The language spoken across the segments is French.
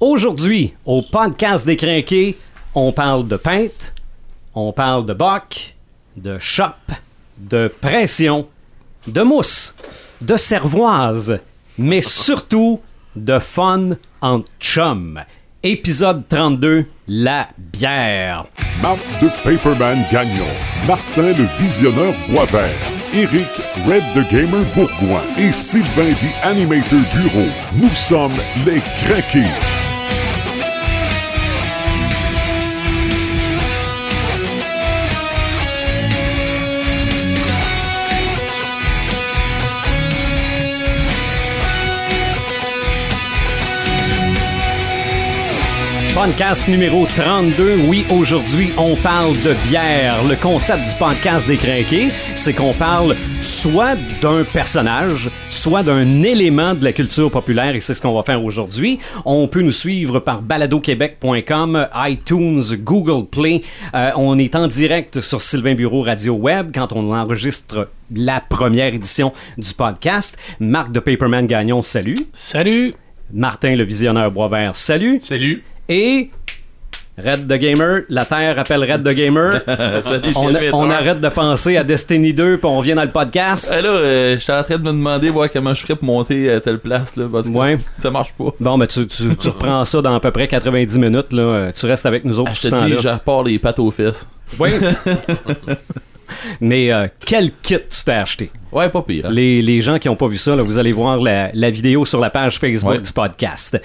Aujourd'hui, au podcast des Crinqués, on parle de peintre, on parle de boc, de shop, de pression, de mousse, de cervoise, mais surtout de fun en chum. Épisode 32, la bière. Marc de Paperman Gagnon, Martin le Visionneur Boisvert, Eric Red the Gamer Bourgoin et Sylvain the Animator Bureau. Nous sommes les Craqués. Podcast numéro 32. Oui, aujourd'hui, on parle de bière. Le concept du podcast des crinqués, c'est qu'on parle soit d'un personnage, soit d'un élément de la culture populaire, et c'est ce qu'on va faire aujourd'hui. On peut nous suivre par baladoquebec.com, iTunes, Google Play. Euh, on est en direct sur Sylvain Bureau Radio Web quand on enregistre la première édition du podcast. Marc de Paperman Gagnon, salut. Salut! Martin le visionneur Boisvert, salut. Salut! Et Red the Gamer, la Terre appelle Red the Gamer. on, on arrête de penser à Destiny 2 puis on revient dans le podcast. Ah là, euh, j'étais en train de me demander voir comment je ferais pour monter à telle place là, parce que Ouais. ça marche pas. Bon, mais tu, tu, tu reprends ça dans à peu près 90 minutes. Là. Euh, Tu restes avec nous autres Ah, tout je te dis, temps-là. je repars les pattes aux fesses. Oui. mais euh, quel kit tu t'es acheté? Ouais, pas pire. hein. Les, les gens qui n'ont pas vu ça, là, vous allez voir la, la vidéo sur la page Facebook Ouais. du podcast.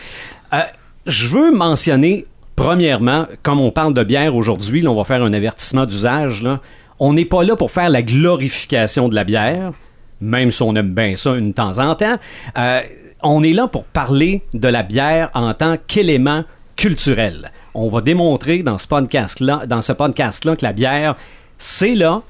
Euh, je veux mentionner, premièrement, comme on parle de bière aujourd'hui, là, on va faire un avertissement d'usage. On n'est pas là pour faire la glorification de la bière, même si on aime bien ça une temps en temps. Euh, on est là pour parler de la bière en tant qu'élément culturel. On va démontrer dans ce podcast-là, dans ce podcast-là que la bière, c'est là,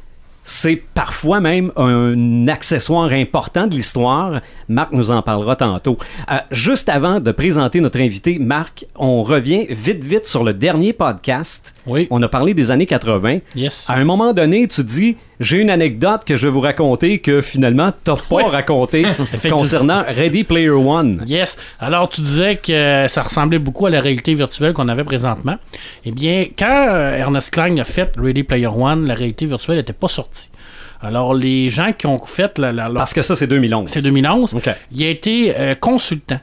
c'est parfois même un accessoire important de l'histoire. Marc nous en parlera tantôt. Euh, juste avant de présenter notre invité, Marc, on revient vite, vite sur le dernier podcast. Oui. On a parlé des années 80. Yes. À un moment donné, tu dis j'ai une anecdote que je vais vous raconter que finalement t'as pas raconté concernant Ready Player One. Yes. Alors, tu disais que ça ressemblait beaucoup à la réalité virtuelle qu'on avait présentement. Eh bien, quand euh, Ernest Klein a fait Ready Player One, la réalité virtuelle n'était pas sortie. Alors, les gens qui ont fait la, Parce que ça, c'est 2011. c'est 2011, OK. il a été euh, consultant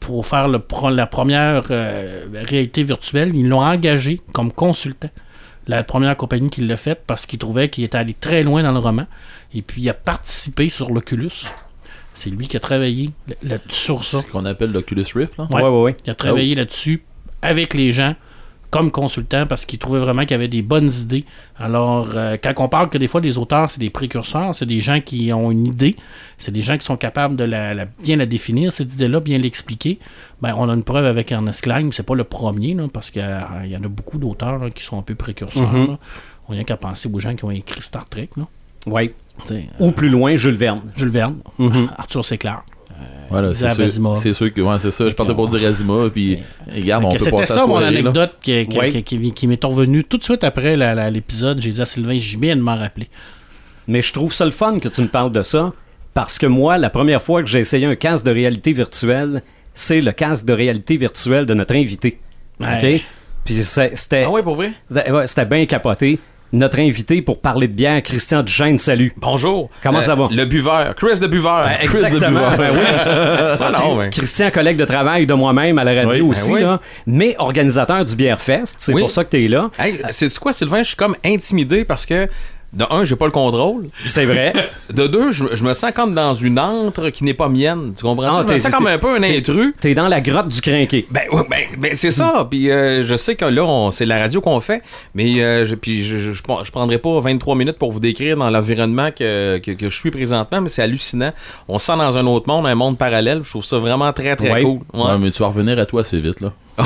pour faire le pro- la première euh, réalité virtuelle. Ils l'ont engagé comme consultant. La première compagnie qui l'a fait parce qu'il trouvait qu'il était allé très loin dans le roman. Et puis il a participé sur l'Oculus. C'est lui qui a travaillé sur ça. Ce qu'on appelle l'Oculus Rift. Là. Ouais, ouais, ouais. Il a travaillé là-dessus avec les gens comme consultant parce qu'il trouvait vraiment qu'il y avait des bonnes idées. Alors, euh, quand on parle que des fois les auteurs, c'est des précurseurs, c'est des gens qui ont une idée, c'est des gens qui sont capables de la, la- bien la définir, cette idée-là, bien l'expliquer. Ben, on a une preuve avec Ernest Klein, c'est pas le premier, là, parce qu'il y, en a beaucoup d'auteurs là, qui sont un peu précurseurs. Mhm. là. On n'a qu'à penser aux gens qui ont écrit Star Trek. T'sais, Ou plus loin, Jules Verne. Jules Verne, Mhm. Arthur C. Clarke. Voilà, Isaac c'est sûr, c'est sûr que ouais, c'est ça. Je partais pour dire Asimov, puis regarde, on peut C'était ça mon anecdote qui, qui- Ouais. qui- qui- qui m'est revenue tout de suite après l'épisode. J'ai dit à Sylvain, j'ai bien de m'en rappeler. Mais je trouve ça le fun que tu me parles de ça parce que moi, la première fois que j'ai essayé un casque de réalité virtuelle, c'est le casque de réalité virtuelle de notre invité. Ouais. OK? Puis c'était Ah ouais, pour vrai? c'était ouais, c'était bien capoté. Notre invité pour parler de bière, Christian Duchesne, salut. Bonjour. Comment ça va? Le buveur. Chris de buveur. Ben, Chris de exactement, buveur. ben oui. Non. Christian, collègue de travail de moi-même à la radio Oui, ben aussi, oui. là, mais organisateur du Bière Fest. C'est pour ça que tu es là. Hey, c'est quoi, Sylvain? Je suis comme intimidé parce que, de un, j'ai pas le contrôle. C'est vrai. De deux, je, je me sens comme dans une antre qui n'est pas mienne. Tu comprends? Ah, je me sens comme un peu un intrus. T'es dans la grotte du crinqué. Ben, ouais, ben, ben, c'est ça. Puis euh, je sais que là, c'est la radio qu'on fait, mais euh, je, puis je, je, je, je prendrai pas 23 minutes pour vous décrire dans l'environnement que, que, que je suis présentement, mais c'est hallucinant. On se sent dans un autre monde, un monde parallèle. Je trouve ça vraiment très, très Ouais. cool. Ouais. Ouais, mais tu vas revenir à toi assez vite, là.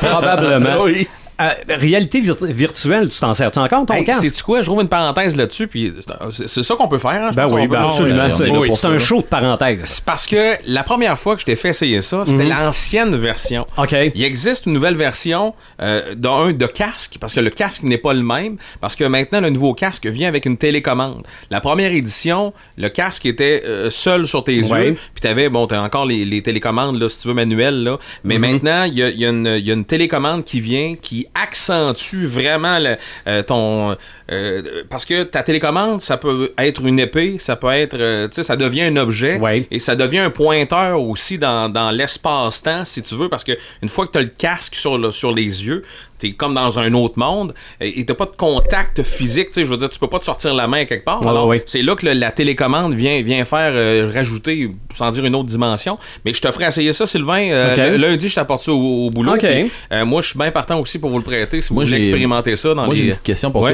Probablement. Oui. Euh, réalité vir- virtuelle, tu t'en sers-tu encore ton Hey, casque? sais-tu quoi? Je rouvre une parenthèse là-dessus, puis c'est- c'est ça qu'on peut faire. hein, Ben oui, ben absolument. ouais, c'est- oui, c'est un show de parenthèse. C'est parce que la première fois que je t'ai fait essayer ça, c'était Mhm. l'ancienne version. OK. Il existe une nouvelle version euh, d'un de casque, parce que le casque n'est pas le même, parce que maintenant le nouveau casque vient avec une télécommande. La première édition, le casque était euh, seul sur tes Ouais. yeux, puis t'avais, bon, t'as encore les, les télécommandes, là, si tu veux, manuelles, là. Mais Mhm. maintenant, il y a, y a une télécommande qui vient, qui accentue vraiment le- euh, ton... euh, parce que ta télécommande, ça peut être une épée, ça peut être... euh, tu sais, ça devient un objet, Ouais. et ça devient un pointeur aussi dans, dans l'espace-temps, si tu veux, parce que une fois que tu as le casque sur, le- sur les yeux, t'es comme dans un autre monde et t'as pas de contact physique, tu sais, je veux dire, tu peux pas te sortir la main quelque part. Ouais, Alors, ouais. c'est là que le- la télécommande vient, vient faire euh, rajouter, sans dire une autre dimension. Mais je te ferai essayer ça, Sylvain. Euh, Lundi, je t'apporte ça au, au boulot. Puis, euh, moi, je suis bien partant aussi pour vous le prêter si vous Moi, voulez j'ai- expérimenter ça dans Moi, j'ai les. une petite question pour Ouais.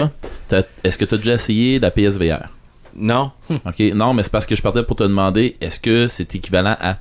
toi. Est-ce que tu as déjà essayé la PSVR? Non. OK. Non, mais c'est parce que je partais pour te demander, est-ce que c'est équivalent à...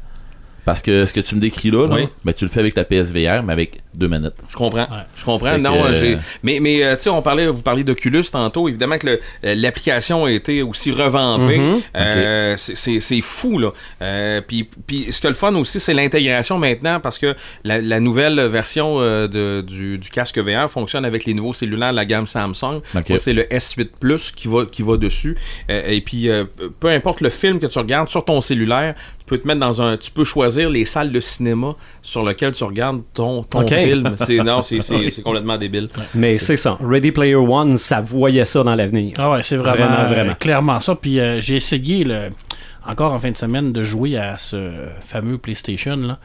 Parce que ce que tu me décris là, là, Oui. ben, tu le fais avec la PSVR, mais avec deux manettes. Je comprends. Ouais. Je comprends. Fait non, que, euh, j'ai. Mais, mais euh, tu sais, on parlait, vous parliez d'Oculus tantôt. Évidemment que euh, l'application a été aussi revampée. Mhm. Euh, c'est- fou, là. Euh, puis, puis ce que le fun aussi, c'est l'intégration maintenant parce que la, la nouvelle version euh, de- du, du casque VR fonctionne avec les nouveaux cellulaires de la gamme Samsung. Ok. Moi, C'est le S8 Plus qui va, qui va dessus. Euh, et puis, euh, peu importe le film que tu regardes sur ton cellulaire, tu peux te mettre dans un. Tu peux choisir les salles de cinéma sur lesquelles tu regardes ton, ton film. C'est non, c'est- c'est c'est complètement débile. Mais c'est ça. Ready Player One, ça voyait ça dans l'avenir. Ah ouais, c'est vraiment, Vraiment, euh, vraiment. clairement ça. Puis euh, j'ai essayé le, encore en fin de semaine de jouer à ce fameux PlayStation là.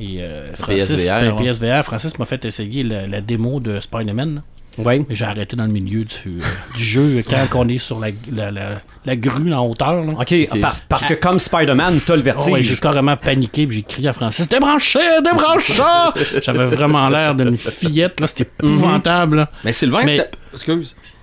Et euh, Francis, PSVR, ben, ouais. PSVR, Francis m'a fait essayer la, la démo de Spider-Man. Oui. Mais j'ai arrêté dans le milieu du, euh, du jeu quand on est sur la, la, la, la grue en hauteur. Là. OK, par- parce que comme Spider-Man, t'as le Ah ouais, j'ai vertige. carrément paniqué puis j'ai crié à Francis Débranche ça, débranche ça J'avais vraiment l'air d'une fillette, là, c'était épouvantable. là. Mais Sylvain, Mais- c'était-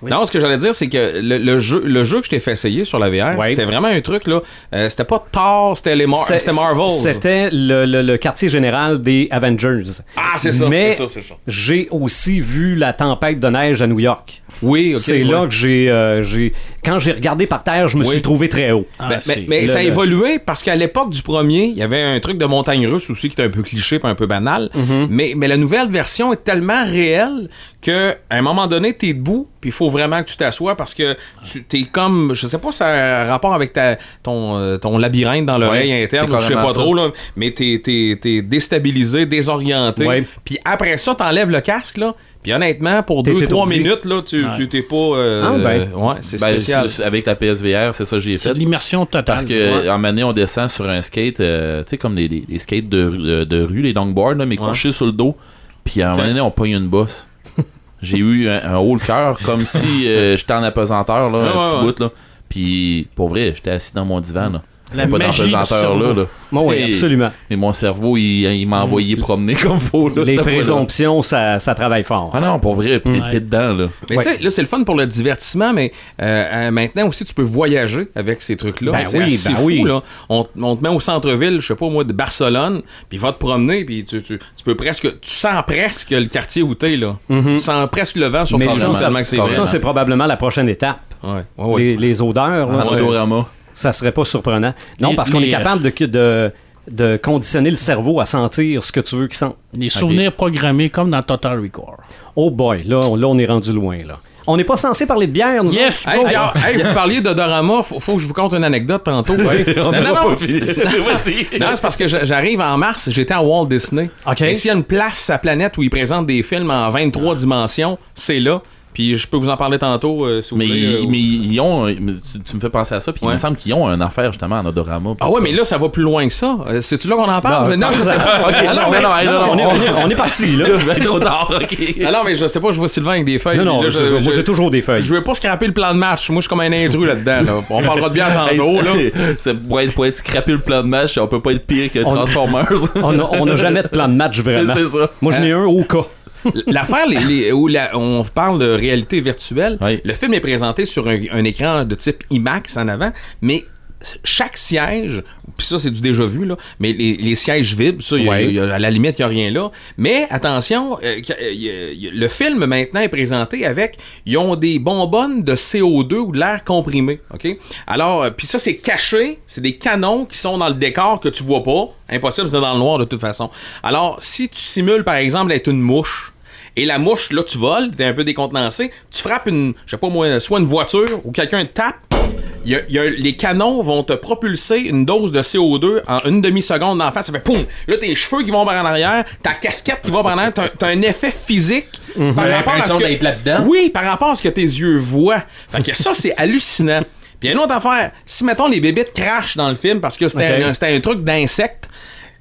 Non, ce que j'allais dire, c'est que le, le jeu, le jeu que je t'ai fait essayer sur la VR, Ouais. c'était vraiment un truc, là. euh, c'était pas Thor, c'était les Mar- c'était Marvel. C'était le, le- le quartier général des Avengers. Ah, c'est ça, Mais c'est ça, c'est ça. j'ai aussi vu la tempête de neige à New York. Oui, ok. c'est ouais. là que j'ai, euh, j'ai. Quand j'ai regardé par terre, je me Oui. suis trouvé très haut. Ah, Ben, mais c'est- mais le- ça a évolué parce qu'à l'époque du premier, il y avait un truc de montagne russe aussi qui était un peu cliché un peu banal. Mm-hmm. mais, mais la nouvelle version est tellement réelle que à un moment donné, t'es debout, puis il faut vraiment que tu t'assoies parce que tu t'es comme, je sais pas, ça a un rapport avec ta, ton, euh, ton labyrinthe dans l'oreille Ouais, interne, c'est je sais pas trop, là, mais t'es, t'es, t'es déstabilisé, désorienté. Ouais. Puis après ça, t'enlèves le casque, là. Puis honnêtement, pour T'es 2-3 étourdi. minutes, là, tu, Ouais. t'es pas. euh, Ah, ben. Ouais, c'est Ben, spécial. c'est- avec la PSVR, c'est ça que j'ai C'est fait. de l'immersion totale. Parce que en année, on descend sur un skate, euh, tu sais, comme les, les- les skates de, de, de rue, les longboards, là, mais Ouais. couchés sur le dos. Puis à un moment donné, on pogne une bosse. J'ai eu un, un haut le cœur, comme si euh, j'étais en apesanteur, là, un petit ouais, bout, là. Puis, pour vrai, j'étais assis dans mon divan, là. La pas magie du là, là. Bon, oui, Et- absolument. Mais mon cerveau, il, il m'a envoyé promener comme faut, là. Les cette fois-là. présomptions, ça, ça travaille fort. Ah non, pour vrai, puis t'es t'es dedans, là. Mais Ouais. tu sais, là, c'est le fun pour le divertissement, mais euh, euh, maintenant aussi, tu peux voyager avec ces trucs-là. Ben c'est oui, assez ben fou, oui. là. On, on te met au centre-ville, je sais pas moi, de Barcelone, puis va te promener, puis tu, tu, tu peux presque... Tu sens presque le quartier où t'es, là. Tu sens presque le vent sur Mais ton ça, ça, c'est ça, vrai. c'est probablement la prochaine étape. Ouais, ouais, ouais. Les, les odeurs, là, En ça- odorama. Ça serait pas surprenant. Non, Les- parce qu'on les, est capable de, de, de conditionner le cerveau à sentir ce que tu veux qu'il sente. Des souvenirs programmés comme dans Total Record. Oh boy, là, on- là on est rendu loin. là. On n'est pas censé parler de bière, nous Yes! Hey, hey, vous parliez de Dorama, faut, faut que je vous conte une anecdote tantôt. non, non, non. Non, c'est parce que j'a- j'arrive en mars, j'étais à Walt Disney. OK. Et s'il y a une place sa planète où ils présentent des films en 23 dimensions, c'est là. Puis je peux vous en parler tantôt, euh, si vous Mais, voulez. ils- euh, mais ils ont. Tu, tu me fais penser à ça, puis Ouais. il me semble qu'ils ont une affaire justement en odorama. Ah ouais, ça. mais là, ça va plus loin que ça. Euh, C'est-tu là qu'on en parle? Non, Non, je sais pas. Ah, non, mais- non, non, non, on, est, on, est, on est parti, là. Ben, trop tard, ok. Ah non, mais je sais pas, je vois Sylvain avec des feuilles. Non, non, Là, je- moi j'ai toujours des feuilles. Je veux pas scraper le plan de match. Moi, je suis comme un intrus là-dedans. Là. On parlera de bière tantôt. Là. C'est pour être, pour être scrappé le plan de match, on peut pas être pire que Transformers. On a jamais de plan de match vraiment. c'est ça. Moi, j'en ai un au cas. L'affaire les- les- où la- on parle de réalité virtuelle, Oui. le film est présenté sur un, un écran de type IMAX en avant, mais chaque siège, puis ça c'est du déjà vu là, mais les, les sièges vibrent, ça, il y a- Ouais. il y a- à la limite il y a rien là. Mais attention, euh, y a- le film maintenant est présenté avec, ils ont des bonbonnes de CO2 ou de l'air comprimé, ok? Alors, euh, puis ça c'est caché, c'est des canons qui sont dans le décor que tu vois pas, impossible c'est dans le noir de toute façon. Alors, si tu simules par exemple être une mouche. Et la mouche, là, tu voles, t'es un peu décontenancé, tu frappes une, je sais pas moi, soit une voiture ou quelqu'un te tape, y a- y a- les canons vont te propulser une dose de CO2 en une demi-seconde en face. Ça fait poum! Là, tes cheveux qui vont par en arrière, ta casquette qui va par en arrière. T'as, un effet physique par rapport à ce que- là-dedans. Oui, par rapport à ce que tes yeux voient. Fait que ça, c'est hallucinant. Puis une autre affaire, si mettons les bébites crachent dans le film parce que c'était, Ok. un, c'était un truc d'insecte,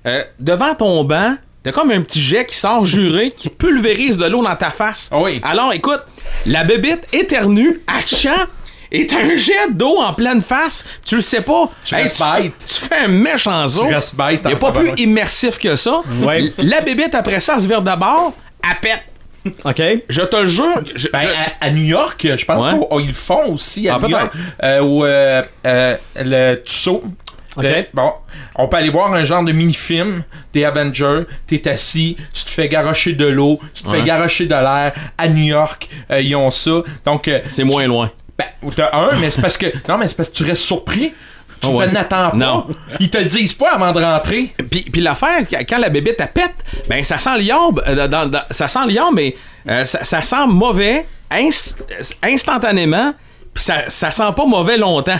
euh, devant ton banc, t'as comme un petit jet qui sort juré, qui pulvérise de l'eau dans ta face. Ah oui. Alors écoute, la bébite éternue, à chant, t'as un jet d'eau en pleine face, tu le sais pas. Tu restes bête. Tu fais un méchant zoo. Tu restes bête Il en a pas plus immersif que ça. Ouais. La bébite, après ça, elle se vire d'abord, elle pète. OK? Je te le jure. je- Ben, je- à, à New York, je pense Ouais. qu'ils le font aussi à Ah, New York. Euh, où euh, euh, le Tussaud. Le- bon, on peut aller voir un genre de mini-film des Avengers. T'es assis, tu te fais garocher de l'eau, tu te fais garocher de l'air. À New York, euh, ils ont ça. Donc, euh, C'est moins loin. ben, t'as un, mais c'est parce que. Non, mais c'est parce que tu restes surpris. Tu ouais. te n'attends pas. Non. Ils te le disent pas avant de rentrer. Puis, puis l'affaire, quand- la bébite elle pète, ben ça sent l'iambe. euh, ça sent l'iambe, mais euh, ça, ça sent mauvais ins- instantanément. Puis ça, ça sent pas mauvais longtemps.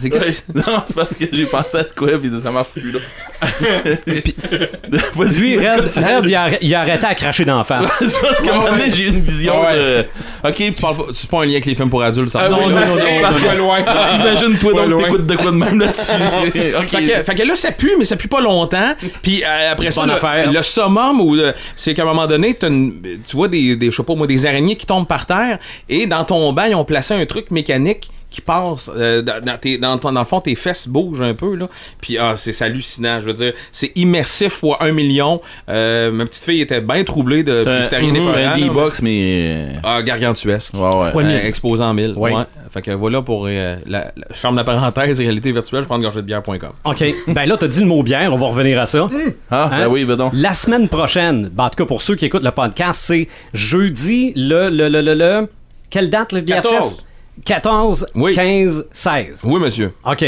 C'est que Ouais. Non, c'est parce que j'ai pensé à de quoi, puis ça marche plus là. Vas-y, Lui, Red. Red, il, a, il a arrêté à cracher d'en face. c'est parce qu'à un moment donné, j'ai eu une vision Ouais. de. Ok, Tu parles pas- c'est pas un lien avec les films pour adultes, ça. Ah oui, non, non, non, non, non, parce non, que loin. Imagine-toi Pas donc t'écoutes de quoi de même là-dessus. ok. Fait que, fait que là, ça pue, mais ça pue pas longtemps. Puis euh, après ça, le, affaire. le summum, ou le- c'est qu'à un moment donné, t'as une- tu vois des, des, je sais pas moi, des araignées qui tombent par terre, et dans ton banc, ils ont placé un truc mécanique qui passe euh, dans, tes- dans ton- dans le fond, tes fesses bougent un peu, là. Puis ah, c'est hallucinant, je veux dire. C'est immersif fois un million. Euh, ma petite fille était bien troublée de... puis C'était rien un là. D-Box, mais. Ah, gargantuesque. Ouais, ouais. Euh, exposé en mille. Ouais. Ouais. Fait que voilà pour euh, la, la- je ferme la parenthèse réalité virtuelle, je prends une gorgée de bière.com. OK. Ben là, t'as dit le mot bière, on va revenir à ça. Ah, Hein? ben oui, ben donc. La semaine prochaine, ben, en tout cas pour ceux qui écoutent le podcast, c'est jeudi le, le, le, le, le- Quelle date le Bière 14. Fest? 14, Oui. 15, 16. Oui, monsieur. OK.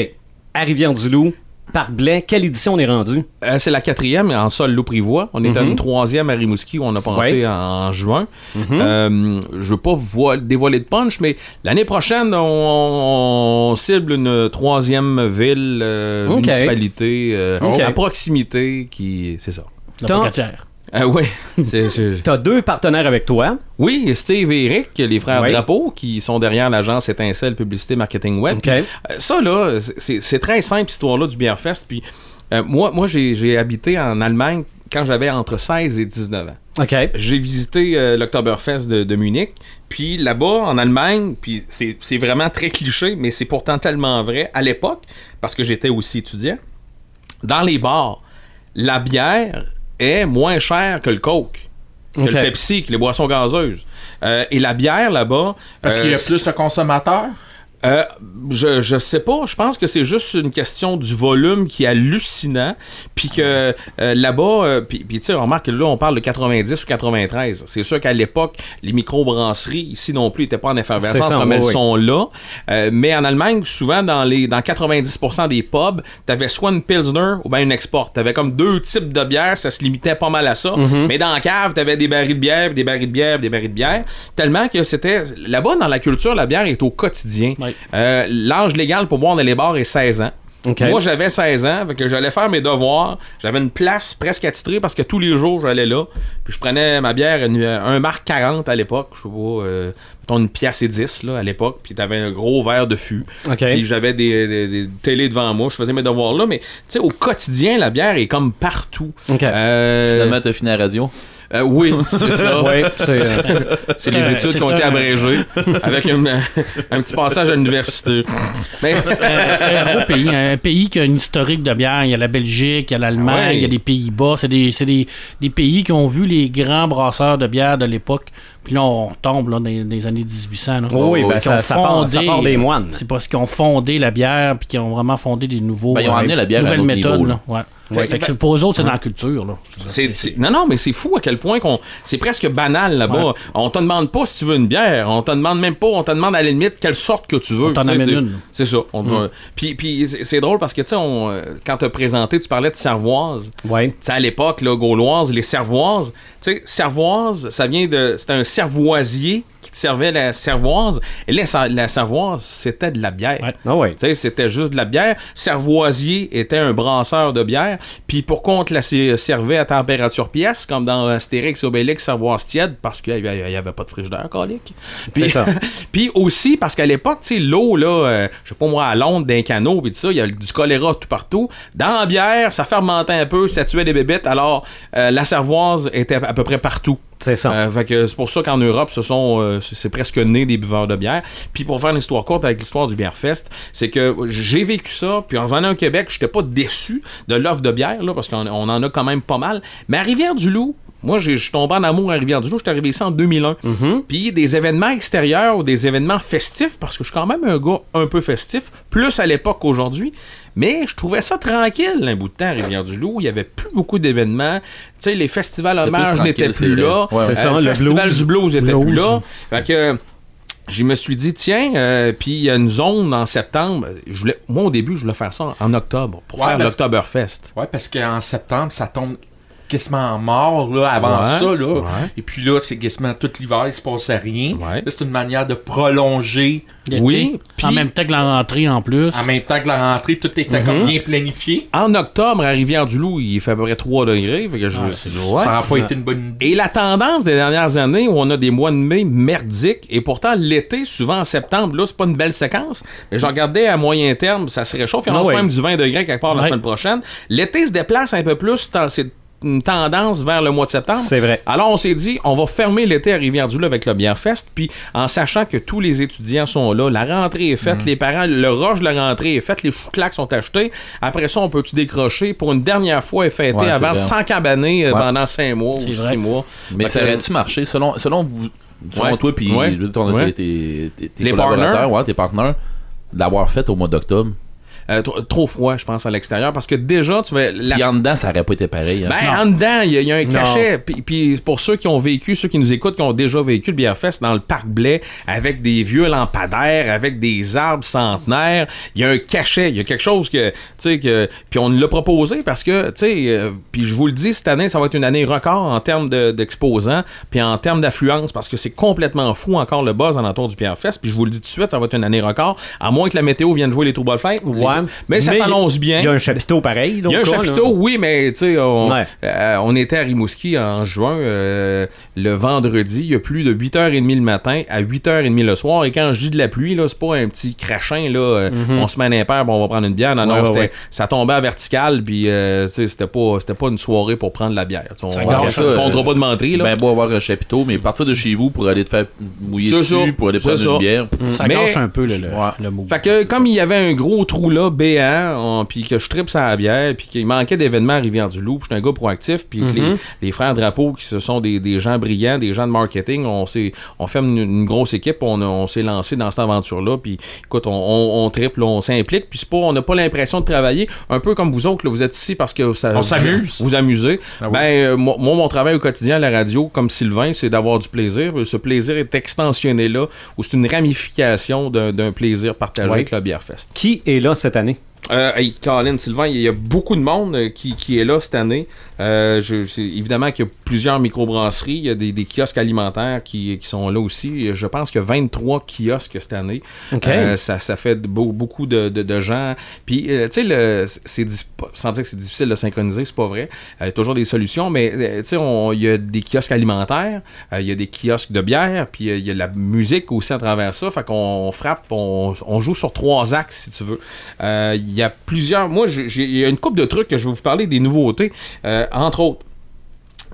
À Rivière-du-Loup, Parc Blais, quelle édition on est rendu? Euh, c'est la quatrième en sol Louprivois. On est à une troisième à Rimouski où on a pensé Mhm. Ouais. en, en juin. Euh, je veux pas voi- dévoiler de punch, mais l'année prochaine, on, on cible une troisième ville, euh, municipalité euh, à proximité qui, c'est ça. La. Euh, oui, c'est- c'est- T'as deux partenaires avec toi. oui, Steve et Eric, les frères. Drapeau, qui sont derrière l'agence Étincelle Publicité Marketing Web. OK. Euh, Ça, là, c'est très simple, cette histoire-là du Bierfest. Puis, euh, moi, moi j'ai habité en Allemagne quand j'avais entre 16 et 19 ans. J'ai visité euh, l'Oktoberfest de, de Munich. Puis là-bas, en Allemagne, puis c'est vraiment très cliché, mais c'est pourtant tellement vrai à l'époque, parce que j'étais aussi étudiant. Dans les bars, la bière est moins chère que le Coke, que le Pepsi, que les boissons gazeuses. Euh, et la bière là-bas. Parce euh, qu'il y a plus de consommateurs? Euh, je, je sais pas. Je pense que c'est juste une question du volume qui est hallucinant. Puis que euh, là-bas, euh, puis, puis tu sais, remarque que là, on parle de 90 ou 93. C'est sûr qu'à l'époque, les microbrasseries ici non plus n'étaient pas en effervescence ça, comme oui, elles oui. sont là. Euh, mais en Allemagne, souvent, dans les dans 90% des pubs, t'avais soit une Pilsner ou bien une Export. T'avais comme deux types de bières. Ça se limitait pas mal à ça. Mm-hmm. Mais dans la cave, t'avais des barils de bière, des barils de bière, des barils de bière. Tellement que c'était... Là-bas, dans la culture, la bière est au quotidien. Oui. Euh, L'âge légal pour boire dans les bars est 16 ans. Moi, j'avais 16 ans, fait que j'allais faire mes devoirs. J'avais une place presque attitrée parce que tous les jours, j'allais là. Puis je prenais ma bière, une, un marque 40 à l'époque. Je sais pas, euh, mettons une pièce et 10 là, à l'époque. Puis t'avais un gros verre de fût. Puis j'avais des, des, des télés devant moi. Je faisais mes devoirs là. Mais tu sais, au quotidien, la bière est comme partout. OK. Euh, Finalement, t'as fini la radio. Euh, oui, c'est ça. Ouais, c'est, euh, C'est les études qui ont été abrégées avec un, un petit passage à l'université. Mais c'est un gros pays, un pays qui a une historique de bière. Il y a la Belgique, il y a l'Allemagne, il y a les Pays-Bas. C'est des, des, des pays qui ont vu les grands brasseurs de bière de l'époque. Puis là, on retombe là, dans, les- années 1800. là. oui, ben, ça, ça part, ça fondé- part des moines. C'est parce qu'ils ont fondé la bière puis qu'ils ont vraiment fondé des nouveaux Ben, ils ont amené la bière à nouvelles autre méthodes. niveau, là. Ouais. Ouais. Fait que pour eux autres, c'est dans la culture. Là. non, non, mais c'est fou à quel point qu'on, c'est presque banal là-bas. Ouais. On te demande pas si tu veux une bière. On te demande même pas. On te demande à la limite quelle sorte que tu veux. On t'en amène c'est, une. C'est ça. On doit- Puis, puis c'est, drôle parce que tu sais, on, euh, quand t'as présenté, tu parlais de cervoise. ouais. Tu sais, à l'époque, là, gauloise, les cervoises. Tu sais, cervoise, ça vient de. C'était un cervoisier qui te servait la cervoise. Et là, la cervoise, c'était de la bière. Ouais. Ah ouais. C'était juste de la bière. Cervoisier était un brasseur de bière. Puis pour contre, la ser- servait à température pièce, comme dans Astérix et Obélix, cervoise tiède, parce qu'il n'y avait pas de frigidaire, colique. Puis, ça. puis aussi, parce qu'à l'époque, tu sais, l'eau, là, euh, je sais pas moi, à Londres, d'un canot, puis tout ça, il y a du choléra tout partout. Dans la bière, ça fermentait un peu, ça tuait des bébêtes. Alors, euh, la cervoise était à peu près partout. C'est ça. Euh, fait que c'est pour ça qu'en Europe, ce sont, euh, c'est presque né des buveurs de bière. Puis pour faire une histoire courte avec l'histoire du Bièrefest, c'est que j'ai vécu ça, puis en revenant au Québec, j'étais pas déçu de l'offre de bière, là, parce qu'on on en a quand même pas mal. Mais à Rivière-du-Loup, moi, j'ai- je suis tombé en amour à Rivière-du-Loup. Je suis arrivé ici en 2001. Puis des événements extérieurs ou des événements festifs, parce que je suis quand même un gars un peu festif, plus à l'époque qu'aujourd'hui. Mais je trouvais ça tranquille un bout de temps à Rivière-du-Loup. Il y avait plus beaucoup d'événements. Tu sais, les festivals hommages n'étaient plus là. Ouais, c'est Euh, ça, le festival blues. du blues était Blues. plus là. Fait que je me suis dit, tiens, euh, puis il y a une zone en septembre. Je voulais, moi, au début, je voulais faire ça en octobre pour Ouais, faire parce- l'Octoberfest. Ouais, parce qu'en septembre, ça tombe quasiment en mort là, avant Ouais, ça. Là. ouais. Et puis là, c'est quasiment tout l'hiver, il se passe rien. Ouais. C'est une manière de prolonger L'été, Oui, puis- En même temps que la rentrée en plus. en même temps que la rentrée, tout était comme bien planifié. En octobre, à Rivière-du-Loup, il fait à peu près 3 degrés. Fait que je, ouais. Ça n'a pas été une bonne idée. Et la tendance des dernières années où on a des mois de mai merdiques, et pourtant l'été, souvent en septembre, là, c'est pas une belle séquence. Mais je regardais à moyen terme, ça se réchauffe. Il y en a Ah même du 20 degrés quelque part la semaine prochaine. L'été se déplace un peu plus, c'est une tendance vers le mois de septembre. C'est vrai. Alors on s'est dit, on va fermer l'été à Rivière-du-Loup avec le Bièrefest, puis en sachant que tous les étudiants sont là, la rentrée est faite, les parents, le rush de la rentrée est fait, les chouclacs sont achetés. Après ça, on peut-tu décrocher? Pour une dernière fois et fêter Ouais, avant sans cabaner euh, Ouais. pendant 5 mois ou C'est 6 vrai. mois. Mais ça que- aurait-tu marché? Selon, selon vous, selon Ouais. toi puis Ouais. tes, tes- tes Les collaborateurs, partners. ouais, tes partenaires, d'avoir fait au mois d'octobre? Euh, tro- trop froid, je pense, à l'extérieur, parce que déjà, tu vas... la- Puis en dedans, ça aurait pas été pareil. hein. Ben, en dedans, il y, y a un cachet. Puis- Puis pour ceux qui ont vécu, ceux qui nous écoutent, qui ont déjà vécu le Bièrefest dans le parc Blais, avec des vieux lampadaires, avec des arbres centenaires, il y a un cachet. Il y a quelque chose que, tu sais, que. Puis on l'a proposé parce que, tu sais, euh, puis je vous le dis, cette année, ça va être une année record en termes de- d'exposants, puis en termes d'affluence, parce que c'est complètement fou encore le buzz en entour du Bièrefest. Puis je vous le dis tout de suite, ça va être une année record, à moins que la météo vienne jouer les troubles fêtes. Mais ça s'annonce bien. Il y a un chapiteau pareil. là, Il y a un cas, là. chapiteau, oui, mais tu sais, on, Ouais. euh, on était à Rimouski en juin, euh, le vendredi, il y a plus de 8h30 le matin à 8h30 le soir. Et quand je dis de la pluie, là, c'est pas un petit crachin, là, euh, on se met un impair, bon, on va prendre une bière. Non, Mhm. Ouais, non, ouais, c'était- ouais. ça tombait à vertical, puis euh, tu sais, c'était pas, c'était pas une soirée pour prendre la bière. On, Ça ça, comptera euh, pas de là. Ben, beau avoir un chapiteau, mais partir de chez vous pour aller te faire mouiller dessus, ça, pour aller prendre ça. une bière. Ça Mais- gâche un peu le, le, move. Fait que comme il y avait un gros trou là, béant, on- puis que je tripe sa bière, puis qu'il manquait d'événements à Rivière-du-Loup, je suis un gars proactif, puis que les, les frères Drapeau, qui ce sont des, des gens brillants, des gens de marketing, on s'est on fait une, une grosse équipe, on, s'est lancé dans cette aventure-là, puis écoute, on, on, on triple, on s'implique, puis c'est pas, on n'a pas l'impression de travailler, un peu comme vous autres, là, vous êtes ici parce que ça On vous- s'amuse. Vous amusez. Ah oui. Ben, euh, moi, mon travail au quotidien à la radio, comme Sylvain, c'est d'avoir du plaisir. Ce plaisir est extensionné là, ou c'est une ramification d'un plaisir partagé Ouais. avec le Bièrefest. Qui est là cette année? Euh, hey, Colin, Sylvain, il y a beaucoup de monde euh, qui, qui est là cette année. Euh, je, évidemment qu'il y a plusieurs microbrasseries, il y a des, des kiosques alimentaires qui, qui sont là aussi. Je pense qu'il y a 23 kiosques cette année. Euh, ça, ça fait beau- beaucoup de, de- de gens. Puis, euh, tu sais, c'est sans dire que c'est difficile de synchroniser, c'est pas vrai. Il y a toujours des solutions, mais tu sais, on- il y a des kiosques alimentaires, il y a des kiosques de bière, puis il y a la musique aussi à travers ça. Fait qu'on frappe, on, on joue sur trois axes, si tu veux. Il y a plusieurs. Moi, il y a une couple de trucs que je vais vous parler des nouveautés. Euh, entre autres,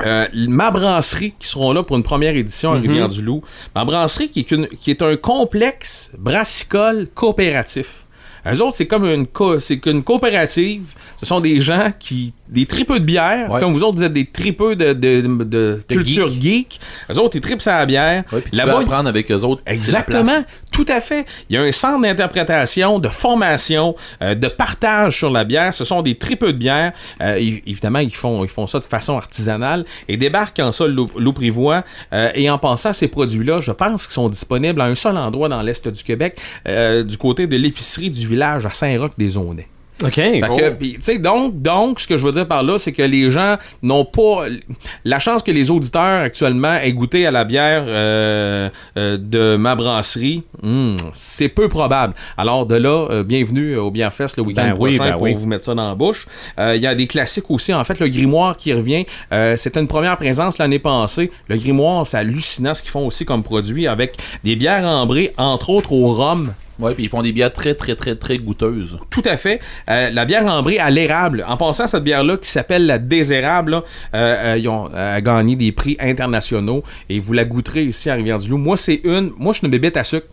Euh, ma brasserie qui seront là pour une première édition à Rivière-du-Loup. Ma brasserie qui est, une- qui est un complexe brassicole coopératif. Eux autres, c'est comme une, co- c'est qu'une coopérative. Ce sont des gens qui. des tripeux de bière. Ouais. Comme vous autres, vous êtes des tripeux de, de, de- de culture geek. Eux autres, ils tripent à la bière. Ouais, puis tu Là-bas, peux apprendre avec eux autres. Exactement. Tout à fait. Il y a un centre d'interprétation, de formation, euh, de partage sur la bière. Ce sont des tripeux de bière. Euh, évidemment, ils font, ils font ça de façon artisanale et débarquent en ça loup louprivois. Euh, et en pensant à ces produits-là, je pense qu'ils sont disponibles à un seul endroit dans l'est du Québec, euh, du côté de l'épicerie du village à Saint-Roch-des-Aunais. OK. Tu sais, donc, donc, ce que je veux dire par là, c'est que les gens n'ont pas la chance que les auditeurs actuellement aient goûté à la bière euh, euh, de ma brasserie. hmm, c'est peu probable. Alors de là, euh, bienvenue au Bièrfest le week-end Ben oui, prochain ben pour oui. vous mettre ça dans la bouche. Euh, Il y a des classiques aussi. En fait, le grimoire qui revient, euh, c'était une première présence l'année passée. Le grimoire, c'est hallucinant ce qu'ils font aussi comme produit avec des bières ambrées, entre autres au rhum. Ouais, puis ils font des bières très, très, très, très goûteuses. Tout à fait. Euh, la bière ambrée à l'érable. En passant, cette bière-là, qui s'appelle la Désérable, là, euh, euh, ils ont gagné des prix internationaux et vous la goûterez ici à Rivière-du-Loup. Moi, c'est une. Moi, je suis une bébête à sucre.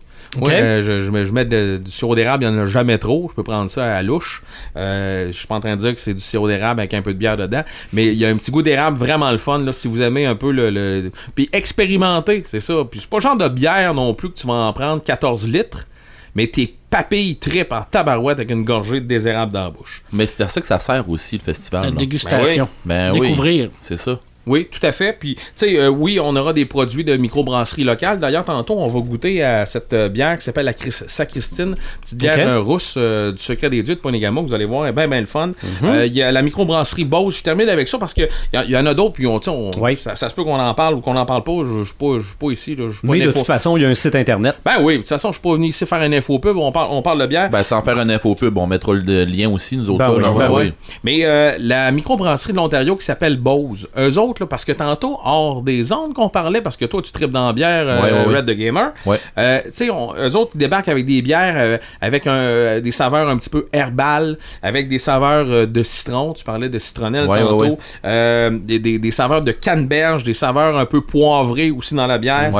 Euh, je, je mets, je mets de- du sirop d'érable, il n'y en a jamais trop. Je peux prendre ça à louche. Euh, je suis pas en train de dire que c'est du sirop d'érable avec un peu de bière dedans, mais il y a un petit goût d'érable vraiment le fun. Là, si vous aimez un peu le. le- Puis expérimenter, c'est ça. Puis c'est pas le genre de bière non plus que tu vas en prendre 14 litres, mais tes papilles tripent en tabarouette avec une gorgée de désérable dans la bouche. Mais c'est à ça que ça sert aussi, le festival. La là. dégustation. Ben oui, Découvrir. c'est ça. Oui, tout à fait. Puis, tu sais, euh, oui, on aura des produits de microbrasserie locale. D'ailleurs, tantôt, on va goûter à cette euh, bière qui s'appelle la Chris- Sacristine, petite bière Ok. euh, rousse euh, du secret des dieux de Ponegamo. Vous allez voir, elle est bien, bien le fun. Euh, Il y a la microbrasserie Bose. Je termine avec ça parce que il y, y en a d'autres. Puis, on, Oui. ça, ça se peut qu'on en parle ou qu'on n'en parle pas. Je ne suis pas, je suis pas ici. là. Pas un de info- toute façon, il y a un site internet. Ben oui, de toute façon, je suis pas venu ici faire un info pub. On parle, on parle de bière. Ben, sans faire un info pub, on mettra le lien aussi, nous autres. Ben oui, là, ben oui. Mais euh, la microbrasserie de l'Ontario qui s'appelle Bose, eux autres, là, parce que tantôt, hors des ondes qu'on parlait, parce que toi, tu tripes dans la bière, euh, Ouais, ouais, ouais. Red the Gamer, Ouais. euh, tu sais, eux autres, ils débarquent avec des bières euh, avec un, euh, des saveurs un petit peu herbales, avec des saveurs de citron, tu parlais de citronnelle tantôt, des, des- des saveurs de canneberge, des saveurs un peu poivrées aussi dans la bière,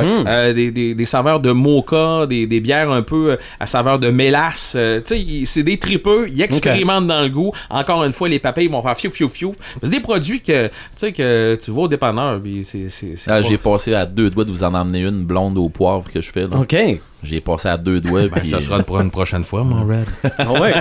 des, saveurs de mocha, des, bières un peu à saveur de mélasse. tu sais, c'est des tripeux, ils expérimentent dans le goût. Encore une fois, les papilles vont faire fiou fiou fiou. C'est des produits que tu sais que tu vas au dépanneur, puis c'est c'est c'est Ah, pas- j'ai passé à deux doigts de vous en emmener une blonde au poivre que je fais. là. OK. J'ai passé à deux doigts. Ben, puis, ça sera pour une prochaine fois, mon Red. Ah ouais,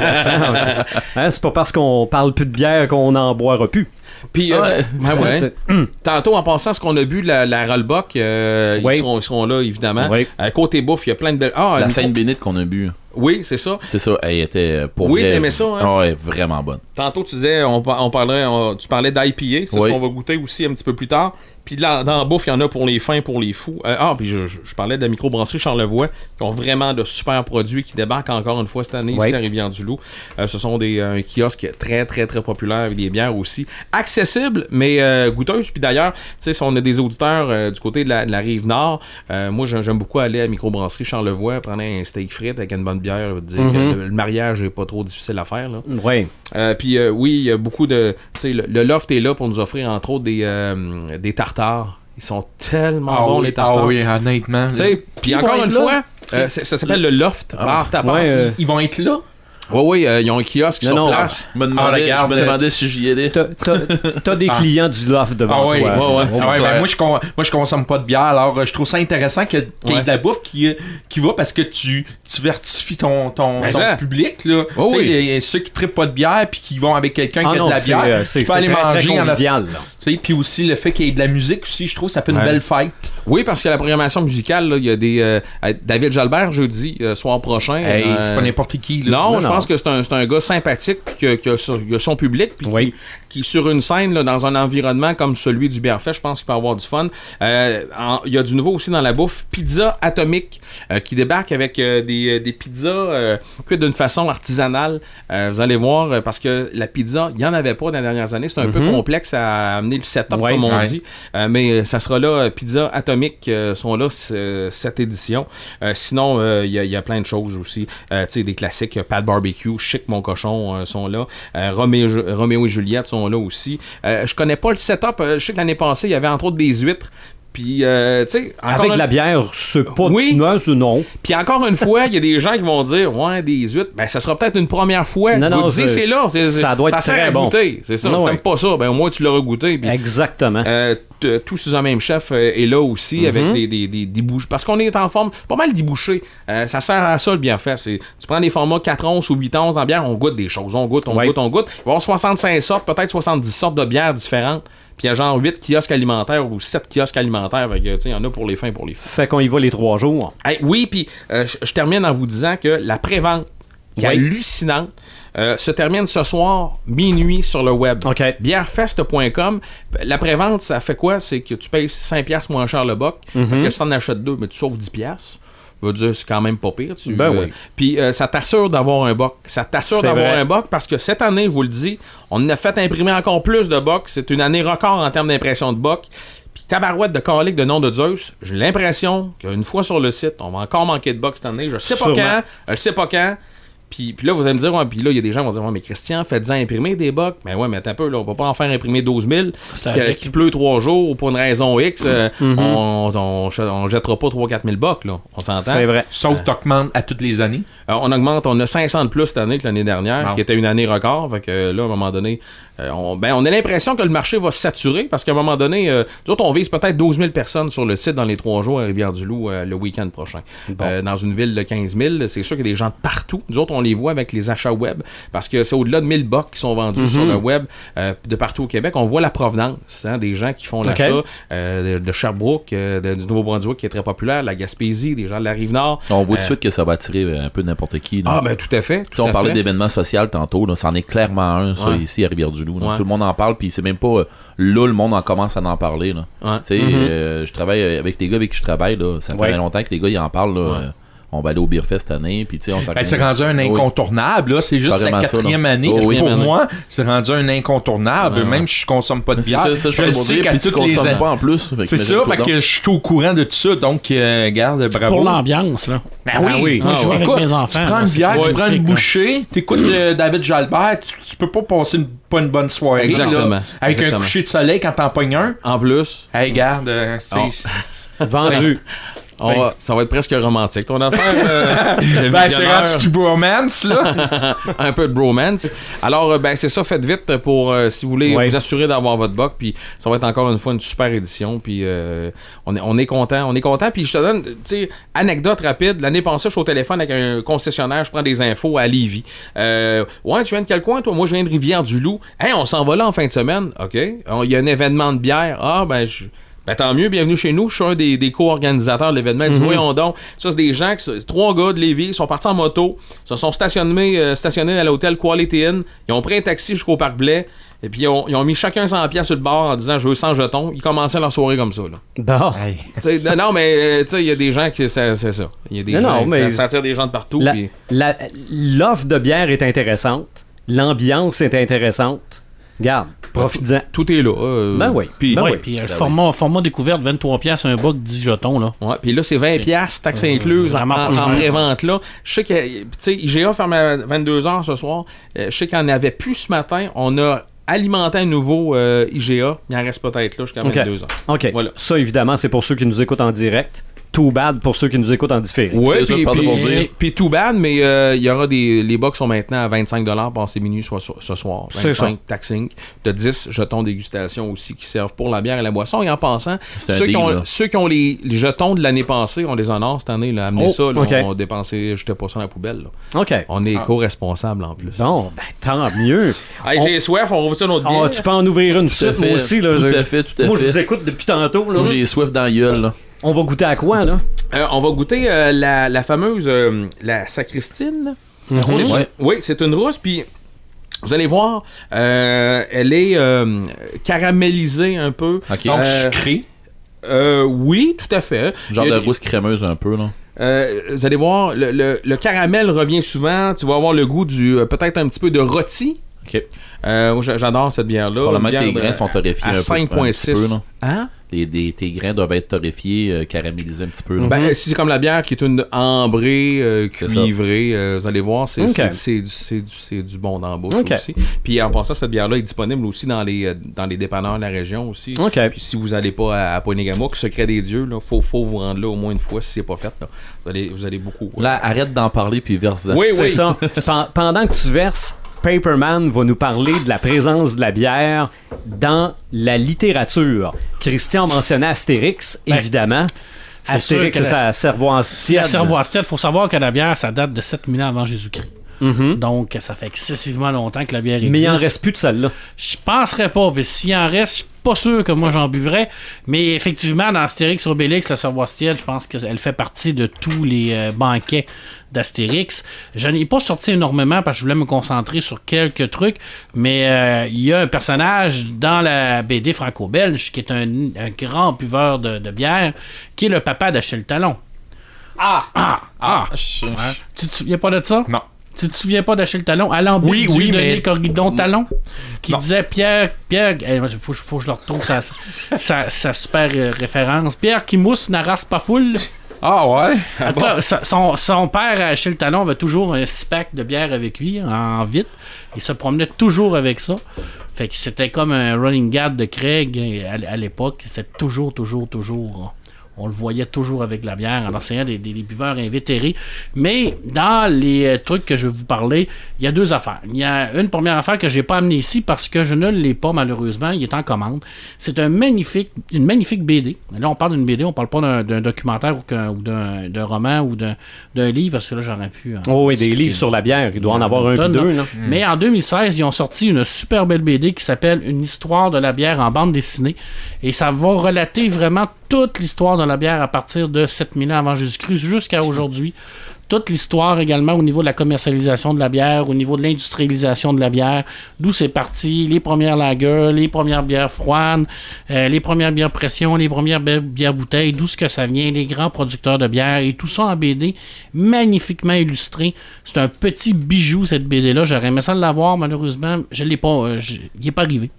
hein, c'est pas parce qu'on parle plus de bière qu'on n'en boira plus. Puis, euh, Ouais. ben ouais. Tantôt, en pensant à ce qu'on a bu, la, la Rollbuck, euh, Oui. ils, seront, ils seront là, évidemment. Oui. Euh, côté bouffe, il y a plein de belles. Ah, la Sainte-Bénite qu'on a bu. Oui, c'est ça. C'est ça, elle était euh, pour Oui, vrai, t'aimais ça, hein? Ah ouais, vraiment bonne. Tantôt, tu disais, on, on parlerait, on- tu parlais d'IPA, c'est Oui. ce qu'on va goûter aussi un petit peu plus tard. Puis là, dans la bouffe, il y en a pour les fins, pour les fous. Euh, ah, puis je, je- je parlais de la microbrasserie Charlevoix, qui ont vraiment de super produits qui débarquent encore une fois cette année Oui. ici à Rivière-du-Loup. Euh, ce sont des un kiosque très, très, très populaire avec des bières aussi accessibles, mais euh, goûteuses. Puis d'ailleurs, tu sais, si on a des auditeurs euh, du côté de la, de la rive nord, euh, moi, j'aime beaucoup aller à la microbrasserie Charlevoix, prendre un steak frites avec une bonne bière. je veux dire, Mhm. le, le mariage est pas trop difficile à faire. Là. Euh, puis euh, oui, il y a beaucoup de. Tu sais, le, le loft est là pour nous offrir entre autres des, euh, des tartares. Ils sont tellement Ah bons oui, les tartares. ah oui, honnêtement. Tu sais, puis encore une là? fois, euh, ça s'appelle le loft bar tapas. ouais, euh, Ils vont être là. Oui, oui, euh, ils ont un kiosque Non, sur non. place. Je me demandais, regarde, je me euh, demandais si j'y allais. T'as- des Ah. clients du loft devant Ah oui, toi. ouais, ouais. Ah ouais, ben moi, je con- moi, je consomme pas de bière, alors euh, je trouve ça intéressant qu'il y ait Ouais. de la bouffe qui, qui va parce que tu divertifies ton, ton, Ben ton public. Là. Oh Tu sais, oui. il y a- ceux qui trippent pas de bière puis qui vont avec quelqu'un Ah qui a non, de la c'est bière. euh, tu c'est aller manger Puis aussi le fait qu'il y ait de la musique aussi, je trouve ça fait une belle fête. Oui, parce que la programmation musicale, il y a des. euh, David Jalbert, jeudi, euh, soir prochain. Hey, euh, c'est pas n'importe qui. Là. Non, Non, je non. pense que c'est un, gars sympathique puis qui a, son, qui a son public puis Oui. qui, qui, sur une scène là, dans un environnement comme celui du Bièrfest, je pense qu'il peut avoir du fun. En- Il y a du nouveau aussi dans la bouffe, pizza atomique qui débarque avec des, des pizzas cuites d'une façon artisanale. Vous allez voir parce que la pizza, il y en avait pas dans les dernières années, c'est un peu complexe à amener le setup Ouais, comme on ouais. dit. Mais ça sera là, Pizza Atomique euh, sont là cette édition. Euh, sinon, euh, il y, a- plein de choses aussi. Tu sais, des classiques, Pat Barbecue, Chic Mon Cochon sont là. Roméo, Roméo et Juliette sont boissons-là aussi. Je connais pas le setup. je sais que l'année passée, il y avait entre autres des huîtres. Puis, euh, tu sais, Avec un- la bière, c'est pas. Oui. Non, non. Puis encore une fois, il y a des gens qui vont dire Ouais, des huîtres, ben ça sera peut-être une première fois. Non, non, c'est- là. c'est- ça doit être sert très à bon. goûter. C'est ça. Non, ouais. pas ça, ben au moins tu l'auras goûté. Exactement. euh, t- tout sous un même chef euh, est là aussi Mhm. avec des, des, des, des bouches. Parce qu'on est en forme, pas mal débouché. Euh, ça sert à ça le bien fait. C'est, tu prends des formats 4 onces ou 8 onces dans la bière, on goûte des choses. On goûte, on Ouais. goûte, on goûte. Il va y avoir 65 sortes, peut-être 70 sortes de bières différentes. Puis il y a genre 8 kiosques alimentaires ou 7 kiosques alimentaires. Fait que, Il y en a pour les fins, pour les fins. Fait qu'on y va les trois jours. Hey, oui, puis euh, je termine en vous disant que la prévente, qui est hallucinante, euh, se termine ce soir, minuit, sur le web. OK. Bièrefest.com. La prévente, ça fait quoi? C'est que tu payes 5$ piastres moins cher le boc. Mhm. Fait que si t'en achètes deux, mais tu sauves 10$. Veux dire, c'est quand même pas pire. Tu, Ben oui. Puis euh, ça t'assure d'avoir un boc. Ça t'assure d'avoir un boc parce que cette année, je vous le dis, on a fait imprimer encore plus de bocs. C'est une année record en termes d'impression de boc. Puis tabarouette de calique de nom de Zeus, j'ai l'impression qu'une fois sur le site, on va encore manquer de box cette année. Je sais pas quand, je sais pas quand. Puis, puis là, vous allez me dire, ouais, puis là, il y a des gens qui vont dire, ouais, mais Christian, faites-en imprimer des bocs. Mais ouais, mais attends un peu, là, on va pas en faire imprimer 12 000. C'est Qui, pleut trois jours pour une raison X. euh, Mhm. on, on, on jettera pas 3-4 000 bocs, là. On s'entend? C'est vrai. Sauf que t'augmentes à toutes les années? Euh, on augmente, on a 500 de plus cette année que l'année dernière, Wow. qui était une année record. Fait que euh, là, à un moment donné, euh, on, ben, on a l'impression que le marché va se saturer parce qu'à un moment donné, euh, nous autres, on vise peut-être 12 000 personnes sur le site dans les trois jours à Rivière-du-Loup euh, le week-end prochain. Dans une ville de 15 000, c'est sûr qu'il y a des gens de partout. Nous autres, on les voit avec les achats web parce que c'est au-delà de 1000 bocs qui sont vendus sur le web de partout au Québec. On voit la provenance hein, des gens qui font l'achat de, de Sherbrooke, de- du Nouveau-Brunswick qui est très populaire, la Gaspésie, des gens de la Rive-Nord. On voit tout de suite que ça va attirer un peu n'importe qui. Ah, ben tout à fait. Tout on à parlait d'événements sociaux tantôt, c'en est clairement un, ça, Ouais. ici à Rivière-du-Loup. Ouais. Tout le monde en parle, puis c'est même pas euh, là, le monde en commence à en parler. Là. Ouais. Tu sais, Mhm. euh, je travaille euh, avec les gars avec qui je travaille, là, ça fait longtemps que les gars ils en parlent. là, on va aller au Beer Fest cette année, puis tu sais, on s'en Ben, c'est rendu un Oui. incontournable, là. C'est juste sa quatrième année. Oh, oui, pour moi, c'est rendu un incontournable, Ouais, ouais. même si je consomme pas de C'est bière. ça, ça, je je le sais qu'à toutes les années. pas en plus. C'est ça, fait que je suis au courant de tout ça, donc euh, garde, bravo. Pour l'ambiance, là. Ben Ah oui. Moi, je joue avec mes enfants. Tu prends une bière, tu prends une bouchée, t'écoutes euh, David Jalbert, tu, tu peux pas passer une, pas une bonne soirée. Exactement. là, avec Exactement. un coucher de soleil quand t'en pognes un. En plus, Hey, garde, euh, c'est. Oh. Vendu. On va- ça va être presque romantique. Ton affaire, euh, Ben, c'est rendu du bromance, là. un peu de bromance. Alors, euh, ben, c'est ça, faites vite pour, euh, si vous voulez, Ouais. vous assurer d'avoir votre boc. Puis, ça va être encore une fois une super édition. Puis, euh, on est, on est content. On est content. Puis, je te donne, tu sais, anecdote rapide. L'année passée, je suis au téléphone avec un concessionnaire. Je prends des infos à Lévis. Euh, ouais, tu viens de quel coin, toi? Moi, je viens de Rivière-du-Loup. Hey, on s'en va là en fin de semaine. OK. Il y a un événement de bière. Ah, ben, je. Ben, tant mieux, bienvenue chez nous. Je suis un des, des co-organisateurs de l'événement. Il dit, voyons donc. Ça, c'est des gens, qui, trois gars de Lévis, ils sont partis en moto, se sont stationnés, euh, stationnés à l'hôtel Quality Inn. Ils ont pris un taxi jusqu'au Parc Blais. Et puis, ils ont, ils ont mis chacun 100 pièces sur le bord en disant, je veux 100 jetons. Ils commençaient leur soirée comme ça, là. Sais, non, mais, euh, tu sais, il y a des gens qui, c'est ça. Il y a des Non, gens, non, mais- ça, attire des gens de partout. La- puis- la- L'offre de bière est intéressante. L'ambiance est intéressante. Garde, profite-en. tout est là. euh, Ben oui. Puis, Ben Ouais, oui. puis euh, format, format découverte, 23 pièces un boc 10 jetons, là. Ouais, puis là, c'est 20 pièces taxes incluses en, vraiment pas en, en pré-vente là. Je sais que, tu sais, IGA ferme à 22h ce soir. Euh, je sais qu'il n'y en avait plus ce matin. On a alimenté un nouveau euh, IGA. Il en reste peut-être là jusqu'à Ok. 22h. OK. Voilà. Ça, évidemment, c'est pour ceux qui nous écoutent en direct. Too bad pour ceux qui nous écoutent en différé. Ça, puis, tout bad, mais euh, il y aura des. Les box sont maintenant à 25$ passé minuit soit, ce soir. C'est 25 taxing. De 10 jetons dégustation aussi qui servent pour la bière et la boisson. Et en passant, ceux qui, ont, ceux qui ont les, les jetons de l'année passée, on les honore cette année. Là, amenez Oh, ça. Là, ok. On a dépensé, jetait pas ça dans la poubelle. là. OK. On est co-responsable en plus. Bon, ben tant mieux. Hey, On- j'ai soif, on rouvre ça notre Ah, bière. tu peux en ouvrir une Tout suite, moi aussi. Là, tout à fait, tout à moi, fait. je vous écoute depuis tantôt. Là. Moi, j'ai soif dans la gueule, là. On va goûter à quoi, là? Euh, on va goûter euh, la, la fameuse euh, la sacristine. Ouais. Oui, c'est une rousse, puis vous allez voir, euh, elle est euh, caramélisée un peu. Ok. Donc, sucré. Euh, oui, tout à fait. Genre de rousse crémeuse un peu, là. Euh, vous allez voir, le, le- le caramel revient souvent. Tu vas avoir le goût du euh, peut-être un petit peu de rôti. Ok. Euh, J'adore cette bière-là. Probablement que tes grains sont torréfiés à un peu, un petit 5.6. peu, là. Hein? Les, tes grains doivent être torréfiés, euh, caramélisés un petit peu. Ben, euh, si c'est comme la bière qui est une ambrée, euh, cuivrée, euh, vous allez voir, c'est du, du, bon Ok. aussi. Puis en passant, cette bière-là est disponible aussi dans les, euh, dans les dépanneurs de la région aussi. Puis si vous n'allez pas à, à Poinégamouk, Secret des Dieux, il faut, faut vous rendre là au moins une fois si c'est pas fait. là. Vous, allez, vous allez beaucoup. Là, arrête d'en parler puis verse Oui, C'est oui. ça. Pen- Pendant que tu verses, Paperman va nous parler de la présence de la bière dans la littérature. Christian mentionnait Astérix, Ben, évidemment. Astérix, c'est sa cervoise tiède. La cervoise tiède, faut savoir que la bière, ça date de 7000 ans avant Jésus-Christ. Mhm. Donc, ça fait excessivement longtemps que la bière existe. Mais il en reste plus de celle-là. Je penserais pas. Mais s'il en reste, je suis pas sûr que moi j'en buvrais. Mais effectivement, dans Astérix Obélix, la cervoise tiède, je pense qu'elle fait partie de tous les euh, banquets d'Astérix. Je n'ai pas sorti énormément parce que je voulais me concentrer sur quelques trucs. Mais euh, il y a un personnage dans la BD franco-belge qui est un, un grand buveur de, de bière, qui est le papa d'Achille Talon. Ah! Ah! Ah! je- Ouais. Tu te souviens pas de ça? Non. Tu te souviens pas d'Achille Talon? Alain Oui, oui, mais- Corridon Talon, qui Non. disait Pierre, Pierre, il faut, faut que je le retrouve sa, sa, sa super euh, référence. Pierre qui mousse n'arrasse pas foule. Ah ouais? En tout cas, sa- son, son père, Achille Talon, avait toujours un six pack de bière avec lui, en vite. Il se promenait toujours avec ça. Fait que c'était comme un running gag de Craig euh, à, à l'époque. C'était toujours, toujours, toujours. On le voyait toujours avec la bière. Alors, c'est un des, des- des buveurs invétérés. Mais dans les euh, trucs que je vais vous parler, il y a deux affaires. Il y a une première affaire que j'ai pas amenée ici parce que je ne l'ai pas malheureusement. Il est en commande. C'est un magnifique, une magnifique BD. Là, on parle d'une BD, on parle pas d'un, documentaire ou, d'un, roman ou d'un, livre parce que là, j'aurais pu. euh, Oh oui, des livres sur la bière. Il doit en avoir un Tonne, deux. Là. Mais en 2016, ils ont sorti une super belle BD qui s'appelle Une histoire de la bière en bande dessinée. Et ça va relater vraiment toute l'histoire de la bière à partir de 7000 ans avant Jésus-Christ jusqu'à aujourd'hui. Toute l'histoire également au niveau de la commercialisation de la bière, au niveau de l'industrialisation de la bière, d'où c'est parti, les premières lagers, les premières bières froides, euh, les premières bières pression, les premières bi- bières bouteilles, d'où ce que ça vient, les grands producteurs de bière et tout ça en BD, magnifiquement illustré. C'est un petit bijou cette BD-là. J'aurais aimé ça l'avoir, malheureusement, je l'ai pas, euh, il n'est pas arrivé.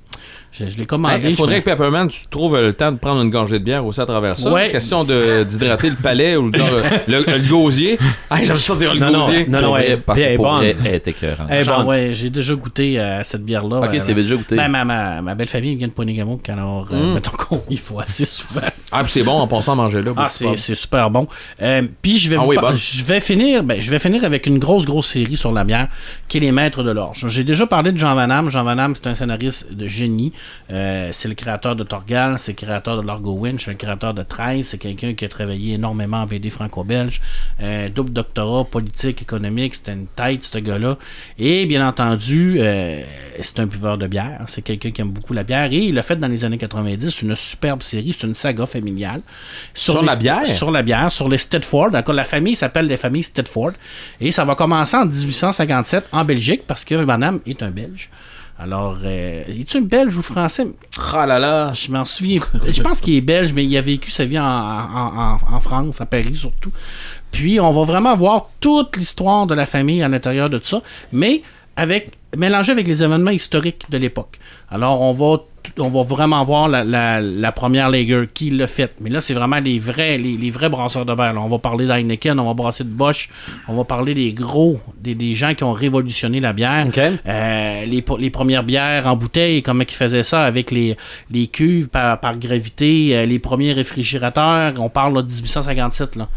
Je, je l'ai commandé. Il je faudrait que Pepperman, tu trouves euh, le temps de prendre une gorgée de bière aussi à travers ça. Ouais. Question d'hydrater le palais ou le, le, le gosier. Ah, j'aime ça dire le Non, gosier. non, non, elle, est bonne. elle est écœurante. Elle bonne. ouais, j'ai déjà goûté à cette bière-là. Ok, Euh, c'est déjà goûté. Ben, ma, ma, ma belle famille vient de Ponégamok, alors euh, Mm. mettons qu'on y va assez souvent. Ah, puis c'est bon en pensant à manger là. Ah, c'est, super bon. Euh, puis je vais, Ah oui, je vais finir, ben, je vais finir avec une grosse grosse série sur la bière, qui est les Maîtres de l'Orge. J'ai déjà parlé de Jean Van Damme. Jean Van Damme, c'est un scénariste de génie. Euh, c'est le créateur de Torgal, c'est le créateur de Largo Winch, c'est le créateur de 13. C'est quelqu'un qui a travaillé énormément en BD franco-belge. Euh, double doctorat, politique, économique. C'était une tête, ce gars-là. Et bien entendu, euh, c'est un buveur de bière. C'est quelqu'un qui aime beaucoup la bière. Et il a fait dans les années 90 une superbe série. C'est une saga familiale. Sur les- la bière? Sur la bière, sur les Stedford. Encore, la famille s'appelle les familles Stedford. Et ça va commencer en 1857 en Belgique parce que Madame est un Belge. Alors, euh, est-tu un Belge ou français? Ah là là. Je m'en souviens. Je pense qu'il est belge, mais il a vécu sa vie en, en- en- en France, à Paris surtout. Puis, on va vraiment voir toute l'histoire de la famille à l'intérieur de tout ça, mais avec mélangé avec les événements historiques de l'époque. Alors, on va on va vraiment voir la, la- la première Lager qui l'a fait. Mais là, c'est vraiment les vrais, les, les vrais brasseurs de bière. là. On va parler d'Heineken, on va brasser de Bosch, on va parler des gros, des, des gens qui ont révolutionné la bière. Euh, les, premières bières en bouteille, comment ils faisaient ça avec les, les cuves par, par gravité, euh, les premiers réfrigérateurs, on parle là, de 1857, là.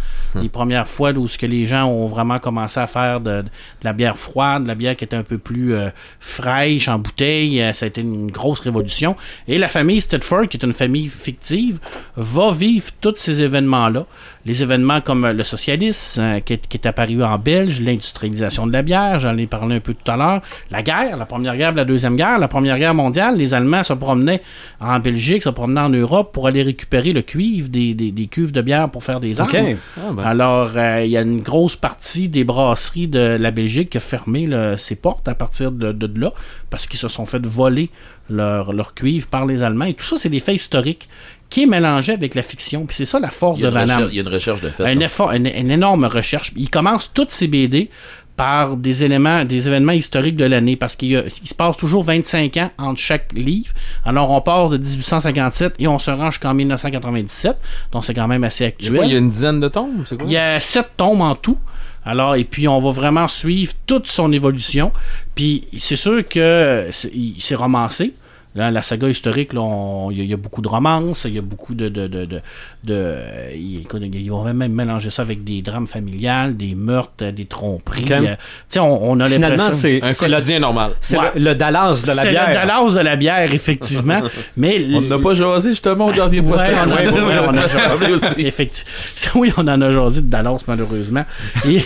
les premières fois là, où ce que les gens ont vraiment commencé à faire de, de la bière froide, de la bière qui était un peu plus euh, fraîche en bouteille, ça a été une grosse révolution. Et la famille Stedford, qui est une famille fictive, va vivre tous ces événements-là. Les événements comme euh, le socialisme, euh, qui, est, qui est apparu en Belge, l'industrialisation de la bière, j'en ai parlé un peu tout à l'heure, la guerre, la première guerre, la deuxième guerre, la première guerre mondiale, les Allemands se promenaient en Belgique, se promenaient en Europe pour aller récupérer le cuivre des, des, des cuves de bière pour faire des armes. Ah, ben. Alors, euh, il y a une grosse partie des brasseries de la Belgique qui a fermé le- ses portes à partir de, de là parce qu'ils se sont fait voler leur, leur cuivre par les Allemands. Et tout ça, c'est des faits historiques qui est mélangé avec la fiction. Puis c'est ça la force Il y, a de Van Damme. il y a une recherche de fait. Un effort, une, une énorme recherche. Il commence toutes ses BD par des éléments, des événements historiques de l'année, parce qu'il y a- il se passe toujours 25 ans entre chaque livre. Alors, on part de 1857 et on se rend jusqu'en 1997, donc c'est quand même assez Je sais actuel. pas, il y a une dizaine de tombes, c'est quoi? Il y a sept tombes en tout. Alors, et puis on va vraiment suivre toute son évolution. Puis c'est sûr que c'est romancé. Là, la saga historique, il y, a- il y a beaucoup de romances, il y a beaucoup de. de, de, de, de- il- écoute, ils vont même mélanger ça avec des drames familiales, des meurtres, des tromperies. Euh, on, on a Finalement, c'est Un c'est le, quotidien normal. c'est Ouais. le, le Dallas de la c'est bière. le Dallas de la bière, effectivement. mais On n'a pas jasé justement au dernier Ouais, podcast. on ouais, on a jasé aussi. Effectivement. Oui, on en a jasé de Dallas, malheureusement. Et,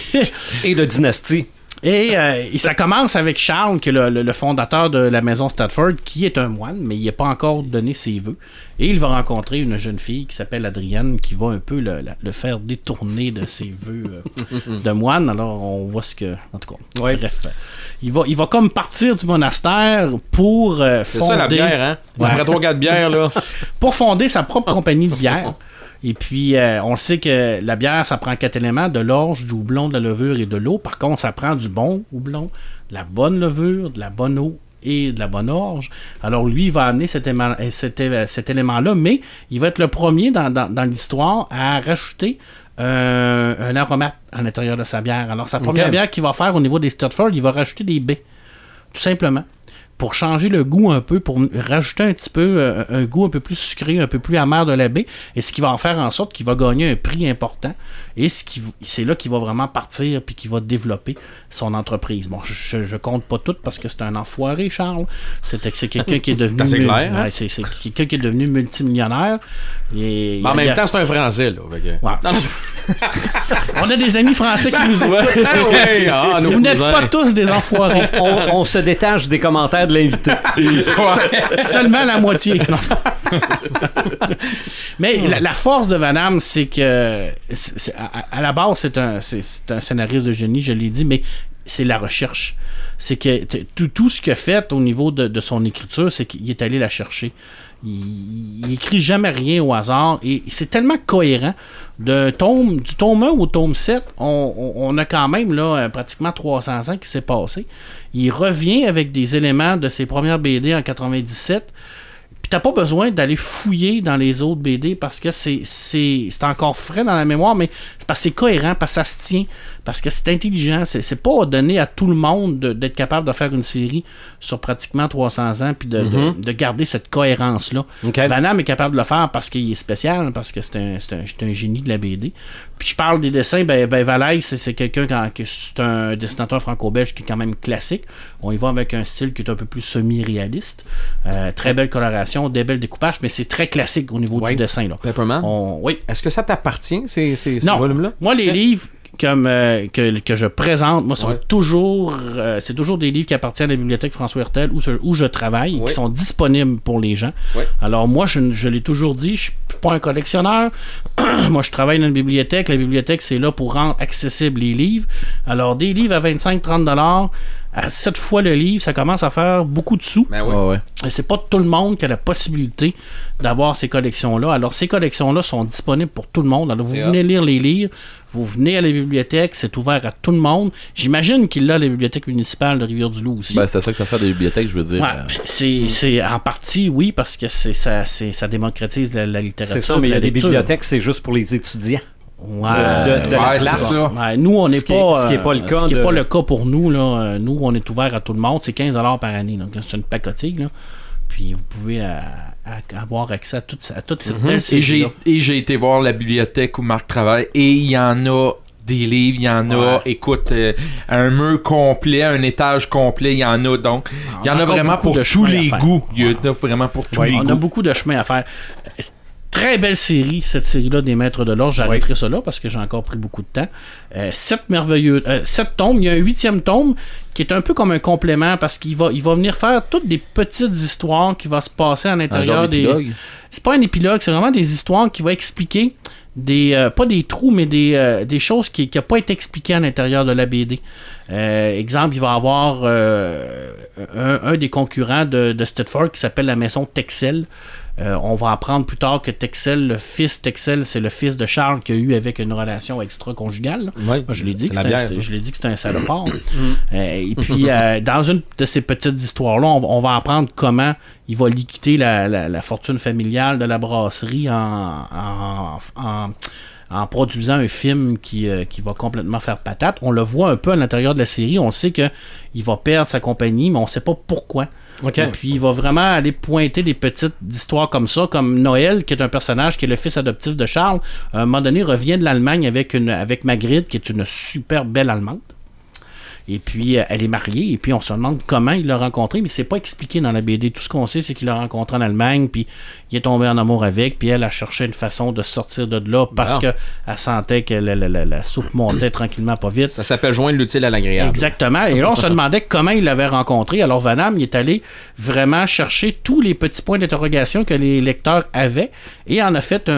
Et de Dynastie. Et, euh, et ça commence avec Charles, qui est le, le- le fondateur de la maison Stratford, qui est un moine, mais il n'a pas encore donné ses vœux. Et il va rencontrer une jeune fille qui s'appelle Adrienne, qui va un peu le, faire détourner de ses vœux euh, de moine. Alors, on voit ce que. En tout cas, Ouais. bref. euh, Il va, il va comme partir du monastère pour euh, C'est fonder ça la bière, hein? Ouais. Après 3-4 bières, là. pour fonder sa propre compagnie de bière. Et puis, euh, on sait que la bière, ça prend quatre éléments de l'orge, du houblon, de la levure et de l'eau. Par contre, ça prend du bon houblon, de la bonne levure, de la bonne eau et de la bonne orge. Alors, lui, il va amener cet, élément- euh, cet, euh, cet élément-là, mais il va être le premier dans, dans- dans l'histoire à rajouter euh, un aromate à l'intérieur de sa bière. Alors, sa première bière qu'il va faire au niveau des Stratford, il va rajouter des baies. Tout simplement pour changer le goût un peu, pour rajouter un petit peu euh, un goût un peu plus sucré, un peu plus amer de la baie, et ce qui va en faire en sorte qu'il va gagner un prix important, et ce qui, c'est là qu'il va vraiment partir puis qu'il va développer son entreprise. Bon, je, je compte pas tout parce que c'est un enfoiré, Charles. C'est, c'est quelqu'un qui est devenu, C'est clair, hein? ouais, c'est, quelqu'un qui est devenu multimillionnaire. Et, Mais en a- même temps, c'est un français, là. fait que- Ouais. Non, non, on a des amis français qui nous écoutent. Ah ouais, ah, Vous n'êtes pas tous des enfoirés. On, on se détache des commentaires de l'invité. Seulement la moitié. Mais la, la force de Van Damme, c'est que à, à la base, c'est un, c'est- un scénariste de génie, je l'ai dit, mais c'est la recherche. C'est que tout, tout ce qu'il a fait au niveau de, de son écriture, c'est qu'il est allé la chercher. Il, il écrit jamais rien au hasard et c'est tellement cohérent. De tome, du tome 1 au tome 7, on, on- a quand même là, euh, pratiquement 300 ans qui s'est passé. Il revient avec des éléments de ses premières BD en 97. Puis t'as pas besoin d'aller fouiller dans les autres BD parce que c'est, c'est, encore frais dans la mémoire, mais parce que c'est cohérent, parce que ça se tient, parce que c'est intelligent. C'est, c'est pas donné à tout le monde de- d'être capable de faire une série sur pratiquement 300 ans puis de, de- de garder cette cohérence-là. Ok. Van Damme est capable de le faire parce qu'il est spécial, parce que c'est un, c'est un, c'est un génie de la BD. Puis je parle des dessins, ben, ben Valais, c'est, c'est quelqu'un que c'est un dessinateur franco-belge qui est quand même classique. On y va avec un style qui est un peu plus semi-réaliste. Euh, très belle coloration, des belles découpages, mais c'est très classique au niveau Ouais. du dessin. Là. Pepperman. On- oui. Est-ce que ça t'appartient, ces, ces, ces Non. Moi, les livres comme, euh, que, que je présente, moi, sont Ouais. toujours, euh, c'est toujours des livres qui appartiennent à la bibliothèque François Hertel où, où je travaille et qui sont disponibles pour les gens. Ouais. Alors, moi, je, je l'ai toujours dit, je suis pas un collectionneur. moi, je travaille dans une bibliothèque. La bibliothèque, c'est là pour rendre accessibles les livres. Alors, des livres à 25-30 dollars, à 7 fois le livre, ça commence à faire beaucoup de sous. Ben oui. Ouais, ouais. Et c'est pas tout le monde qui a la possibilité d'avoir ces collections-là. Alors, ces collections-là sont disponibles pour tout le monde. Alors, vous C'est venez lire les livres, vous venez à la bibliothèque, c'est ouvert à tout le monde. J'imagine qu'il l'a à la bibliothèque municipale de Rivière-du-Loup aussi. Ben, c'est ça que ça fait des bibliothèques, je veux dire. Ouais, Euh, c'est, c'est en partie, oui, parce que c'est, ça, c'est, ça démocratise la, la littérature. C'est ça, mais il y a des bibliothèques, c'est juste pour les étudiants. Ouais. de- de la ouais, classe. Ouais, nous, on n'est Ce qui est- pas. ce qui est pas le euh, cas ce qui est pas le cas pour nous. Là. Nous, on est ouvert à tout le monde. C'est 15 par année. Donc, c'est une pacotille. Là. Puis, vous pouvez euh, avoir accès à, toute, à toute cette belle Et j'ai, série-là. et j'ai été voir la bibliothèque où Marc travaille et il y en a des livres, il y en a, Ouais. écoute, euh, un mur complet, un étage complet, il y en a donc. Il y en a vraiment pour tous les goûts. Il y en a vraiment pour tous les on goûts. a beaucoup de chemin à faire. Très belle série, cette série-là des Maîtres de l'Or. J'arrêterai ça là parce que j'ai encore pris beaucoup de temps. Euh, sept merveilleux, euh, sept tomes. Il y a un huitième tome qui est un peu comme un complément parce qu'il va, il va venir faire toutes des petites histoires qui vont se passer à l'intérieur des. C'est pas un épilogue, c'est vraiment des histoires qui vont expliquer des euh, pas des trous mais des, euh, des choses qui n'ont pas été expliquées à l'intérieur de la BD. Euh, exemple, il va y avoir un, un des concurrents de, de Stedford qui s'appelle la maison Texel. Euh, on va apprendre plus tard que Texel, le fils Texel, c'est le fils de Charles qui a eu avec une relation extra-conjugale. là. Ouais. Moi, je l'ai dit, C'est que un- bière, ça. je l'ai dit que c'était un salopard. Euh, et puis, euh, dans une de ces petites histoires-là, on, va- on va apprendre comment il va liquider la, la- la fortune familiale de la brasserie en, en, en- en produisant un film qui, euh, qui va complètement faire patate. On le voit un peu à l'intérieur de la série. On sait que il va perdre sa compagnie, mais on sait pas pourquoi. OK. Et puis il va vraiment aller pointer des petites histoires comme ça, comme Noël, qui est un personnage qui est le fils adoptif de Charles. À un moment donné, revient de l'Allemagne avec, une, avec Magritte, qui est une super belle Allemande. Et puis, euh, elle est mariée, et puis on se demande comment il l'a rencontré, mais c'est pas expliqué dans la BD. Tout ce qu'on sait, c'est qu'il l'a rencontré en Allemagne, puis il est tombé en amour avec, puis elle a cherché une façon de sortir de là parce Bon. que elle sentait que la, la- la- la soupe montait tranquillement pas vite. Ça s'appelle joindre l'utile à l'agréable. Exactement. Et là, on se demandait comment il l'avait rencontré. Alors, Vanham, il est allé vraiment chercher tous les petits points d'interrogation que les lecteurs avaient et en a fait un,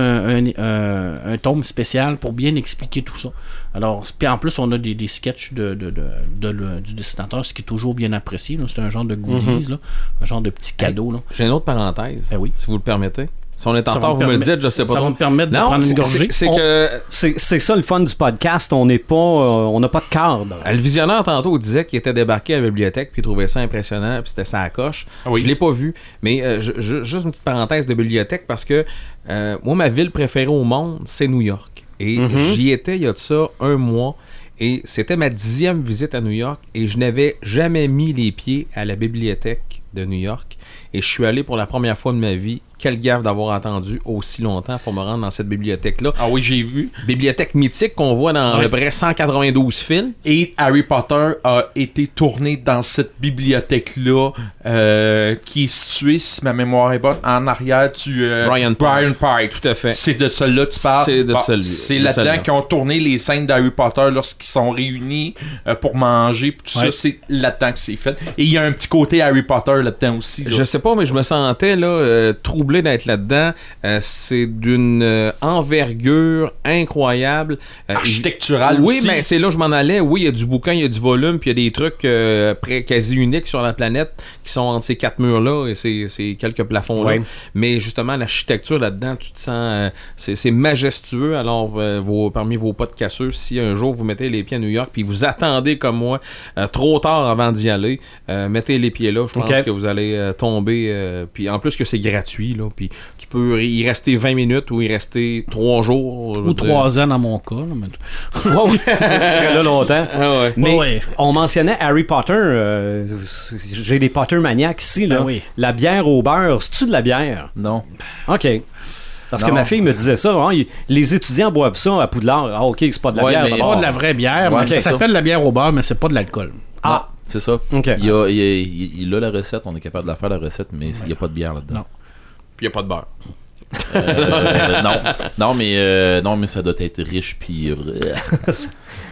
un, un- un tome spécial pour bien expliquer tout ça. Alors, puis en plus, on a des, des sketchs de, de- de- le- du dessinateur, ce qui est toujours bien apprécié. C'est un genre de goodies, là. un genre de petit cadeau. J'ai une autre parenthèse, Ben oui. si vous le permettez. Si on est en retard, vous me le dites, je sais pas ça trop. va me permettre de prendre une c'est- gorgée. c'est- que C'est c'est ça le fun du podcast. On n'est pas, euh, on n'a pas de cadre. Euh, Le visionnaire tantôt disait qu'il était débarqué à la bibliothèque puis il trouvait ça impressionnant puis c'était ça à coche. Ah oui. Je l'ai pas vu, mais euh, je- je- juste une petite parenthèse de bibliothèque parce que euh, moi ma ville préférée au monde c'est New York et j'y étais il y a de ça un mois. Et c'était ma dixième visite à New York. Et je n'avais jamais mis les pieds à la bibliothèque de New York. Et je suis allé pour la première fois de ma vie. Quelle gaffe d'avoir attendu aussi longtemps pour me rendre dans cette bibliothèque-là. Ah oui, j'ai vu. Bibliothèque mythique qu'on voit dans à peu près 192 films. Et Harry Potter a été tourné dans cette bibliothèque-là, euh, qui est située, si ma mémoire est bonne, en arrière du euh, Brian Brian Pike. Tout à fait. C'est de celle-là que tu parles? C'est de Bon, celui- C'est de là-dedans celle-là. qu'ils ont tourné les scènes d'Harry Potter lorsqu'ils sont réunis euh, pour manger. Tout Ouais. ça, c'est là-dedans que c'est fait. Et il y a un petit côté Harry Potter là-dedans aussi. là. Je sais pas, mais je me sentais là euh, troublé d'être là-dedans. Euh, c'est d'une euh, envergure incroyable. Euh, Architectural Oui, aussi. mais c'est là que je m'en allais. Oui, il y a du bouquin, il y a du volume, puis il y a des trucs euh, près- quasi uniques sur la planète qui sont entre ces quatre murs-là et ces, ces quelques plafonds-là. Ouais. Mais justement, l'architecture là-dedans, tu te sens... c'est majestueux. Alors, vos, parmi vos potes casseux, si un jour vous mettez les pieds à New York, puis vous attendez comme moi, trop tard avant d'y aller, mettez les pieds là. Je pense que vous allez tomber. puis en plus que c'est gratuit, là. Puis tu peux y rester 20 minutes ou y rester 3 jours. Ou dire. trois ans dans mon cas. là, mais- serais là longtemps. Ah ouais. Mais Ouais. on mentionnait Harry Potter. euh, J'ai des Potter maniaques ici. Là. Ben oui. La bière au beurre, c'est-tu de la bière? Non. OK. Parce que ma fille me disait ça. hein, les étudiants boivent ça à Poudlard. Ah, OK, c'est pas de la Ouais, bière. d'abord. Pas de la vraie bière, Ouais, mais c'est ça s'appelle la bière au beurre, mais c'est pas de l'alcool. Ah, C'est ça. OK. Il, a, il, y a- il- il a la recette, on est capable de la faire la recette, mais il n'y a pas de bière là-dedans. Non. Puis il a pas de beurre. Euh, non. non, mais euh, non, mais ça doit être riche puis. euh,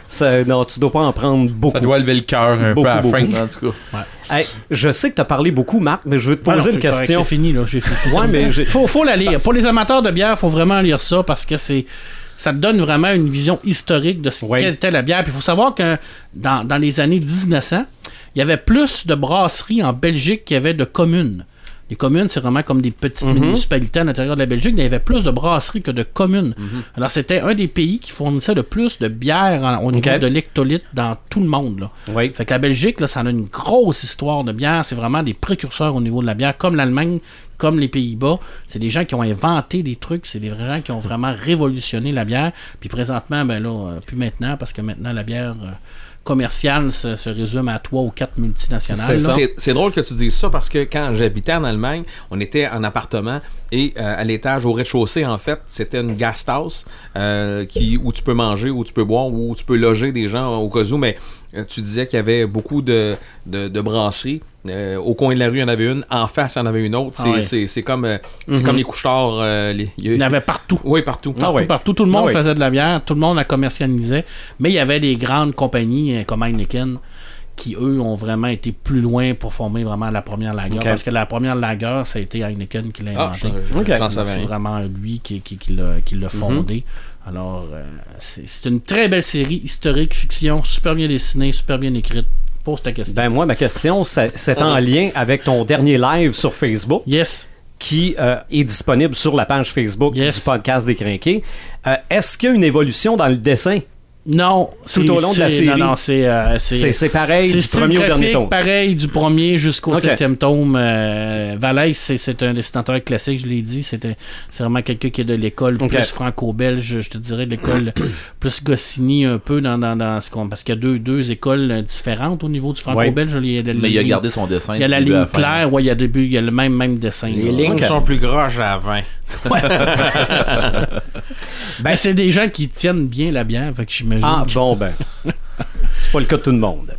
Ça- non, tu dois pas en prendre beaucoup. Ça doit lever le cœur un Beaucoup, peu à beaucoup. en tout cas. Hey, je sais que tu as parlé beaucoup, Marc, mais je veux te poser Alors, une question. C'est fini, là. J'ai fait Ouais, mais j'ai- faut, faut la lire. Pour les amateurs de bière, faut vraiment lire ça parce que c'est. Ça te donne vraiment une vision historique de ce Ouais. qu'était la bière. Puis il faut savoir que dans, dans les années 1900, il y avait plus de brasseries en Belgique qu'il y avait de communes. Les communes, c'est vraiment comme des petites Mhm. municipalités à l'intérieur de la Belgique. Il y avait plus de brasseries que de communes. Mhm. Alors, c'était un des pays qui fournissait le plus de bière en- au niveau de l'hectolitre dans tout le monde. Là. Oui. Fait que la Belgique, là, ça a une grosse histoire de bière. C'est vraiment des précurseurs au niveau de la bière, comme l'Allemagne, comme les Pays-Bas. C'est des gens qui ont inventé des trucs. C'est des gens qui ont vraiment révolutionné la bière. Puis présentement, ben là, euh, plus maintenant, parce que maintenant, la bière euh, commerciale se, se résume à trois ou quatre multinationales. C'est drôle que tu dises ça parce que quand j'habitais en Allemagne, on était en appartement et euh, à l'étage, au rez-de-chaussée, en fait, c'était une guest house euh, qui, où tu peux manger, où tu peux boire, où tu peux loger des gens au cas où. Mais euh, tu disais qu'il y avait beaucoup de, de, de brasseries. Euh, au coin de la rue, il y en avait une. En face, il y en avait une autre. C'est Ah c'est- comme, euh, c'est comme les couche-tards. euh, les- Il y en avait partout. Oui, partout. Ah Partout, partout, tout le monde Ah faisait de la bière, tout le monde la commercialisait, mais il y avait des grandes compagnies comme Heineken qui, eux, ont vraiment été plus loin pour former vraiment la première lager. Ok. Parce que la première lager, ça a été Heineken qui l'a Ah, inventé. C'est vraiment lui qui, qui, qui l'a, l'a fondé. Alors, c'est, c'est une très belle série, historique, fiction, super bien dessinée, super bien écrite. Pose ta question. Ben moi, ma question, c'est en lien avec ton dernier live sur Facebook. yes. qui euh, est disponible sur la page Facebook Yes. du podcast des Crinqués. Euh, Est-ce qu'il y a une évolution dans le dessin? Non, Tout au long de la c'est- série. Non, non, c'est. euh, C'est c'est pareil du premier au dernier tome. pareil du premier jusqu'au septième tome. Euh, Valais, c'est c'est un dessinateur classique, je l'ai dit. C'était c'est vraiment quelqu'un qui est de l'école plus franco-belge, je te dirais, de l'école plus Goscinny un peu dans, dans, dans ce qu'on. Parce qu'il y a deux, deux écoles euh, différentes au niveau du franco-belge. Mais il a gardé son dessin. Il y a la ligne claire, ouais, il y a début, il y a le même, même dessin. Les là. lignes sont plus grosses à 20. Ben, c'est des gens qui tiennent bien la bière, fait que j'imagine. Ah, bon, ben. C'est pas le cas de tout le monde.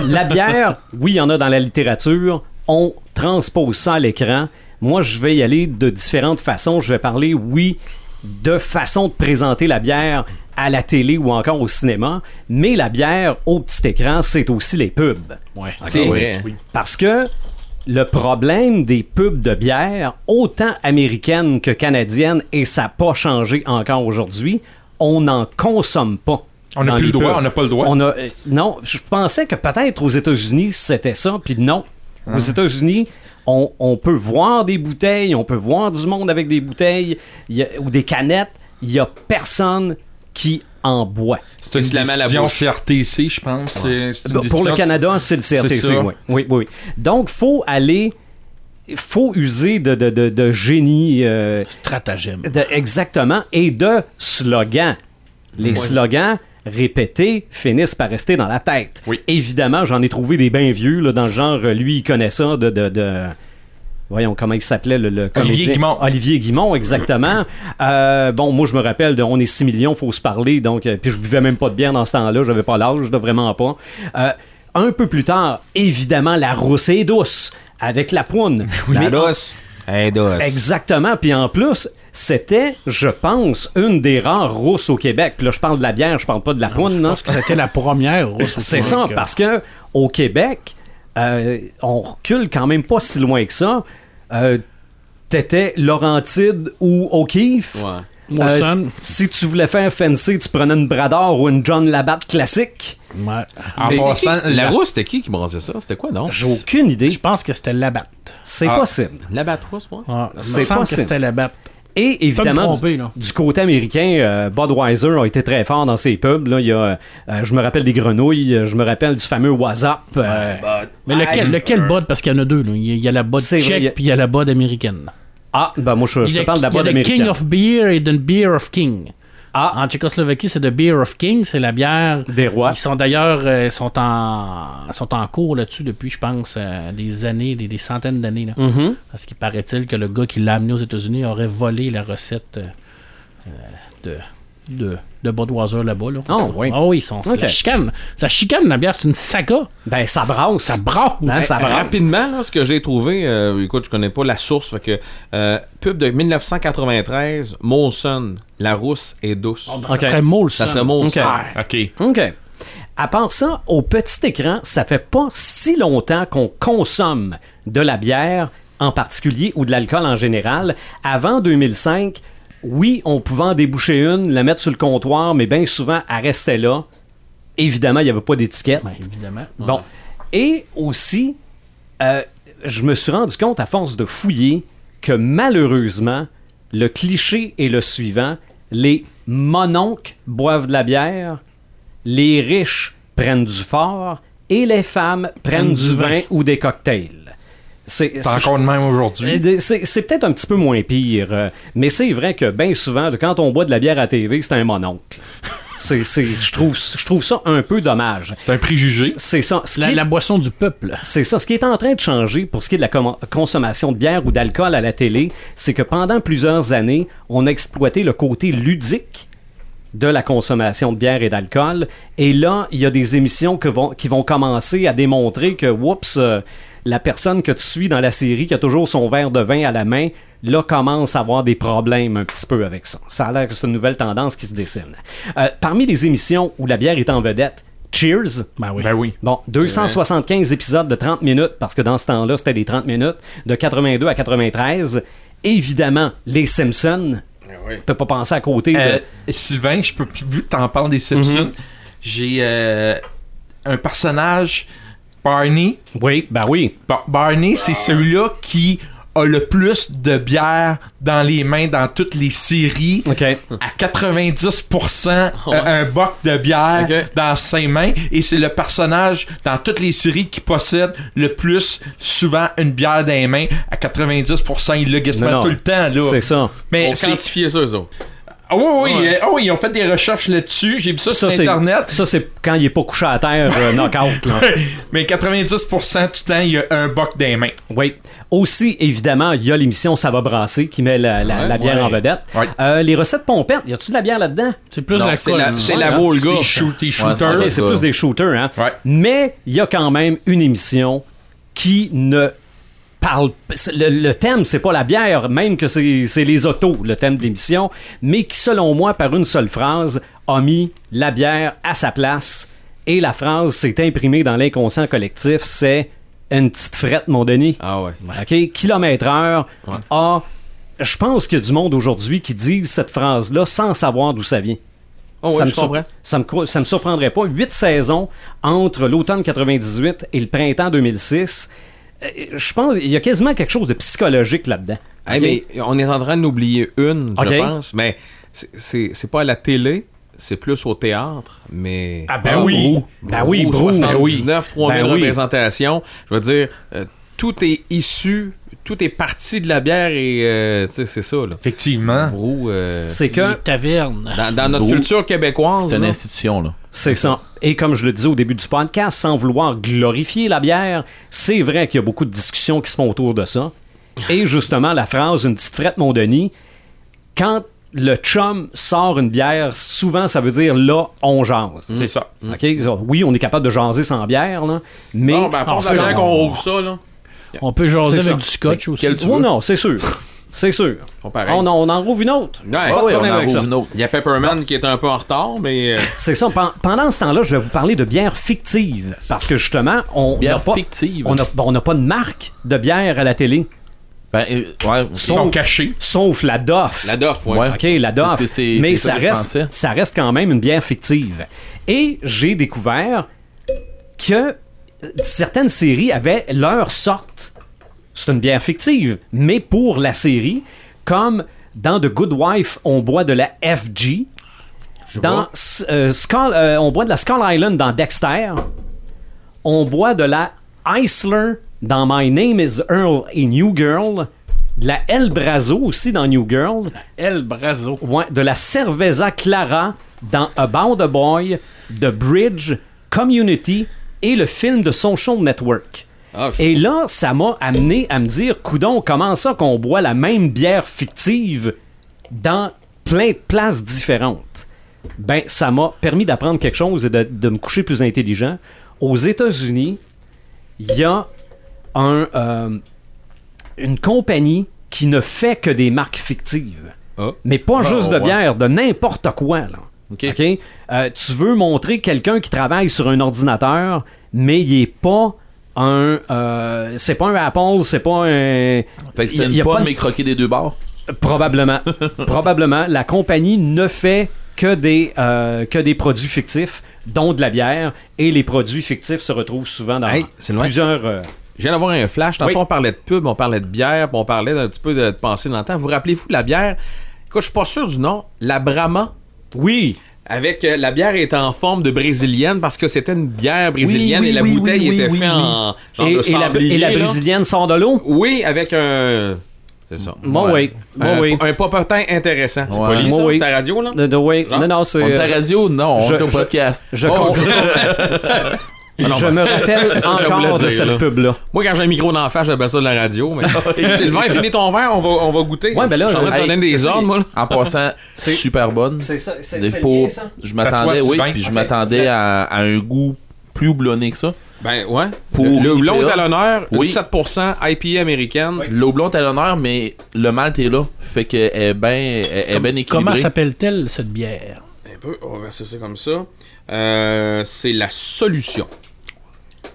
La bière, oui, il y en a dans la littérature. On transpose ça à l'écran. Moi, je vais y aller de différentes façons. Je vais parler, oui, de façon de présenter la bière à la télé ou encore au cinéma. Mais la bière au petit écran, c'est aussi les pubs. Ouais. C'est vrai. Parce que le problème des pubs de bière, autant américaines que canadiennes, et ça n'a pas changé encore aujourd'hui, on n'en consomme pas. On n'a plus le droit, pubs. on n'a pas le droit. On a, euh, non, je pensais que peut-être aux États-Unis c'était ça, puis non. Aux États-Unis, on, on peut voir des bouteilles, on peut voir du monde avec des bouteilles il y a- ou des canettes. Il y a personne qui en boit. C'est une la décision. CRTC, je pense. Une Bah, Pour le Canada, c'est le CRTC, ça. oui. Oui, oui. Donc, faut aller, faut user de, de, de, de génie, euh, Stratagème. de- exactement, et de slogans. Les slogans répétés finissent par rester dans la tête. Oui. Évidemment, j'en ai trouvé des bien vieux, là, dans le genre, euh, lui, il connaît ça de... de, de- Voyons comment il s'appelait le, le comédien. Guimont. Olivier Guimont, exactement. Euh, bon, moi, je me rappelle de On est 6 millions, faut se parler. Donc, euh, puis je buvais même pas de bière dans ce temps-là. J'avais pas l'âge, vraiment pas. Euh, un peu plus tard, évidemment, la rousse est douce avec la poune. La Mais- douce. Hey, douce. Exactement. Puis en plus, c'était, je pense, une des rares rousses au Québec. Puis là, je parle de la bière, je parle pas de la poune, non? Parce que c'était la première rousse au C'est ça, parce que au Québec, euh, on recule quand même pas si loin que ça. Euh, T'étais Laurentide ou O'Keefe. Ouais. Euh, si tu voulais faire fancy, tu prenais une Brador ou une John Labatt classique. Ouais. En Mais passant, qui- la la- rousse, c'était qui qui bronzait ça? C'était quoi, non? J'ai aucune idée. Je pense que c'était Labatt. C'est Ah. possible. La batrousse, moi. Ah, il C'est me semble que possible. c'était Labatt. Et évidemment, tromper, du, côté américain, euh, Budweiser a été très fort dans ses pubs. Là. Il y a, euh, je me rappelle des grenouilles, euh, je me rappelle du fameux WhatsApp. euh, Mais lequel, lequel Bud? Parce qu'il y en a deux. Là. Il y a- la Bud tchèque puis il y a la Bud américaine. ah, ben moi, je, te parle de la il y a le King américaine. of Beer et the Beer of King. Ah, En Tchécoslovaquie, c'est The Beer of King. C'est la bière. des rois. Ils sont d'ailleurs euh, sont en sont en cours là-dessus depuis, je pense, euh, des années, des, des centaines d'années. Mhm. Parce qu'il paraît-il que le gars qui l'a amené aux États-Unis aurait volé la recette euh, de, de, de Budweiser là-bas. Là. Oh, oui. Ah oui, ils sont, c'est Ok. la chicane. Ça chicane, la bière, c'est une saga. Ben, ça brasse. Ça brasse. Hein, ça brasse. Rapidement, là, ce que j'ai trouvé, euh, écoute, je connais pas la source, fait que euh, pub de 1993, Molson, la rousse est douce. Ça Ok. serait moule, ça ça. serait Molson. Ok. OK. OK. À part ça, au petit écran, ça fait pas si longtemps qu'on consomme de la bière en particulier ou de l'alcool en général. Avant 2005, oui, on pouvait en déboucher une, la mettre sur le comptoir, mais bien souvent, elle restait là. Évidemment, il n'y avait pas d'étiquette. Ben, évidemment. Bon. Et aussi, euh, je me suis rendu compte à force de fouiller que malheureusement, le cliché est le suivant. Les mononcles boivent de la bière, les riches prennent du fort et les femmes prennent du vin ou des cocktails. C'est encore de même aujourd'hui. euh, C'est peut-être un petit peu moins pire, euh, mais c'est vrai que bien souvent, quand on boit de la bière à TV, c'est un mononcle. C'est, c'est- je, trouve, je trouve ça un peu dommage. C'est un préjugé. C'est ça. Ce La, qui est- la boisson du peuple. c'est ça. Ce qui est en train de changer pour ce qui est de la consommation de bière ou d'alcool à la télé, c'est que pendant plusieurs années, on a exploité le côté ludique de la consommation de bière et d'alcool. Et là, il y a des émissions que vont, qui vont commencer à démontrer que, oups, euh, la personne que tu suis dans la série qui a toujours son verre de vin à la main, là, commence à avoir des problèmes un petit peu avec ça. Ça a l'air que c'est une nouvelle tendance qui se dessine. Euh, parmi les émissions où la bière est en vedette, Cheers, Ben oui. Ben oui. Bon, 275 épisodes de 30 minutes, parce que dans ce temps-là, c'était des 30 minutes, de 82 à 93. Évidemment, les Simpsons. On peut pas penser à côté de... Euh, Sylvain, je peux, vu que t'en parles des Simpsons, j'ai euh, un personnage, Barney? Oui, ben oui. Bar- Barney, c'est celui-là qui a le plus de bière dans les mains dans toutes les séries. OK. À 90%, euh, un boc de bière dans ses mains. Et c'est le personnage dans toutes les séries qui possède le plus souvent une bière dans les mains. À 90%, il quasiment non. tout le temps. Là. C'est ça. Mais On quantifiait ça, eux autres. Ah oui, oui, Ouais. euh, ah oui, ils ont fait des recherches là-dessus. J'ai vu ça, Ça, sur c'est, Internet. ça, c'est quand il est pas couché à terre, euh, knockout. Là. Mais 90% du temps, il y a un boc dans les mains. Oui. Aussi, évidemment, il y a l'émission Ça va brasser qui met la, la- Ouais, la bière ouais. en vedette. Ouais. Euh, les recettes pompettes, y a-tu de la bière là-dedans? C'est plus Non, la c'est la- c'est la. Volga. Des des shooters. C'est plus des shooters, hein? Ouais. Mais il y a quand même une émission qui ne parle. Le, le thème, c'est pas la bière, même que c'est les autos, le thème de l'émission, mais qui, selon moi, par une seule phrase, a mis la bière à sa place. Et la phrase s'est imprimée dans l'inconscient collectif, c'est une petite frette, mon Denis. Ah ouais. OK? Kilomètre heure Ouais. a. Je pense qu'il y a du monde aujourd'hui qui dit cette phrase-là sans savoir d'où ça vient. Oh ouais, ça, me ça, me, ça me surprendrait pas. Huit saisons entre l'automne 98 et le printemps 2006. Euh, Je pense qu'il y a quasiment quelque chose de psychologique là-dedans. Hey, mais on est en train d'oublier une, je pense. Mais c'est- pas à la télé, c'est plus au théâtre. Mais. Ah, ben oui. Brou. Ben oui, Brou, Brou, ben 79, 3000 Ben oui. représentations. Je veux dire, euh, tout est issu, tout est parti de la bière et. euh, c'est ça, là. Effectivement. Euh, C'est Les que. tavernes. dans, dans notre Brou. culture québécoise. C'est une là, institution, là. C'est ça. Et comme je le disais au début du podcast, sans vouloir glorifier la bière, c'est vrai qu'il y a beaucoup de discussions qui se font autour de ça. Et justement, la phrase Une petite frette, mon Denis, quand le chum sort une bière, souvent ça veut dire là, on jase. C'est ça. OK? Oui, on est capable de jaser sans bière, là, mais. Bon, ben, qu'on rouvre ça, là. On peut jaser avec ça. du scotch aussi. Quel tu Oh veux? non, c'est sûr. C'est sûr. On, en- on en rouvre une autre. Ouais, Ah oui, on en rouvre une autre. Il y a Pepperman qui est un peu en retard, mais. euh, C'est ça. Pen- Pendant ce temps-là, je vais vous parler de bière fictive. Parce que justement, on Bière n'a pas, fictive. on a- on n'a pas de marque de bière à la télé. Ben, euh, ouais, Ils sont cachés. Sauf la Doff. la Doff, ouais. Ouais. OK, la c'est- Mais ça reste, ça reste quand même une bière fictive. Et j'ai découvert que certaines séries avaient leur sorte. C'est une bière fictive, mais pour la série, comme dans The Good Wife, on boit de la FG. Dans euh, Skull- euh, on boit de la Skull Island dans Dexter. On boit de la Eisler dans My Name is Earl et New Girl. De la El Brazo aussi dans New Girl. El Brazo. Ouais, de la Cerveza Clara dans About a Boy, The Bridge, Community et le film de Social Network. Ah, je- Et là, ça m'a amené à me dire, coudon, comment ça qu'on boit la même bière fictive dans plein de places différentes? Ben, ça m'a permis d'apprendre quelque chose et de, de me coucher plus intelligent. Aux États-Unis, il y a un, euh, une compagnie qui ne fait que des marques fictives. Ah. Mais pas juste de ouais. bière, de n'importe quoi. Là. OK? Euh, tu veux montrer quelqu'un qui travaille sur un ordinateur, mais il est pas un. euh, c'est pas un Apple, c'est pas un. Fait que Y a- c'était une pas pomme de- mais croquée des deux bords? Probablement. probablement. La compagnie ne fait que des, euh, que des produits fictifs, dont de la bière, et les produits fictifs se retrouvent souvent dans Hey, c'est loin. plusieurs. euh, Je viens d'avoir un flash. Tantôt, Oui. on parlait de pub, on parlait de bière, puis on parlait d'un petit peu de, de pensée dans le temps. Vous rappelez-vous de la bière? Écoute, je suis pas sûr du nom. La Brahma. Oui! Avec euh, la bière est en forme de brésilienne parce que c'était une bière brésilienne Oui, et la oui, bouteille oui, était oui, faite oui, en genre Et, de et la, et brésilienne sort de l'eau? Oui, avec un c'est ça. Moi, oui. Moi, un, oui. un popotin intéressant. C'est Ouais. pas Moi, ça, oui. ta radio là? De- de- oui. Genre? Non, non, c'est. On euh, radio? Non, on je- est au je- podcast. Je, Oh, con- Ah non, je ben, me rappelle ça, encore de cette là. pub-là. Moi quand j'ai un micro d'en face, j'appelle ça de la radio, mais Sylvain, finis ton verre, on va on va goûter. Ouais, ben là, je hey, donner des ordres moi. là. En passant, C'est- super bonne. C'est ça, c'est ça? je m'attendais, oui, puis je m'attendais à, à un goût plus houblonné que ça. Ben ouais. Pour le le houblon est à l'honneur, Oui. 7% IPA américaine. L'eau blonde est à l'honneur, mais le malt est là. Fait qu'elle est bien bien équilibrée. Comment s'appelle-t-elle cette bière? Un peu, on va verser ça comme ça. Euh, c'est la solution.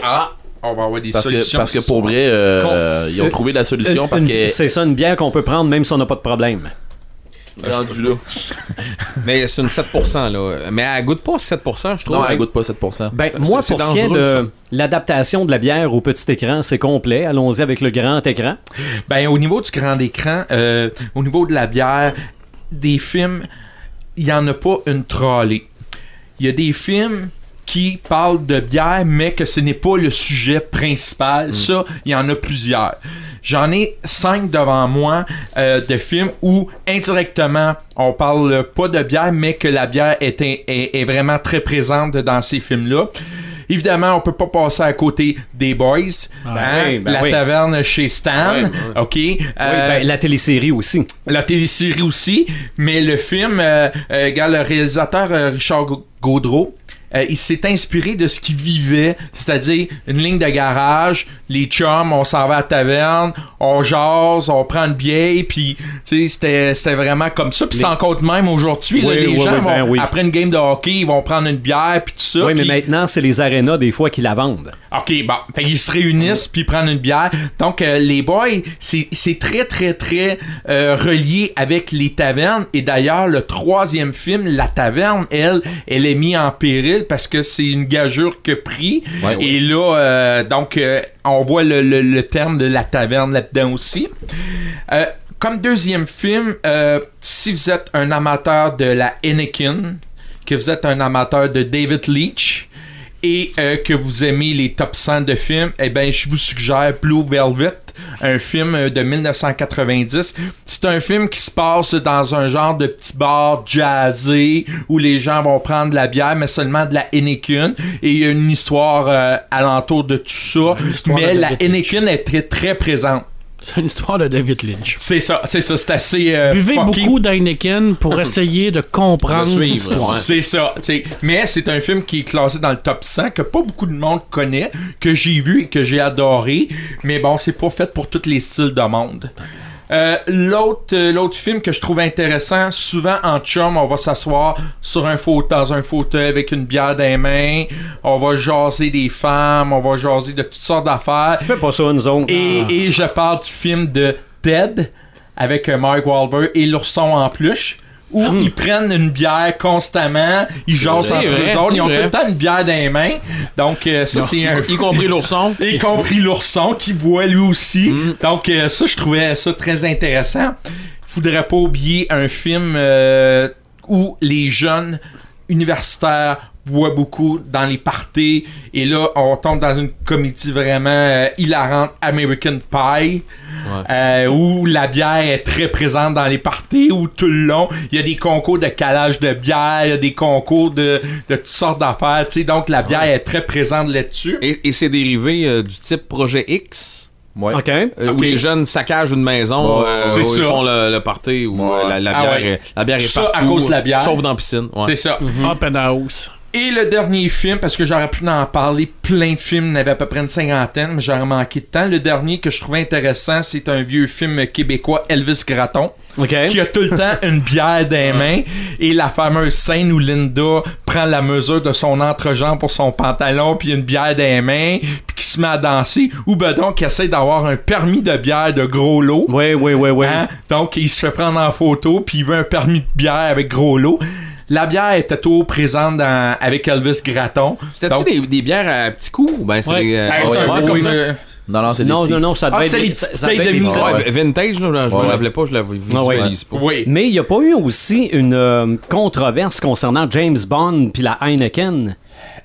Ah, on va avoir des parce que, solutions. parce que pour vrai, euh, euh, ils ont trouvé la solution parce que C'est ça, une bière qu'on peut prendre même si on n'a pas de problème. Rendu là. Mais c'est une 7%, là. Mais elle goûte pas 7%, je trouve. Non, elle goûte pas 7%. Ben, C'est- moi, c'est pour ce qui est de l'adaptation de la bière au petit écran, c'est complet. Allons-y avec le grand écran. Ben, au niveau du grand écran, euh, au niveau de la bière, des films, il n'y en a pas une trollée. Y a des films qui parlent de bière, mais que ce n'est pas le sujet principal. Ça, il y en a plusieurs. J'en ai cinq devant moi euh, de films où indirectement on parle pas de bière, mais que la bière est, est, est vraiment très présente dans ces films-là. Évidemment, on peut pas passer à côté des Boys, Ah, hein, oui, ben la oui. taverne chez Stan, ouais. ok? Oui, Euh, ben, la télésérie aussi. la télésérie aussi, mais le film, euh, euh, regarde, le réalisateur euh, Richard Gaudreau, euh, il s'est inspiré de ce qu'il vivait, c'est-à-dire une ligne de garage, les chums, on s'en va à la taverne, on jase, on prend une bière, puis c'était, c'était vraiment comme ça, puis c'est encore de même aujourd'hui, Oui, les oui, gens oui, ben vont, après une game de hockey, ils vont prendre une bière, puis tout ça. oui, mais maintenant, c'est les arénas des fois qui la vendent. OK, bon. Fait qu'ils se réunissent puis prennent une bière. Donc, euh, les boys, c'est c'est très, très, très euh, relié avec les tavernes. Et d'ailleurs, le troisième film, La Taverne, elle, elle est mise en péril parce que c'est une gageure que. Ouais, ouais. Et là, euh, donc, euh, on voit le, le- le terme de La Taverne là-dedans aussi. Euh, comme deuxième film, si vous êtes un amateur de la Anakin, que vous êtes un amateur de David Leach et euh, que vous aimez les top 100 de films, eh ben je vous suggère Blue Velvet, un film de 1990. C'est un film qui se passe dans un genre de petit bar jazzé où les gens vont prendre de la bière, mais seulement de la Anakin. Et il y a une histoire euh, alentour de tout ça. Mais de la David Lynch. Anakin est très très présente. C'est une histoire de David Lynch. C'est ça, c'est ça, c'est assez. euh, Buvez funky. beaucoup d'Heineken pour essayer de comprendre l'histoire. C'est ça. t'sais. Mais c'est un film qui est classé dans le top 100 que pas beaucoup de monde connaît, que j'ai vu et que j'ai adoré. Mais bon, c'est pas fait pour tous les styles de monde. Euh, l'autre, euh, l'autre film que je trouve intéressant, souvent en chum, on va s'asseoir sur un fauteuil, dans un fauteuil avec une bière dans les mains, on va jaser des femmes, on va jaser de toutes sortes d'affaires. Fais pas ça, nous autres. Et, et je parle du film de Ted avec euh, Mark Wahlberg et l'ourson en peluche où ils prennent une bière constamment, ils jasent entre vrai, eux autres, ils ont vrai. tout le temps une bière dans les mains. Donc euh, ça c'est un Y compris l'ourson. y compris l'ourson qui boit lui aussi. Donc euh, ça je trouvais ça très intéressant. Faudrait pas oublier un film euh, où les jeunes universitaires boivent beaucoup dans les parties et là on tombe dans une comédie vraiment euh, hilarante American Pie euh, où la bière est très présente dans les parties où tout le long il y a des concours de calage de bière il y a des concours de, de toutes sortes d'affaires tu sais donc la bière est très présente là-dessus Et, et c'est dérivé euh, du type Projet X? Ouais. Euh. Où les jeunes saccagent une maison, Ouais, euh, où ils font le, le party, où Ouais. la, la Ah bière, ouais. est, la bière est Ça, partout. à cause de la bière. Sauf dans la piscine. ouais. c'est ça Up and house. Et le dernier film, parce que j'aurais pu en parler plein de films, il y en avait à peu près une cinquantaine, mais j'aurais manqué de temps. Le dernier que je trouvais intéressant, c'est un vieux film québécois, Elvis Gratton, OK. qui a tout le temps une bière dans les mains, et la fameuse scène où Linda prend la mesure de son entrejambe pour son pantalon, puis une bière dans les mains, puis qui se met à danser, ou ben donc qui essaie d'avoir un permis de bière de gros lot. Oui, oui, oui, oui. Hein? Donc, il se fait prendre en photo, puis il veut un permis de bière avec gros lot. La bière était toujours présente dans- avec Elvis Gratton. C'était-tu des, des bières à petits coups? ou Ben, c'est Ouais. des, euh, ouais, ouais, comme, ça. Non, non, c'est non, petits. non, non, ça Ah, devait c'est être les ça- ça devait être de des Ouais, vintage, là, je Ouais. me rappelais pas, je la Ah ouais. visualise pas. Oui. Mais il n'y a pas eu aussi une euh, controverse concernant James Bond puis la Heineken?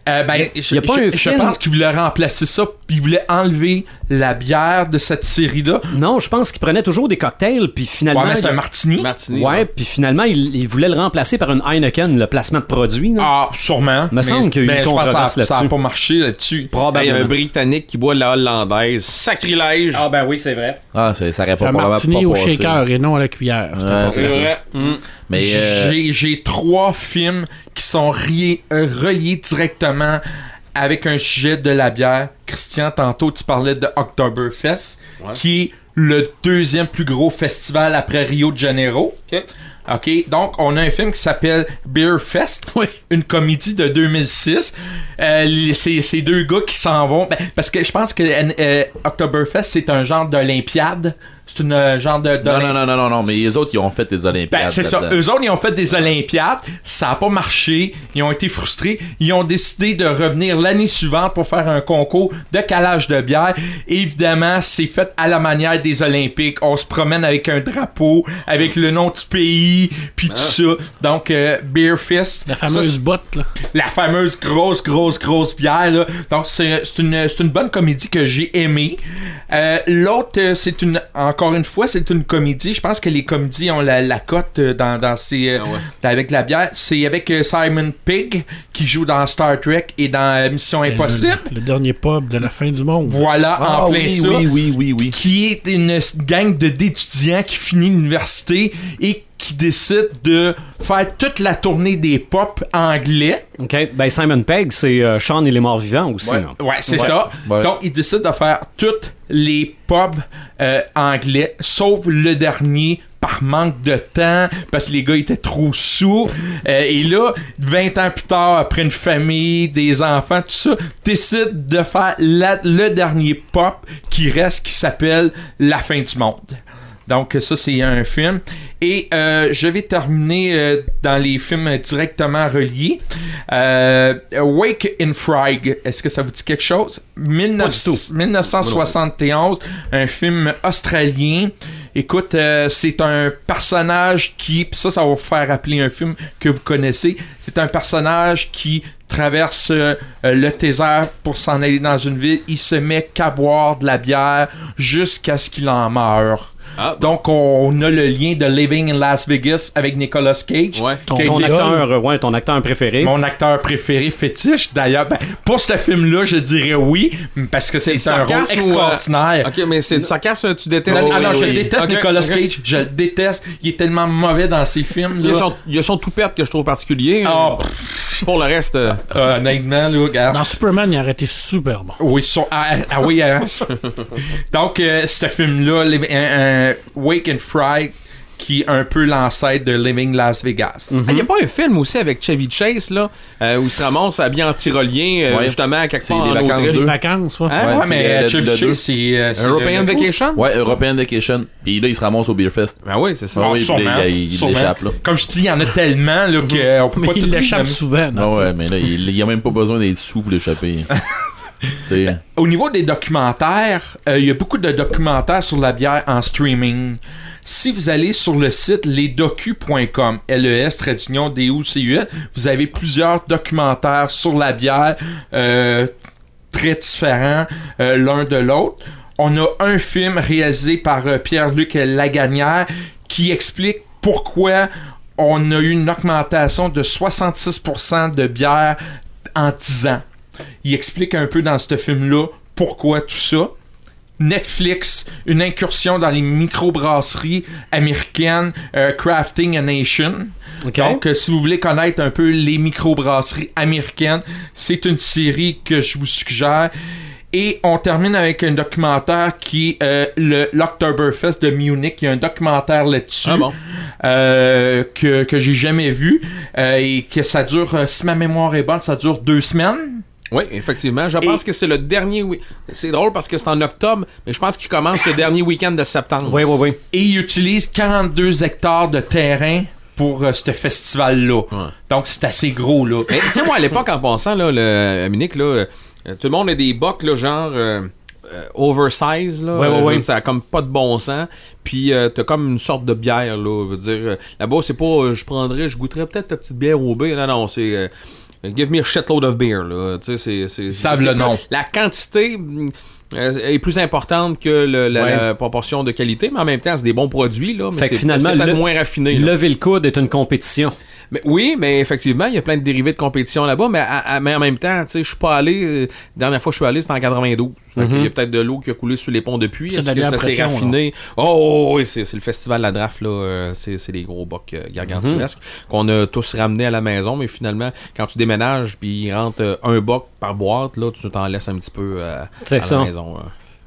Euh, ben, je, y a pas je- un je pense qu'il voulait remplacer ça, puis il voulait enlever la bière de cette série-là. Non, je pense qu'il prenait toujours des cocktails, puis finalement. Ouais, mais c'est un martini. Martini. Ouais, puis finalement, il, il voulait le remplacer par une Heineken, le placement de produit. là. Ah, sûrement. Me semble qu'il y a eu mais une je pense que ça a- controverse ça n'a là-dessus. pas marché là-dessus. Hey, Il y a Probablement. un Britannique qui boit de la hollandaise. Sacrilège. Ah, ben oui, c'est vrai. Ah, c'est- ça aurait pas probablement martini pas au passé. shaker et non à la cuillère. C'est Ouais, c'est vrai. Mais euh, J'ai- J'ai trois films qui sont riés- euh, reliés directement avec un sujet de la bière. Christian, tantôt, tu parlais de Oktoberfest, qui est le deuxième plus gros festival après Rio de Janeiro. Ok. Donc on a un film qui s'appelle Beer Fest, Oui. une comédie de 2006. Euh, c'est c'est deux gars qui s'en vont, ben, parce que je pense que euh, Oktoberfest, c'est un genre d'Olympiade C'est une euh, genre de. Non, non, non, non, non, non, mais les autres, ils ont fait des Olympiades. Ben, c'est ça. Eux autres, ils ont fait des Olympiades. Ça a pas marché. Ils ont été frustrés. Ils ont décidé de revenir l'année suivante pour faire un concours de calage de bière. Évidemment, c'est fait à la manière des Olympiques. On se promène avec un drapeau, avec le nom du pays, puis tout ça. Donc, euh, Beer Fist. La Ça, fameuse botte, là. la fameuse grosse, grosse, grosse bière. Là. Donc, c'est c'est une, c'est une bonne comédie que j'ai aimée. Euh, L'autre, c'est une. Encore une fois, c'est une comédie. Je pense que les comédies ont la, la cote euh, dans, dans ces. euh, avec la bière. C'est avec euh, Simon Pigg qui joue dans Star Trek et dans Mission Impossible. Le, le dernier pub de la fin du monde. Voilà, Ah, en plein oui, ça. oui, oui, oui, oui. Qui est une gang de d'étudiants qui finit l'université et qui décide de faire toute la tournée des pop anglais. OK. Ben, Simon Pegg, c'est euh, Sean et les morts vivants aussi. Ouais, ouais, c'est Ouais. ça. Ouais. Donc, ils décident de faire toutes les pubs euh, anglais, sauf le dernier par manque de temps, parce que les gars étaient trop sous. Euh, et là, 20 ans plus tard, après une famille, des enfants, tout ça, décident de faire la- le dernier pop qui reste, qui s'appelle La fin du monde. Donc ça c'est un film et euh, je vais terminer euh, dans les films directement reliés. Euh, Wake in Frag, est-ce que ça vous dit quelque chose? 19 1971, un film australien. Écoute, euh, c'est un personnage qui, pis ça, ça va vous faire rappeler un film que vous connaissez. C'est un personnage qui traverse euh, le désert pour s'en aller dans une ville. Il se met qu'à boire de la bière jusqu'à ce qu'il en meure. Ah, Donc, on a le lien de Living in Las Vegas avec Nicolas Cage. Ouais. Ton, ton acteur, euh, ouais, ton acteur préféré. Mon acteur préféré fétiche, d'ailleurs, ben, pour ce film-là, je dirais oui, parce que c'est un rôle euh, extraordinaire. Ok, mais c'est du sarcasme, tu détestes? Non, Oh, ah non, oui, je oui. déteste Nicolas. Cage, je le déteste. Il est tellement mauvais dans ses films. Il y, Là. a son, il y a son toupette que je trouve particulier. Ah, Pour le reste, euh, euh, honnêtement, là, regarde. Dans Superman, il a arrêté super bon. Oui, son- ah, ah, ah oui. hein. Donc, euh, ce film-là, Wake and Fry, qui est un peu l'ancêtre de Living Las Vegas. il n'y a pas un film aussi avec Chevy Chase, là, euh, où il se ramasse habillé en tyrolien, euh, Ouais. justement, à quelque part les en vacances Autriche. Vacances, ouais. Hein? Ouais, c'est mais le- deux. Chase, c'est. euh, European le- Vacation? Ouais, European Vacation. Puis là, il se ramasse au Beer Fest. Ben oui, c'est ça. Ah, oui, puis sûrement, là, il- il là. Comme je dis, il y en a tellement là, qu'on peut Mais pas tout il les l'échappe souvent. dans Ah ouais, mais là, il, il a même pas besoin d'être sous pour l'échapper. Sais. Au niveau des documentaires, euh, il y a beaucoup de documentaires sur la bière en streaming. Si vous allez sur le site lesdocu.com, LES, trait d'union, D-U-C-U-S, vous avez plusieurs documentaires sur la bière euh, très différents euh, l'un de l'autre. On a un film réalisé par euh, Pierre-Luc Lagagnère qui explique pourquoi on a eu une augmentation de 66% de bière en 10 ans. Il explique un peu dans ce film-là pourquoi tout ça. Netflix, une incursion dans les microbrasseries américaines, euh, Crafting a Nation. Donc, euh, si vous voulez connaître un peu les microbrasseries américaines, c'est une série que je vous suggère. Et on termine avec un documentaire qui est euh, le l'Octoberfest de Munich. Il y a un documentaire là-dessus Ah bon? euh, que, que j'ai jamais vu euh, et que ça dure, si ma mémoire est bonne, ça dure deux semaines. Oui, effectivement. Je pense que c'est le dernier. C'est drôle parce que c'est en octobre, mais je pense qu'il commence le dernier week-end de septembre. Oui, oui, oui. Et ils utilisent 42 hectares de terrain pour euh, ce festival-là. Donc c'est assez gros là. Mais tu sais, moi, à l'époque, en passant, là, le, à Munich, là, euh, tout le monde a des bocs, là, genre. euh, euh, oversize là, Ouais, ouais, Euh, ça a comme pas de bon sens puis euh, t'as comme une sorte de bière là je veux dire euh, là-bas c'est pas euh, je prendrais je goûterais peut-être ta petite bière au B non non c'est euh, give me a shitload of beer là tu sais c'est savent le nom. la quantité mm, euh, est plus importante que le- la, Ouais. la proportion de qualité mais en même temps c'est des bons produits là mais Fait que c'est finalement, le- moins raffiné. Lever le coude est une compétition. Mais, oui, mais effectivement, il y a plein de dérivés de compétition là-bas, mais, à- à- mais en même temps, tu sais, je suis pas allé. euh, la dernière fois que je suis allé, c'était en 92. Fait Mhm. qu'il y a peut-être de l'eau qui a coulé sous les ponts depuis. C'est Est-ce que ça s'est raffiné? Oh, oh, oui, c'est le festival de la draft, là. euh, c'est des gros bocs euh, gargantuesques Mhm. qu'on a tous ramenés à la maison, mais finalement, quand tu déménages, puis il rentre euh, un boc par boîte, là, tu t'en laisses un petit peu euh, à ça. la maison. euh.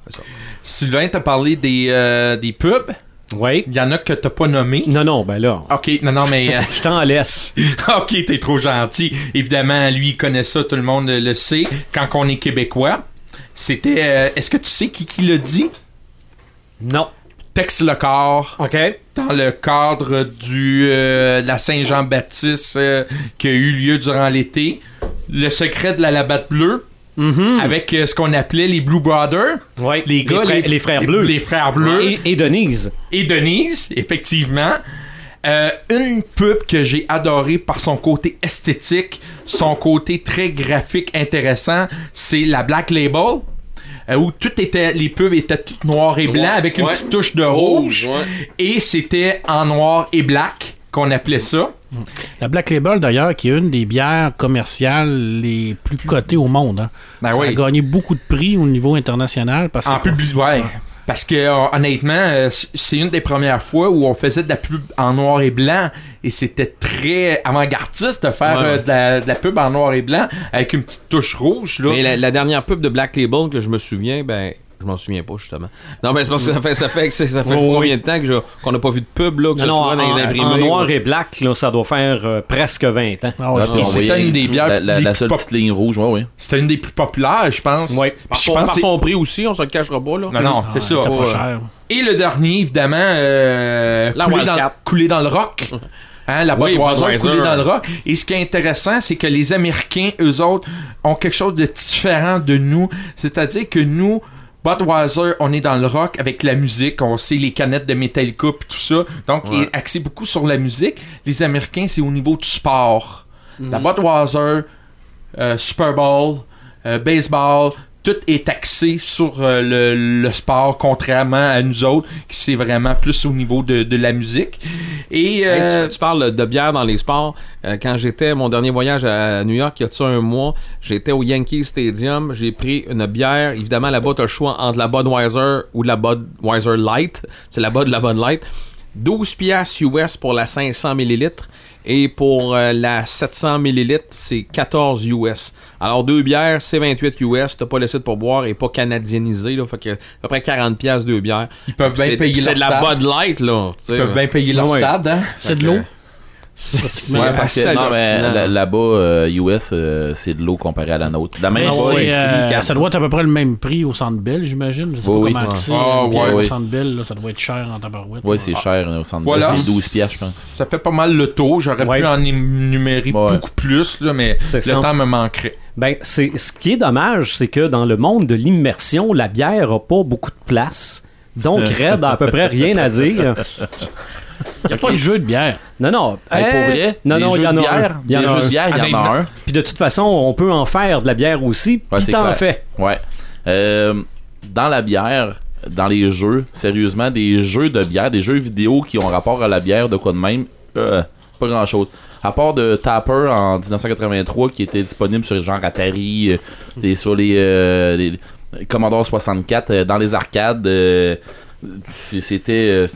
Ça. Sylvain t'a parlé des, euh, des pubs. Oui. Il y en a que t'as pas nommé. Non, non, ben là, Ok, non, non, mais. euh, je t'en laisse. ok, t'es trop gentil. Évidemment, lui, il connaît ça, tout le monde le sait. Quand on est québécois, c'était. euh, Est-ce que tu sais qui, qui l'a dit? Non. Tex le corps OK. dans le cadre du euh, de la Saint-Jean-Baptiste euh, qui a eu lieu durant l'été. Le secret de la labatte bleue Mhm. avec euh, ce qu'on appelait les Blue Brothers. Ouais. Les gars, frères, les frères bleus. Les frères bleus. Et, et Denise. et Denise, effectivement. Euh, une pub que j'ai adorée par son côté esthétique, son côté très graphique intéressant, c'est la Black Label. euh, où tout était, les pubs étaient toutes noires et blancs avec une ouais. petite touche de rouge. ouais. Et c'était en noir et black qu'on appelait ça. La Black Label, d'ailleurs, qui est une des bières commerciales les plus cotées au monde. hein. Ben Ça a gagné beaucoup de prix au niveau international. Parce En public, ouais. Parce que euh, honnêtement, euh, c'est une des premières fois où on faisait de la pub en noir et blanc et c'était très avant-gardiste de faire Ouais, euh, ouais. de, la, de la pub en noir et blanc avec une petite touche rouge là. Mais la, la dernière pub de Black Label que je me souviens, ben, je m'en souviens pas, justement. Non, mais c'est parce que ça fait, ça fait, ça fait oui. combien de temps que je- qu'on n'a pas vu de pub, là, que Non, ce non, soit dans en, les imprimés. en noir ou- et black, là, ça doit faire euh, presque 20 ans. Ah ouais, Ah, c'était voyait une des bières La, la- seule pop- petite ligne rouge, ouais, oui. C'était une des plus populaires, je pense. Ouais. Puis Par, je son, pense par son prix aussi, on se le cachera pas, là. Non, non, Ah, c'est ça. c'était pas Ouais. cher. Et le dernier, évidemment, euh, La coulé, dans, coulé dans le rock. Hein, la Oui, Budweiser. coulée dans le rock. Et ce qui est intéressant, c'est que les Américains, eux autres, ont quelque chose de différent de nous. C'est-à-dire que nous, Budweiser, on est dans le rock avec la musique, on sait les canettes de Metallica et tout ça. Donc, il est axé beaucoup sur la musique. Les Américains, c'est au niveau du sport. La Budweiser, euh, Super Bowl, euh, baseball, tout est axé sur euh, le, le sport, contrairement à nous autres, qui c'est vraiment plus au niveau de, de la musique. Et Hey, euh, tu, tu parles de bière dans les sports. Euh, quand j'étais mon dernier voyage à New York, il y a de ça un mois, j'étais au Yankee Stadium. J'ai pris une bière. Évidemment, là-bas, tu as le choix entre la Budweiser ou la Budweiser Light. C'est la Bud, la Bud Light. 12 piastres US pour la 500 millilitres. Et pour euh, la 700 millilitres, c'est 14 US. Alors, deux bières, c'est 28 US. T'as pas laissé de pourboire et pas canadienisé. Là, fait que à peu près 40 piastres, deux bières. ils peuvent bien C'est payer c'est leur de la. Bud Light, là. Ils peuvent bien payer leur stade, hein? C'est de l'eau. Ouais, parce que non, mais là-bas, euh, US, euh, c'est de l'eau comparée à la nôtre. La même chose. ouais, euh, ça doit être à peu près le même prix au Centre Bell, j'imagine. Je sais Oui, pas oui. comment. Ah, ouais, au oui. Centre Bell, là, ça doit être cher en tabarouette. Oui, c'est cher euh, au centre Voilà. Bell. C'est 12 piastres, je pense. Ça fait pas mal le tour. J'aurais Ouais. pu en énumérer Ouais. beaucoup plus, là, mais le temps me manquerait. Ben, c'est ce qui est dommage, c'est que dans le monde de l'immersion, la bière a pas beaucoup de place. Donc, Red a à peu près rien à dire. Il n'y a pas de jeu de bière. Non, non. Hey, pour vrai, Non, non, il y en de a bière, un. Il y en a bière, il y en a un. Puis de toute façon, on peut en faire de la bière aussi. Ouais, Puis c'est t'en clair. fais. Ouais. Euh, dans la bière, dans les jeux, sérieusement, des jeux de bière, des jeux vidéo qui ont rapport à la bière, de quoi de même, euh, pas grand chose. À part de Tapper en 1983 qui était disponible sur genre Atari, euh, et sur les, euh, les Commodore 64, euh, dans les arcades, euh, c'était.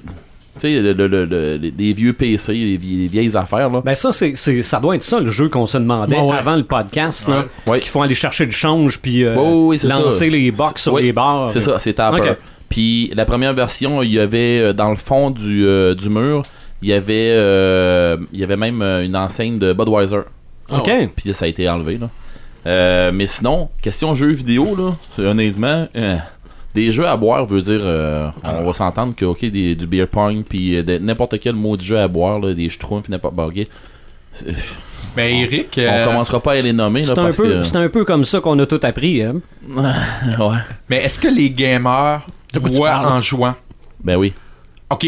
Tu sais, le- le- le- le- les, vieux PC, les, vie- les vieilles affaires, là. Ben ça, c'est, c'est- ça doit être ça le jeu qu'on se demandait Ouais, ouais. avant le podcast. Là, Ouais. Qu'il faut aller chercher le change puis euh, Ouais, ouais, ouais, c'est lancer ça. les box sur Ouais, les barres. C'est ça, c'est Tapper. Puis la première version, il y avait euh, dans le fond du, euh, du mur, il y avait euh, il y avait même une enseigne de Budweiser. OK. Puis ça a été enlevé là. Euh, mais sinon, question jeux vidéo là, c'est honnêtement euh, des jeux à boire veut dire euh, on va s'entendre que ok des, du beer pong puis euh, de- n'importe quel mot de jeu à boire là, des schtroumpfs n'importe quoi. ok. C'est- Mais Eric, On euh, commencera pas à les nommer là C'est un, un peu comme ça qu'on a tout appris. Hein? ouais. mais est-ce que les gamers boivent en jouant? Ben oui. Ok,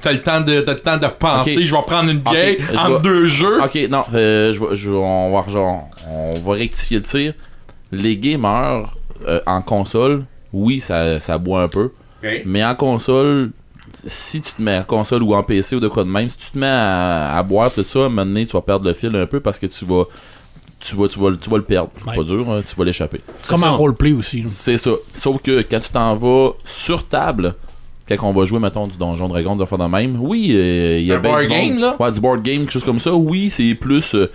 t'as le temps de, t'as le temps de penser. Je vais prendre une bière je entre vais- deux jeux. Ok, non, euh, je, on, va, rejoindre- on va rectifier le tir. Les gamers euh, en console, oui, ça, ça boit un peu. Mais en console, si tu te mets en console ou en PC ou de quoi de même, si tu te mets à, à boire tout ça, à un moment donné, tu vas perdre le fil un peu parce que tu vas. Tu vas, tu vas, tu vas le perdre. C'est Ouais. Pas dur, hein, tu vas l'échapper. Comme ça. en roleplay aussi. C'est ça. Sauf que quand tu t'en vas sur table, quand on va jouer, mettons, du Donjon Dragon, de faire de même, oui, euh, il y a Un bien board du monde- game, là? Ouais, du board game, quelque chose comme ça. Oui, c'est plus. euh,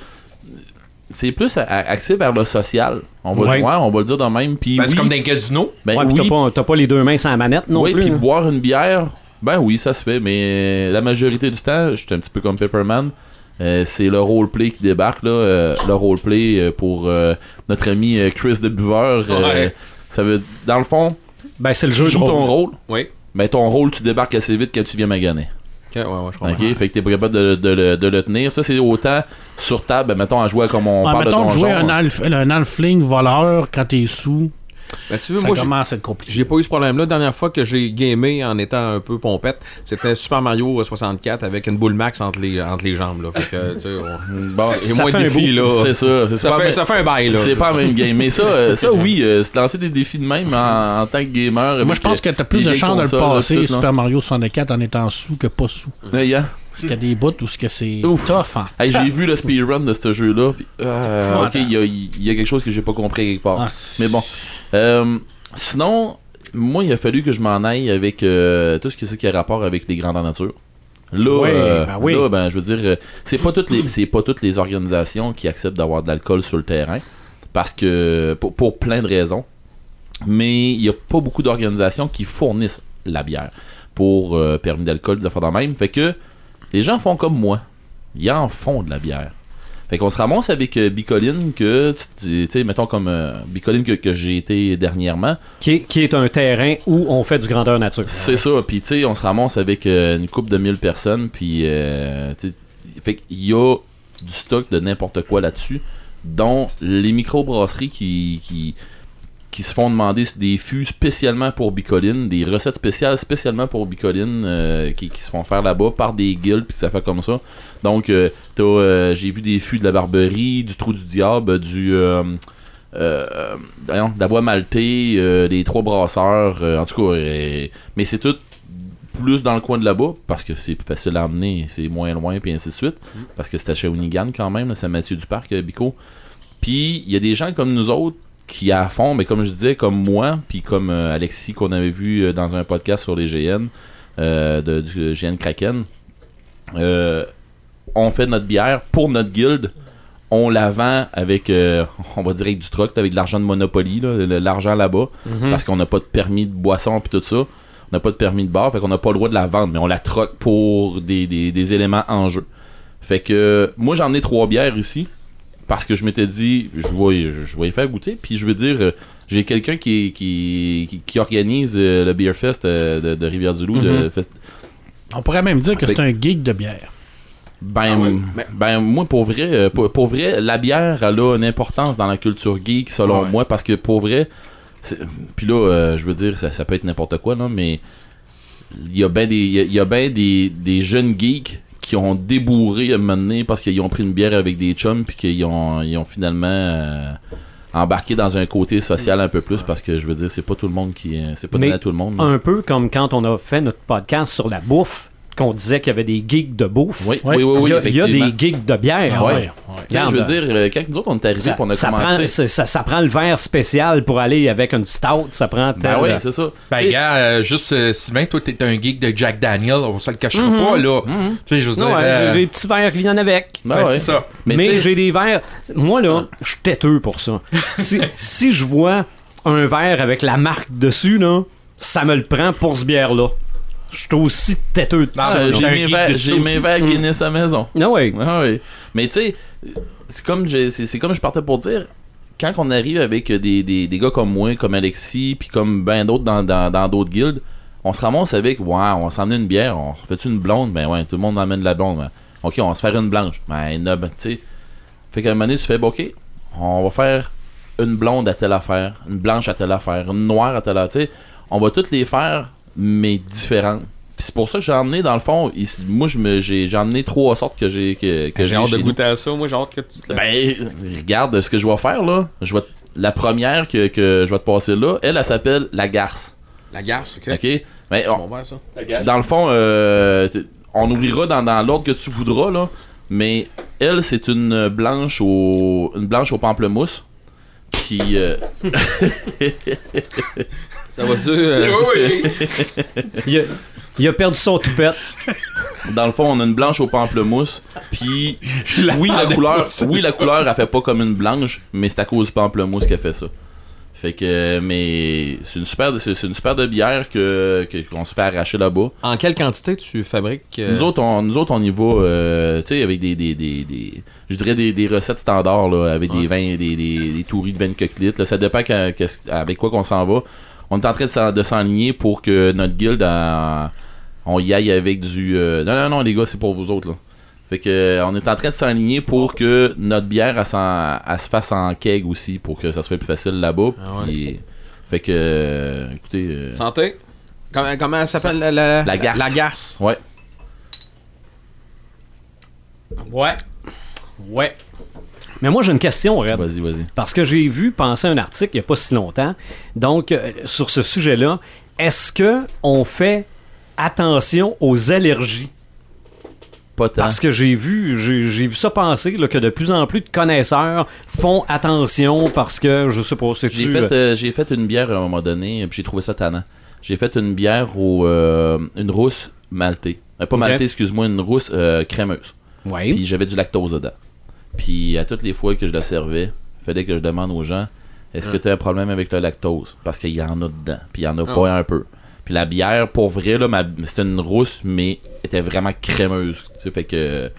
c'est plus axé vers le social. On va, Ouais. le, ouais, on va le dire de même. Puis Ben, oui, C'est comme dans les casinos. ben Ouais, puis oui, t'as, pas, t'as pas les deux mains sans la manette non oui, plus. puis hein. boire une bière, ben oui, ça se fait. Mais la majorité du temps, j'étais un petit peu comme Pepperman. euh, c'est le roleplay qui débarque, là. euh, le roleplay euh, pour euh, notre ami Chris de Buveur. euh, Ouais. ça veut, dans le fond, Ben, c'est le tu jeu de joues ton rôle. rôle. Oui. ben ton rôle, tu débarques assez vite quand tu viens maganer. Ok, ouais, ouais, je comprends. Ok, fait que t'es pas capable de, de le- de le tenir. Ça, c'est autant sur table, ben, mettons, à jouer comme on Ouais, parle de mettons de donjon. jouer un, hein. alf, un alfling voleur quand t'es sous, Ben, tu veux, ça moi, j'ai- commence à être compliqué. J'ai pas eu ce problème-là. La dernière fois que j'ai gamé en étant un peu pompette, c'était Super Mario 64 avec une boule max entre les, entre les jambes. Là. Fait que, tu sais, on- Bon, il y a Ça moins de défis, là. c'est ça. Ça fait, même- ça fait un bail, là. C'est pas même game. Mais ça, euh, ça oui, euh, se lancer des défis de même en, en tant que gamer. Moi, je pense euh, que t'as plus de chances de le passer, tout. Super Mario 64, en étant sous que pas sous. Ouais, yeah. Parce qu'il y a des bouts où ce que c'est Ouf. tough. hein. Hey, j'ai vu le speedrun de ce jeu-là. euh, ok, il y a, il y a quelque chose que j'ai pas compris quelque part. Ah, Mais bon. Euh, sinon, moi, il a fallu que je m'en aille avec euh, tout ce qui, a rapport avec les grandeurs nature. Là, Oui, euh, ben oui. là, ben, je veux dire, c'est pas toutes les, c'est pas toutes les organisations qui acceptent d'avoir de l'alcool sur le terrain, parce que pour, pour plein de raisons. Mais il y a pas beaucoup d'organisations qui fournissent la bière pour euh, permis d'alcool, des affaires de même. Fait que les gens font comme moi, ils en font de la bière. Fait qu'on se ramasse avec euh, Bicoline que, tu sais, mettons comme euh, Bicoline que, que j'ai été dernièrement. Qui est, qui est un terrain où on fait du grandeur nature. C'est ça, puis tu sais, on se ramasse avec euh, une couple de 1000 personnes, puis euh, tu sais, fait qu'il y a du stock de n'importe quoi là-dessus, dont les microbrasseries qui, qui, qui se font demander des fûts spécialement pour Bicoline, des recettes spéciales spécialement pour Bicoline euh, qui, qui se font faire là-bas par des guildes, puis ça fait comme ça. Donc, euh, t'as, euh, j'ai vu des fûts de la Barberie, du Trou du Diable, du... euh, euh, de la voie maltée, des trois brasseurs, en tout cas, mais c'est tout plus dans le coin de là-bas, parce que c'est plus facile à emmener, c'est moins loin, puis ainsi de suite, parce que c'est à Shawinigan quand même, c'est à Mathieu du Parc, Bico. Puis, il y a des gens comme nous autres qui à fond, mais comme je disais, comme moi, puis comme euh, Alexis qu'on avait vu euh, dans un podcast sur les GN, euh, de, du GN Kraken, on fait notre bière pour notre guilde, on la vend avec, on va dire avec du truck, avec de l'argent de Monopoly, là, le- l'argent là-bas, parce qu'on n'a pas de permis de boisson puis tout ça. On n'a pas de permis de bar, fait qu'on n'a pas le droit de la vendre, mais on la troque pour des, des- des éléments en jeu. Fait que moi j'en ai trois bières ici, parce que je m'étais dit, je vais, je vais y faire goûter, puis je veux dire, euh, j'ai quelqu'un qui, qui, qui, qui organise euh, le Beer Fest euh, de, de Rivière-du-Loup, fest- On pourrait même dire que c'est un geek de bière. Ben, Ah ouais, mais- ben moi pour vrai, pour, pour vrai, la bière elle a une importance dans la culture geek selon Ouais. moi parce que pour vrai, puis là euh, je veux dire ça, ça peut être n'importe quoi là, mais il y a bien des il y a- il y a ben des, des jeunes geeks qui ont débourré à un moment donné parce qu'ils ont pris une bière avec des chums puis qu'ils ont ils ont finalement euh, embarqué dans un côté social un peu plus parce que je veux dire c'est pas tout le monde qui c'est pas donné à tout le monde. Un peu comme quand on a fait notre podcast sur la bouffe, qu'on disait qu'il y avait des geeks de bouffe. Oui, oui, oui, oui, il, y a, il y a effectivement. des geeks de bière. Ah ouais. ouais, je veux dire, euh, quand nous autres on est arrivés Ça, on a ça commencé. prend, ça, ça- ça prend le verre spécial pour aller avec une stout, ça prend tel... Ben ouais, c'est ça. Ben, gars, euh, juste, euh, Sylvain, toi, t'es un geek de Jack Daniel, on se le cachera pas, là. Tu sais, je veux dire. Non, ouais, euh, j'ai des petits verres qui viennent avec. ben ouais. c'est ça. Mais, j'ai des verres. Moi, là, je suis têteux pour ça. si, si je vois un verre avec la marque dessus, là, ça me le prend pour ce bière-là. Je suis aussi têteux de t'es j'ai mes ça mes verres Guinness à maison. Ah ouais. Ah oui. Mais tu sais, c'est comme, c'est comme je partais pour dire, quand on arrive avec des, des, des gars comme moi, comme Alexis, puis comme ben d'autres dans dans dans d'autres guildes, on se ramasse avec, ouais, on s'en une bière, on fait une blonde, ben ouais, tout le monde emmène de la blonde. ben, ok, on va se faire une blanche. Ben, non, ben, tu sais. Fait qu'à un moment donné, tu fais, ben, ok, on va faire une blonde à telle affaire, une blanche à telle affaire, une noire à telle affaire, tu sais. On va toutes les faire, mais différentes. Puis c'est pour ça que j'ai emmené, dans le fond, ici- moi, je me- j'ai j'ai emmené trois sortes que j'ai que, que J'ai hâte de nous. goûter à ça. Moi, j'ai hâte que tu te Ben, regarde ce que je vais faire là. Je vais la première que, que je vais te passer là, elle, elle s'appelle la garce. La garce, ok. Ok? Ben, on- verre, ça. dans le fond, euh, on ouvrira dans, dans l'ordre que tu voudras là. Mais elle, c'est une blanche au une blanche au pamplemousse. Qui euh, Ça va-tu? euh, Oui, Il a, il a perdu son toupette. dans le fond, on a une blanche au pamplemousse. Puis oui, la couleur, oui, la couleur, elle fait pas comme une blanche, mais c'est à cause du pamplemousse qu'elle fait ça. Fait que, mais c'est une super, c'est c'est une super de bière que qu'on se fait arracher là-bas. En quelle quantité tu fabriques euh, Nous autres, on, nous autres, on y va, euh, tu sais, avec des, des, des, des- je dirais des, des recettes standards là, avec des vins, des, des, des touris de 20 coquelites. Là, ça dépend avec quoi qu'on s'en va. On est en train de s'en- de s'enligner pour que notre guild, euh, on y aille avec du. euh, non, non, non, les gars, c'est pour vous autres, là. Fait que, euh, on est en train de s'enligner pour que notre bière, elle, s'en- elle se fasse en keg aussi, pour que ça soit plus facile là-bas. Ah ouais. Fait que, euh, écoutez. euh, Santé. Comment, comment elle s'appelle la, la, La garce. La garce? ouais. Ouais. Ouais. Mais moi, j'ai une question, Red. Vas-y, vas-y. Parce que j'ai vu penser un article il n'y a pas si longtemps. Donc, euh, sur ce sujet-là, est-ce que on fait attention aux allergies? Pas tant. Parce que j'ai vu, j'ai vu ça penser là, que de plus en plus de connaisseurs font attention parce que, je sais pas, c'est J'ai fait, euh, j'ai fait une bière à un moment donné, puis j'ai trouvé ça tannant. J'ai fait une bière au. euh, une rousse maltée. Euh, pas Ok. maltée, excuse-moi, une rousse euh, crémeuse. Oui. Puis j'avais du lactose dedans. Puis à toutes les fois que je la servais, il fallait que je demande aux gens est-ce que tu as un problème avec le lactose? Parce qu'il y en a dedans. Puis il y en a Ah pas un peu. Puis la bière, pour vrai, là, ma- c'était une rousse, mais était vraiment crémeuse. Tu sais, fait que.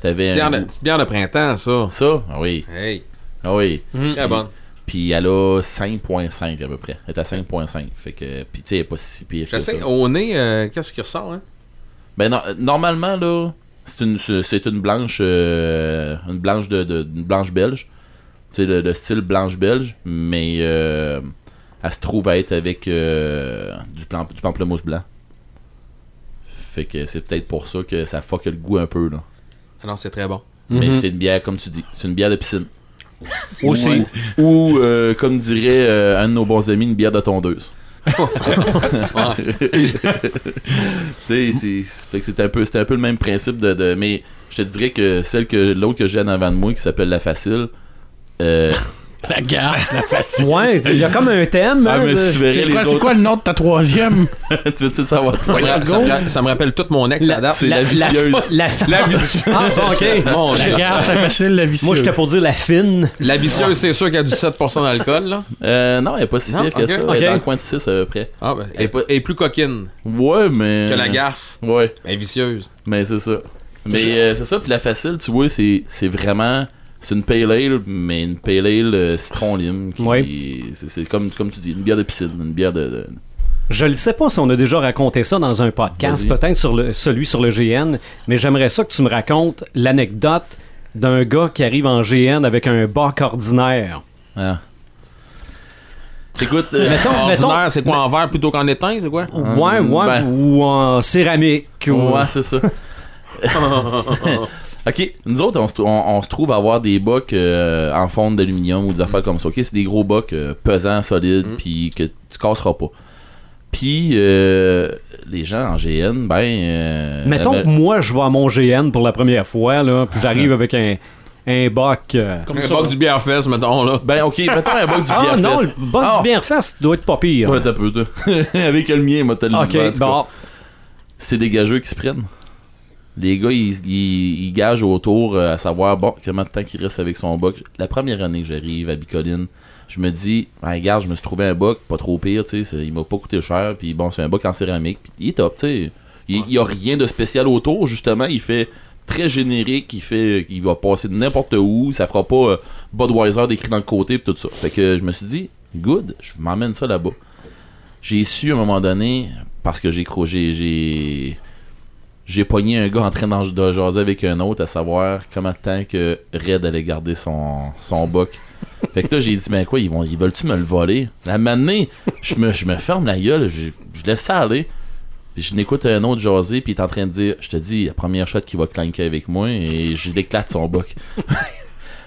T'avais. Petite bière de- bière de printemps, ça. Ça Ah oui. Hey. Ah oui. Très bonne. Puis elle a 5.5 à peu près. Elle est à 5.5. Fait que. Puis tu sais, elle est pas si pire que ça. Au nez, euh, qu'est-ce qui ressort, hein? Ben non, normalement là, c'est une c'est une blanche euh, une blanche de, de- une blanche belge. Tu sais de, de style blanche belge, mais euh, elle se trouve à être avec euh, du, plan, du pamplemousse blanc. Fait que c'est peut-être pour ça que ça fuck le goût un peu là. Ah non, c'est très bon. Mais Mhm. c'est une bière comme tu dis, c'est une bière de piscine. Aussi. Ou, ou, euh, comme dirait euh, un de nos bons amis, une bière de tondeuse. C'est un peu un peu le même principe de, de- mais je te dirais que celle que l'autre que j'ai en avant de moi qui s'appelle la facile euh, La garce, la facile. Ouais, il y a comme un thème. ah hein, C'est quoi, c'est autres quoi le nom de ta troisième? tu veux-tu savoir Ça? Ça me ça me rappelle tout mon ex La- date. c'est la vicieuse La, La vicieuse. Ah, ok. Mon La garce, la facile, la vicieuse. Moi, j'étais pour dire la fine. La vicieuse, c'est sûr qu'il y a du 7% d'alcool, là. euh, non elle est pas si pire que ça elle Ok. est dans le coin de 6 à peu près Ah, ben, elle, est pas- elle est plus coquine ouais mais que la garce. ouais Elle est vicieuse. mais c'est ça mais euh, c'est ça puis la facile tu vois c'est c'est vraiment c'est une pale ale mais une pale ale euh, citron lime qui Ouais. c'est comme comme tu dis une bière de piscine une bière de, de- Je ne sais pas si on a déjà raconté ça dans un podcast, peut-être sur le, celui sur le GN, mais j'aimerais ça que tu me racontes l'anecdote d'un gars qui arrive en GN avec un bac ordinaire. Ah. Écoute, euh, mettons- Ordinaire, c'est quoi en verre plutôt qu'en étain, c'est quoi? ouais, ouais, ben. ou en céramique. Ou... ouais, c'est ça. ok, nous autres, on se, on- on se trouve à avoir des bocs euh, en fonte d'aluminium ou des affaires comme ça. Ok, c'est des gros bocs euh, pesants, solides, Mm. puis que tu casseras pas. Puis, euh, les gens en GN, ben. euh, Mettons ben, que moi, je vais à mon GN pour la première fois, là, puis j'arrive avec un, un bac. euh, Comme Un ça. boc du bière-fest, mettons, là. ben, ok, mettons un boc du Ah Bière non, le bac Ah. du Bienfest doit être pas pire. Ouais, t'as peu, toi. Avec le mien, moi, t'as ok, bon. c'est des gageux qui se prennent. Les gars, ils, ils, gagent autour euh, à savoir, bon, combien de temps qu'il reste avec son boc. La première année que j'arrive à Bicoline, je me dis, ah, regarde, je me suis trouvé un boc, pas trop pire, tu sais, il m'a pas coûté cher, puis bon, c'est un boc en céramique, puis il est top, tu sais. Il, il y a rien de spécial autour, justement, il fait très générique, il fait, il va passer de n'importe où, ça fera pas euh, Budweiser décrit dans le côté, puis tout ça. Fait que je me suis dit, good, je m'emmène ça là-bas. J'ai su à un moment donné, parce que j'ai j'ai j'ai pogné un gars en train de jaser avec un autre à savoir comment temps que Red allait garder son, son boc. Fait que là, j'ai dit, ben quoi, ils, vont, ils veulent-tu me le voler? À un moment donné, je me, je me ferme la gueule, je, je laisse ça aller. Puis je n'écoute un autre jaser, puis il est en train de dire, je te dis, la première shot qui va clanker avec moi, et je l'éclate son boc.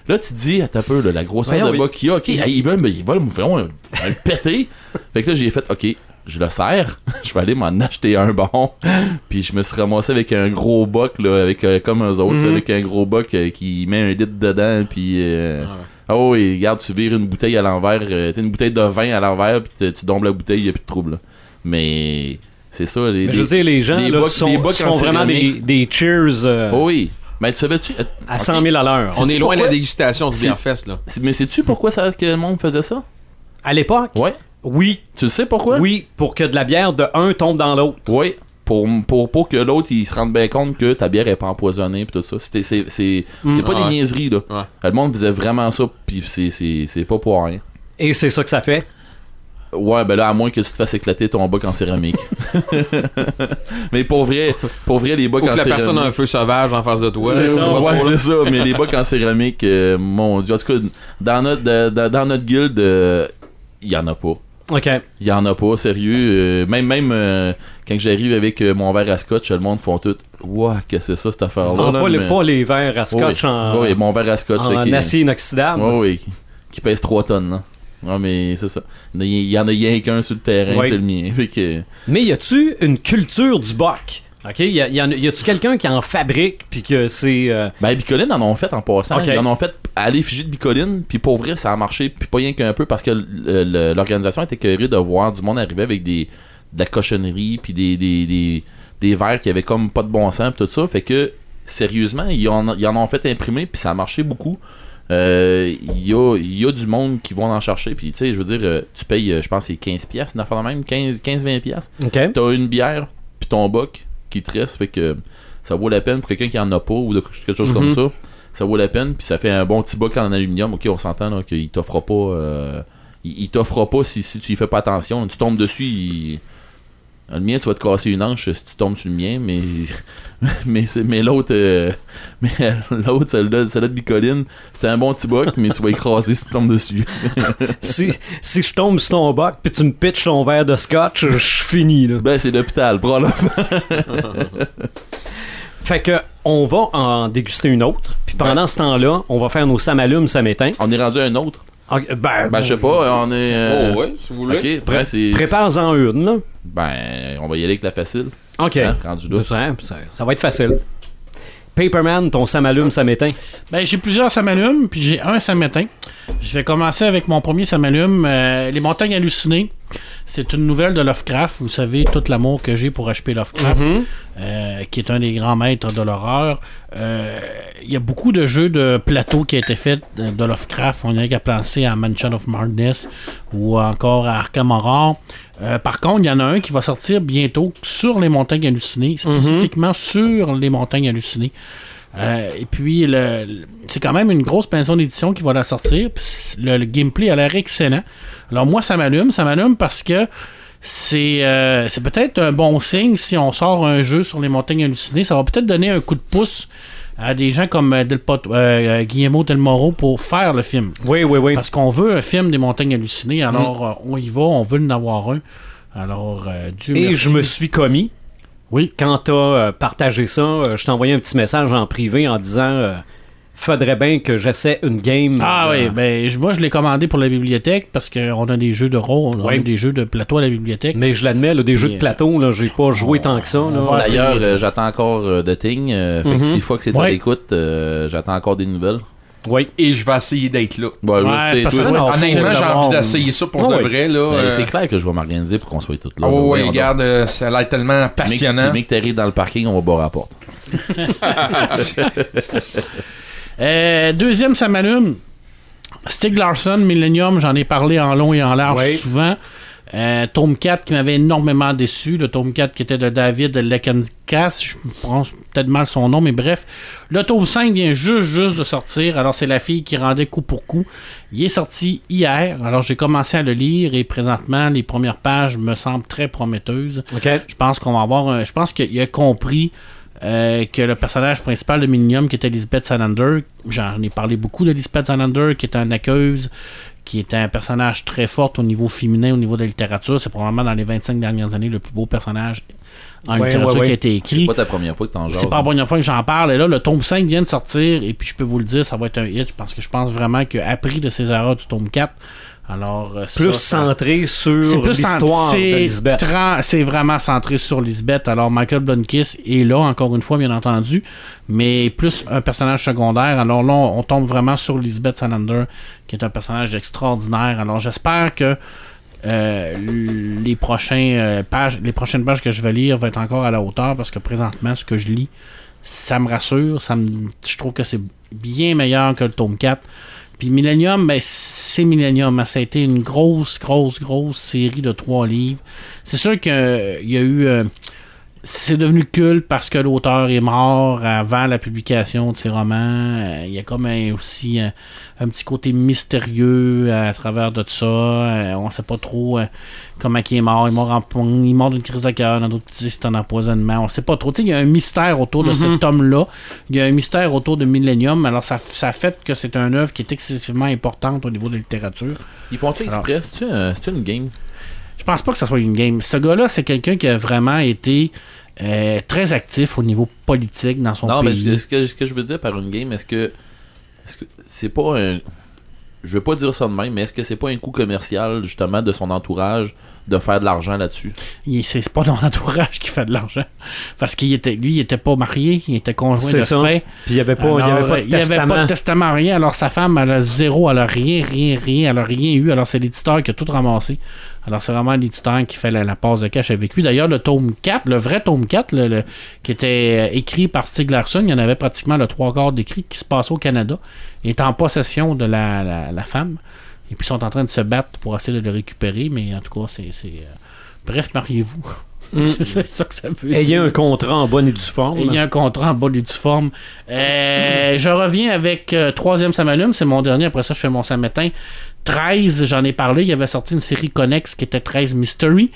Là, tu te dis, attends un peu, là, la grosseur Voyons, de oui. boc qu'il y a, ok, ils veulent, me- ils veulent me un péter. Fait que là, j'ai fait, ok, je le sers, je vais aller m'en acheter un bon. Puis je me suis ramassé avec un gros boc, là, avec, euh, comme eux autres, Mhm. là, avec un gros boc euh, qui met un litre dedans, puis... euh, Ah oui, regarde, tu vires une bouteille à l'envers, euh, t'as une bouteille de vin à l'envers, puis tu- tu dompes la bouteille, y a plus de trouble, là. Mais c'est ça, les... Mais je veux les- dire, les gens des là, bocs- sont, des bocs sont en vraiment des, cheers euh, Oh oui, mais tu savais-tu... à ok. 100 000 à l'heure. On est loin de la dégustation du C'est- bière-fest, là. Mais sais-tu pourquoi ça, que le monde faisait ça? À l'époque, Ouais. Oui, Tu sais pourquoi? oui, pour que de la bière de un tombe dans l'autre. Oui, pour, pour, pour que l'autre il se rende bien compte que ta bière est pas empoisonnée pis tout ça. C'était, c'est, c'est, c'est pas Ah des ouais. niaiseries là. Ouais. Le monde faisait vraiment ça pis c'est, c'est, c'est pas pour rien. Et c'est ça que ça fait? Ouais, ben là, à moins que tu te fasses éclater ton bac en céramique. mais pour vrai, pour vrai, les bacs Ou en que la céramique. personne a un feu sauvage en face de toi. C'est ça, pas ouais, c'est ça. Mais les bacs en céramique, euh, mon dieu. En tout cas, dans notre, dans notre guilde, euh, il y en a pas. OK. Il y en a pas, sérieux. Euh, même même euh, quand j'arrive avec euh, mon verre à scotch, le monde font tout. Ouah, que c'est ça cette affaire-là? Ah, là, pas, les, pas les verres à scotch Ouais, en, mon verre à scotch. en là, qui- acier inoxydable. Ouais, oui, qui- pèse 3 tonnes. Là. Ouais, mais c'est ça. Il y en a rien qu'un sur le terrain, c'est le mien. Fait que, Mais y a-tu une culture du boc? OK? Y, a, y, en a- y a-tu quelqu'un qui en fabrique puis que c'est. euh, Ben, Bicoline en ont fait en passant. Ils en ont fait à l'effigie de Bicoline, puis pour vrai, ça a marché, puis pas rien qu'un peu, parce que l'organisation était curieuse de voir du monde arriver avec des, de la cochonnerie, puis des, des, des, des verres qui avaient comme pas de bon sens, pis tout ça. Fait que, sérieusement, ils en, ils en ont fait imprimer, puis ça a marché beaucoup. Euh, Il y, a, y a du monde qui vont en chercher, puis tu sais, je veux dire, euh, tu payes, euh, je pense, c'est 15$, piastres, une affaire de même, 15-20$. piastres. OK. T'as une bière, puis ton boc qui te reste, fait que ça vaut la peine pour quelqu'un qui en a pas ou de- quelque chose comme Mhm. ça. Ça vaut la peine, puis ça fait un bon petit boc en aluminium. Ok, on s'entend qu'il t'offrera pas. euh, il, il t'offrera pas si, si tu y fais pas attention. Tu tombes dessus, il- le mien, tu vas te casser une hanche si tu tombes sur le mien, mais mais, c'est- mais l'autre, euh, mais l'autre, celle-là, celle-là de Bicoline, c'était un bon petit boc, mais tu vas écraser si tu tombes dessus. si, si je tombe sur ton boc puis tu me pitches ton verre de scotch, je suis fini, là. ben, c'est l'hôpital, probablement. Fait que on va en déguster une autre. Puis pendant ce temps-là, on va faire nos samalumes, ça m'éteint. On est rendu à un autre? Ok, ben, Ben, je sais pas, on est. euh, Oh, ouais, si vous voulez. Prépare-en une, là. Ben, on va y aller avec la facile. OK. Hein, rendu là. Ça, ça- ça va être facile. Paperman, ton samalume, ça m'éteint. Ben, j'ai plusieurs samalumes, puis j'ai un samétain. Je vais commencer avec mon premier samalume, euh, Les Montagnes Hallucinées. C'est une nouvelle de Lovecraft. Vous savez tout l'amour que j'ai pour HP Lovecraft, euh, qui est un des grands maîtres de l'horreur. Euh, Il y a beaucoup de jeux de plateau qui ont été faits de, de Lovecraft. On a qu'à penser à Mansion of Madness ou encore à Arkham Horror. Euh, par contre, il y en a un qui va sortir bientôt sur les montagnes hallucinées, spécifiquement sur les montagnes hallucinées. Euh, et puis, le, le- c'est quand même une grosse pension d'édition qui va la sortir. Le, le gameplay a l'air excellent. Alors, moi, ça m'allume. Ça m'allume parce que c'est euh, c'est peut-être un bon signe si on sort un jeu sur les montagnes hallucinées. Ça va peut-être donner un coup de pouce à des gens comme euh, Del Pot- euh, Guillermo del Moro pour faire le film. Oui, oui, oui. Parce qu'on veut un film des montagnes hallucinées. Alors, euh, on y va, on veut en avoir un. Alors, euh, Dieu Et merci. je me suis commis. Oui. Quand t'as euh, partagé ça, euh, je t'ai envoyé un petit message en privé en disant euh, faudrait bien que j'essaie une game. Ah euh, oui, ben je- moi je l'ai commandé pour la bibliothèque parce qu'on a des jeux de rôle, on Ouais. a des jeux de plateau à la bibliothèque. Mais je l'admets, des jeux de euh, plateau, là, j'ai pas joué tant que ça. D'ailleurs, euh, j'attends encore euh, de euh, que Mhm. s'il faut que c'est à Ouais. l'écoute, euh, j'attends encore des nouvelles. Oui. Et je vais essayer d'être là. Ouais, c'est parce que- Honnêtement, j'ai envie d'essayer ça pour de oui. vrai. Là, ben, euh, c'est clair que je vais m'organiser pour qu'on soit tous là. Oh, ouais, donc. regarde, euh, ça a l'air tellement passionnant. mec, t'arrives dans le parking, on va boire à la porte. Euh, deuxième, ça m'allume. Stig Larsson, Millennium, j'en ai parlé en long et en large Oui. souvent. Euh, tome 4 qui m'avait énormément déçu. Le tome 4 qui était de David Lekenkas. Je pense peut-être mal son nom, mais bref. Le tome 5 vient juste, juste de sortir. Alors, c'est la fille qui rendait coup pour coup. Il est sorti hier. Alors, j'ai commencé à le lire et présentement, les premières pages me semblent très prometteuses. Je pense qu'on va avoir un- Je pense qu'il a compris euh, que le personnage principal de Millennium, qui était Lisbeth Salander, j'en ai parlé beaucoup de Lisbeth Salander, qui est un aqueuse, qui est un personnage très fort au niveau féminin, au niveau de la littérature. C'est probablement dans les 25 dernières années le plus beau personnage en Ouais, littérature ouais, ouais. qui a été C'est écrit. pas ta première fois que t'en. C'est pas la première fois que j'en parle. Et là, le tome 5 vient de sortir. Et puis, je peux vous le dire, ça va être un hit. Parce que je pense vraiment appris de ses erreurs du tome 4. Alors, euh, Plus ça, centré sur l'histoire cent- de c'est Lisbeth. tran- C'est vraiment centré sur Lisbeth. Alors, Michael Blomkiss est là, encore une fois, bien entendu, mais plus un personnage secondaire. Alors là, on, on tombe vraiment sur Lisbeth Salander, qui est un personnage extraordinaire. Alors, j'espère que euh, les, prochains, euh, pages, les prochaines pages que je vais lire vont être encore à la hauteur, parce que présentement, ce que je lis, ça me rassure. Ça me, je trouve que c'est bien meilleur que le tome 4. Puis Millennium, ben, c'est Millennium. Ça a été une grosse, grosse, grosse série de trois livres. C'est sûr qu'il y a eu. Euh, c'est devenu culte parce que l'auteur est mort avant la publication de ses romans. Euh, Il y a comme un- aussi un, un petit côté mystérieux à travers de ça. Euh, on sait pas trop euh, comment il est mort. Il est mort, en- il est mort d'une crise de cœur. Dans d'autres disent c'est un empoisonnement. On sait pas trop. Tu sais, Il y a un mystère autour de cet homme-là. Il y a un mystère autour de Millennium. Alors ça, ça fait que c'est un œuvre qui est excessivement importante au niveau de la littérature. Ils font-tu exprès? C'est-tu un- c'est-tu une game? Je pense pas que ça soit une game. Ce gars-là, c'est quelqu'un qui a vraiment été euh, très actif au niveau politique dans son Non, mais pays. ce que, ce que je veux dire par une game, est-ce que est-ce que c'est pas un je veux pas dire ça de même, mais est-ce que c'est pas un coup commercial justement de son entourage de faire de l'argent là-dessus? Il- C'est pas dans l'entourage qui fait de l'argent. Parce qu'il était, lui, il était pas marié, il était conjoint C'est de ça. fait. Puis il n'y avait pas, il y Alors, avait pas de il y avait testament. pas de testament, rien. Alors sa femme, elle a zéro, elle a rien, rien, rien, elle a rien eu. Alors c'est l'éditeur qui a tout ramassé. Alors c'est vraiment l'éditeur qui fait la, la passe de cash avec lui. D'ailleurs, le tome 4, le vrai tome 4, le- le- qui était euh, écrit par Stig Larsson, il y en avait pratiquement le trois quarts d'écrit qui se passait au Canada, est en possession de la, la- la femme. Et puis ils sont en train de se battre pour essayer de le récupérer, mais en tout cas, c'est. c'est, euh, Bref, mariez-vous. Mm. c'est ça que ça veut dire. Ayez un contrat en bonne et due forme. Il y a un contrat en bas du forme. Euh, je reviens avec euh, Troisième Samalume, c'est mon dernier. Après ça, je fais mon samétain. 13, j'en ai parlé. Il y avait sorti une série connexe qui était 13 Mystery.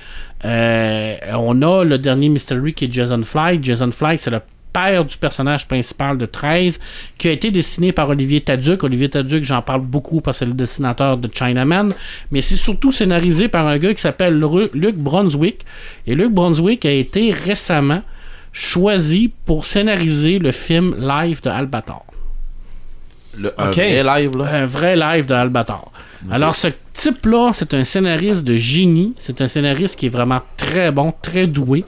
Euh, on a le dernier Mystery qui est Jason Fly. Jason Fly, c'est le père du personnage principal de 13 qui a été dessiné par Olivier Taduc. Olivier Taduc, j'en parle beaucoup parce que c'est le dessinateur de Chinaman, mais c'est surtout scénarisé par un gars qui s'appelle Luc Brunswick. Et Luc Brunswick a été récemment choisi pour scénariser le film live de Albator. Le un vrai live là. Un vrai live de Albator. Alors, ce type-là, c'est un scénariste de génie. C'est un scénariste qui est vraiment très bon, très doué.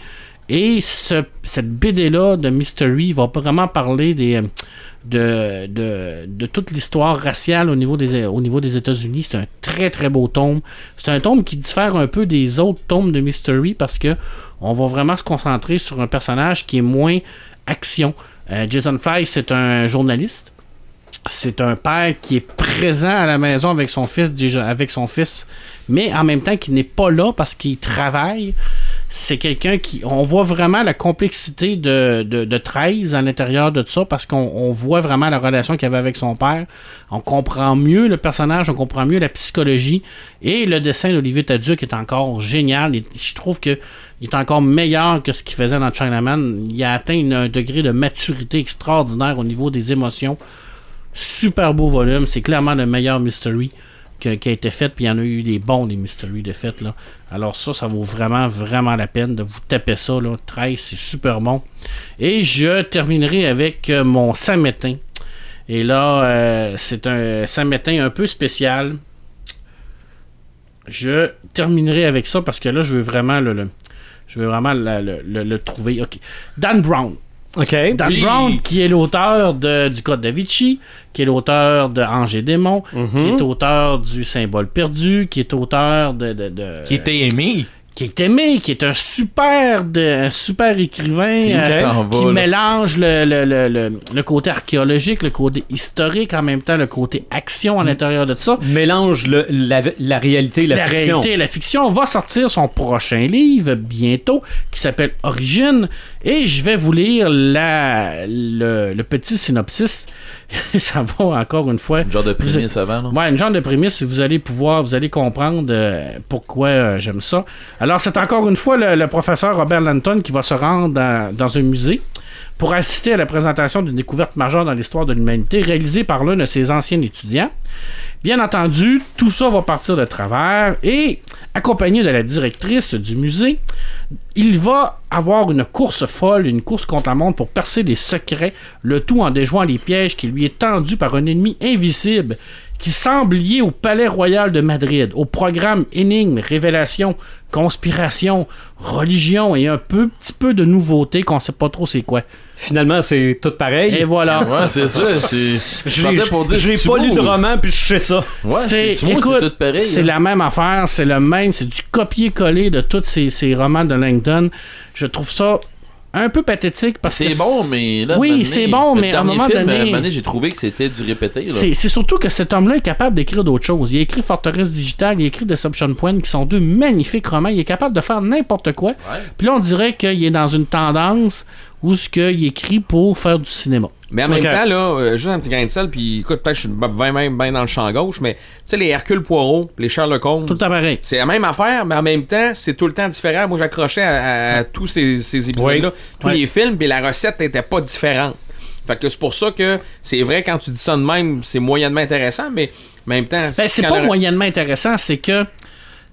Et ce- cette BD-là de Mystery va vraiment parler euh, de, de, toute l'histoire raciale au niveau des, au niveau des États-Unis. C'est un très très beau tome. C'est un tome qui diffère un peu des autres tomes de Mystery parce que on va vraiment se concentrer sur un personnage qui est moins action. Euh, Jason Fly, c'est un journaliste c'est un père qui est présent à la maison avec son fils déjà avec son fils mais en même temps qui n'est pas là parce qu'il travaille. C'est quelqu'un qui on voit vraiment la complexité de, de, de 13 à l'intérieur de tout ça parce qu'on on voit vraiment la relation qu'il avait avec son père. On comprend mieux le personnage on comprend mieux la psychologie et le dessin d'Olivier Taduc est encore génial. Je trouve que il est encore meilleur que ce qu'il faisait dans Chinaman. Il a atteint un degré de maturité extraordinaire au niveau des émotions super beau volume. C'est clairement le meilleur mystery qui a été fait. Puis il y en a eu des bons, des mystery de fait. Là. Alors ça, ça vaut vraiment, vraiment la peine de vous taper ça. Là. 13, c'est super bon. Et je terminerai avec euh, mon samétain. Et là, euh, c'est un samétain un peu spécial. Je terminerai avec ça parce que là, je veux vraiment le- le trouver. Ok. Dan Brown. OK. Dan Oui. Brown, qui est l'auteur de- du Code da Vinci, qui est l'auteur de Ange et Démon, Mhm. qui est auteur du Symbole perdu, qui est auteur de. de- de- Qui était aimé. qui est aimé, qui est un super, de, un super écrivain euh, qui mélange le, le, le, le- le côté archéologique, le côté historique, en même temps le côté action Mm. à l'intérieur de ça. Mélange le- la, la réalité et la, La fiction. réalité et la fiction va sortir son prochain livre bientôt qui s'appelle Origine et je vais vous lire la, le, le petit synopsis. Ça va encore une fois. Une genre de prémisse avant. Ouais, une genre de prémisse, vous allez pouvoir, vous allez comprendre euh, pourquoi euh, j'aime ça. Alors, c'est encore une fois le, le professeur Robert Lanton qui va se rendre dans, dans un musée pour assister à la présentation d'une découverte majeure dans l'histoire de l'humanité réalisée par l'un de ses anciens étudiants. Bien entendu, tout ça va partir de travers et, accompagné de la directrice du musée, il va avoir une course folle, une course contre la montre pour percer les secrets, le tout en déjouant les pièges qui lui est tendu par un ennemi invisible qui semble lié au palais royal de Madrid, au programme énigmes, révélations, conspiration, religion et un peu, petit peu de nouveauté qu'on sait pas trop c'est quoi. Finalement, c'est tout pareil. Et voilà. Ouais, c'est ça. Je l'ai pas lu de roman, puis je sais ça. Ouais, c'est, écoute, c'est tout pareil. c'est hein? la même affaire, c'est le même, c'est du copier-coller de tous ces, ces romans de Langdon. Je trouve ça un peu pathétique parce que C'est bon, mais là. Oui, donné, c'est bon, mais à un moment film, donné- donné, j'ai trouvé que c'était du répété. Là. C'est c'est surtout que cet homme-là est capable d'écrire d'autres choses. Il a écrit Forteresse Digital, il a écrit Deception Point, qui sont deux magnifiques romans. Il est capable de faire n'importe quoi. Puis là, on dirait qu'il est dans une tendance où ce qu'il écrit pour faire du cinéma. Mais en même temps, là, euh, juste un petit grain de sel, puis écoute, peut-être que je suis bien, bien, bien dans le champ gauche, mais tu sais, les Hercule Poirot, les Sherlock Holmes, Tout le temps pareil. c'est la même affaire, mais en même temps, c'est tout le temps différent. Moi, j'accrochais à, à tous ces, ces épisodes-là, tous Ouais. les films, puis la recette n'était pas différente. Fait que c'est pour ça que c'est vrai, quand tu dis ça de même, c'est moyennement intéressant, mais en même temps, Ben, c'est pas le- moyennement intéressant, c'est que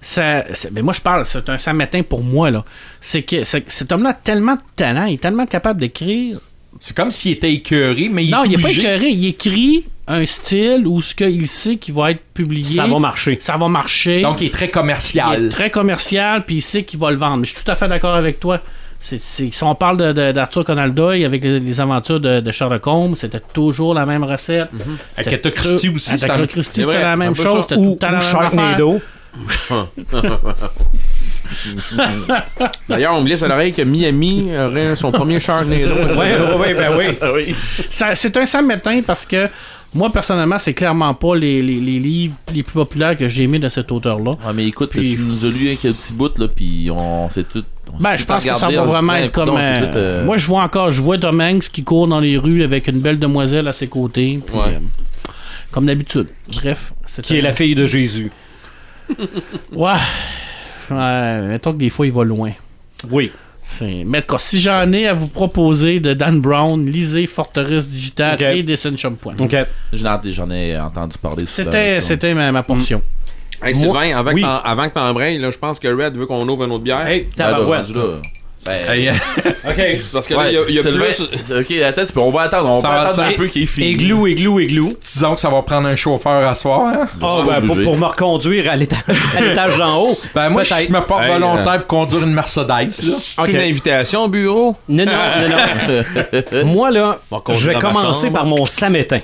ça, c'est- ben moi je parle, c'est un samedi pour moi là. C'est que cet homme-là a tellement de talent, il est tellement capable d'écrire. C'est comme s'il était écœuré, mais il non, est il est pas écœuré, il écrit un style où ce qu'il sait qu'il va être publié. Ça va marcher. Ça va marcher. Donc, il est très il commercial. est très commercial, puis il sait qu'il va le vendre. Mais je suis tout à fait d'accord avec toi. C'est- si on parle d'Arthur Conan Doyle avec les, les aventures de, de Sherlock Holmes, c'était toujours la même recette. C'était Agatha Christie aussi, c'est Agatha Christie, c'est c'était la même chose. C'était tout Ou, ou. Sharknado. D'ailleurs, on me glisse à l'oreille que Miami aurait son premier Sharknado. Ouais, ouais, ouais, ben oui. oui. C'est un samedi parce que moi, personnellement, c'est clairement pas les, les- les livres les plus populaires que j'ai aimés de cet auteur-là. Ouais, mais écoute, Puis- tu nous as lu quelques petits bouts, là, puis on s'est tout. on Ben, je pense que ça va vraiment être comme. euh, tout, euh, Moi, je vois encore, je vois Tom Hanks qui court dans les rues avec une belle demoiselle à ses côtés. puis, Ouais. euh, comme d'habitude. Bref. c'est Qui est un- la fille de Jésus. Ouais. Ouais, mettons que des fois, il va loin. Oui. C'est... Mais si j'en ai à vous proposer de Dan Brown, lisez Forteresse Digital Ok. et Descension Point. OK. J'en j'en ai entendu parler. souvent, C'était, ça. c'était ma, ma portion. Hey, Moi- Sylvain, avant, oui. que t'en- avant que t'embrayes, je pense que Red veut qu'on ouvre une autre bière. Hey, Ouais, là, tabarouette. là. Ben, OK. C'est parce que là, il y a, y a plus. Ok, attends, tu peux- on va attendre. On Ça va attendre ça- un peu qu'il est fini. Églou, églou, églou. disons que ça va prendre un chauffeur à soir. hein? Ah, pas ben, pour, me reconduire à l'étage d'en haut. Ben, moi, je me porte Hey, volontaire pour conduire une Mercedes. Là. C'est Ok. une invitation au bureau? Non, non, non, non. Moi, là, je vais commencer par mon samétain.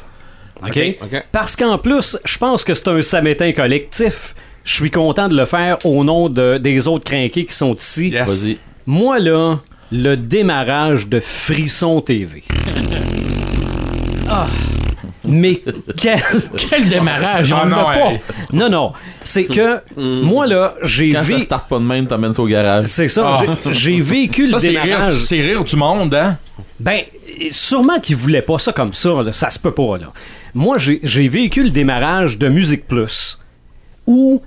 OK? OK. Parce qu'en plus, je pense que c'est un samétain collectif. Je suis content de le faire au nom de, des autres crinqués qui sont ici. Yes. Vas-y. Moi, là, le démarrage de Frisson TV. Ah. Mais quel... Quel démarrage, on Ah non, pas. hey. Non, non. C'est que moi, là, j'ai Quand ça vécu... starte pas de même, t'emmènes ça au garage. C'est ça. Ah. j'ai- vécu Ça, le c'est rire, démarrage. c'est rire du monde, hein? Ben, sûrement qu'ils voulaient pas ça comme ça. là. Ça se peut pas, là. Moi, j'ai j'ai vécu le démarrage de Musique Plus, où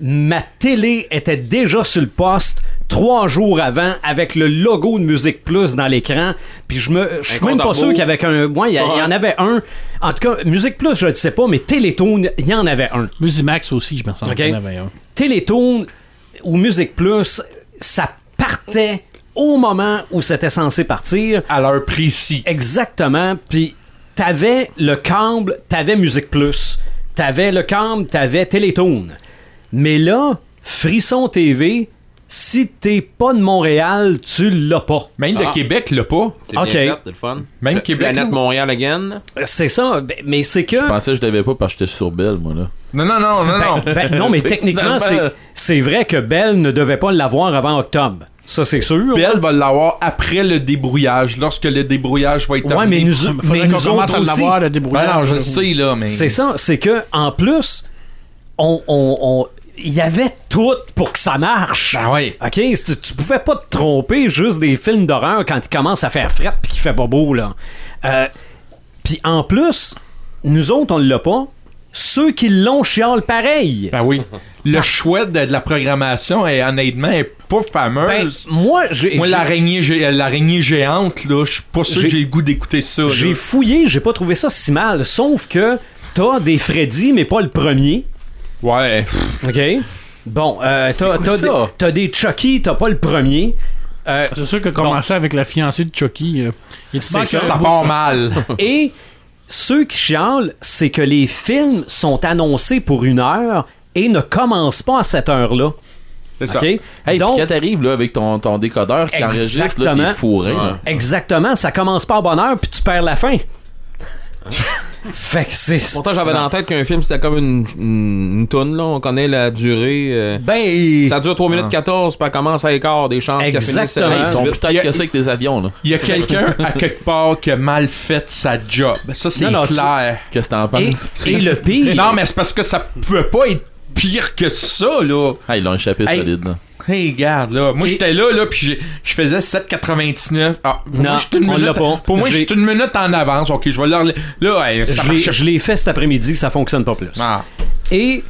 ma télé était déjà sur le poste trois jours avant avec le logo de Musique Plus dans l'écran. Puis je me, je suis même pas sûr rebours. qu'il y avait un. Ouais, il y, en avait un. En tout cas, Musique Plus, je ne sais pas, mais Télétoon, il y en avait un. Musimax aussi, je me sens Ok. qu'il y en avait un. Télétoon ou Musique Plus, ça partait au moment où c'était censé partir. À l'heure précis. Exactement. Puis t'avais le câble, t'avais Musique Plus. T'avais le câble, t'avais Télétoon. Mais là, Frisson TV, si t'es pas de Montréal, tu l'as pas. Même Ah. de Québec, là pas. C'est Ok. bien fait, c'est le fun. Même Le- Québec, Planète là. Montréal again. C'est ça. Ben, Mais c'est que. Je pensais que je devais pas parce que j'étais sur Belle, moi, là. Non, non, non, non, non. Ben, non, mais techniquement, c'est, c'est vrai que Bell ne devait pas l'avoir avant octobre. Ça, c'est sûr. Puis elle va l'avoir après le débrouillage, lorsque le débrouillage va être Ouais, mais terminé. Faudrait mais qu'on nous commence autres à aussi. l'avoir, le Ben non, débrouillard. je sais, là, mais... C'est ça, c'est que en plus, on, on- on- il y avait tout pour que ça marche. Ben ouais. Ok, tu, tu pouvais pas te tromper juste des films d'horreur quand il commence à faire fret puis qu'il fait pas beau là. Euh, puis en plus, nous autres on l'a pas. Ceux qui l'ont chialent pareil. Ben oui. Le choix de, de la programmation, est, honnêtement, est pas Ben, fameuse. moi, j'ai Moi, l'araignée, l'araignée géante, là, je suis pas sûr J'ai- que j'ai le goût d'écouter ça. j'ai fouillé, j'ai pas trouvé ça si mal. Sauf que t'as des Freddy, mais pas le premier. Ouais. Ok. Bon, euh, t'as, t'as des, t'as des Chucky, t'as pas le premier. Euh, C'est sûr que commencer avec la fiancée de Chucky, euh, il C'est ça. Ça part mal. Et ceux qui chialent, c'est que les films sont annoncés pour une heure et ne commencent pas à cette heure-là. C'est ça. OK? Hey, Donc, quand t'arrives là, avec ton, ton décodeur qui enregistre, là, Exactement. t'es fourré. là. exactement, ça commence pas à bonne heure puis tu perds la fin. Fait que c'est. Pourtant, j'avais dans la tête qu'un film, c'était comme une, une, une toune, là. On connaît la durée. euh, Ben. Ça dure 3 minutes 14, puis elle commence à écart des chances qu'elle finisse Exactement. Ils sont vite. plus têtes Il y a- que ça avec des avions, là. Il y a quelqu'un à quelque part qui a mal fait sa job. Ça, c'est Non, non, tu- clair. Qu'est-ce que t'en Et, penses? et le pire. Non, mais c'est parce que ça pouvait pas être pire que ça, là. Ah, ils l'ont échappé Hey. solide, là. Hey, regarde, là. Moi, j'étais là, là, puis j'ai- je faisais 7,99. Ah, pour Non, moi, j'étais une on minute. l'a pas. Pour moi, J'ai- j'étais une minute en avance. Ok, je vais leur. Là, ouais, ça je l'ai- marche je l'ai fait cet après-midi, ça fonctionne pas plus. Ah. Et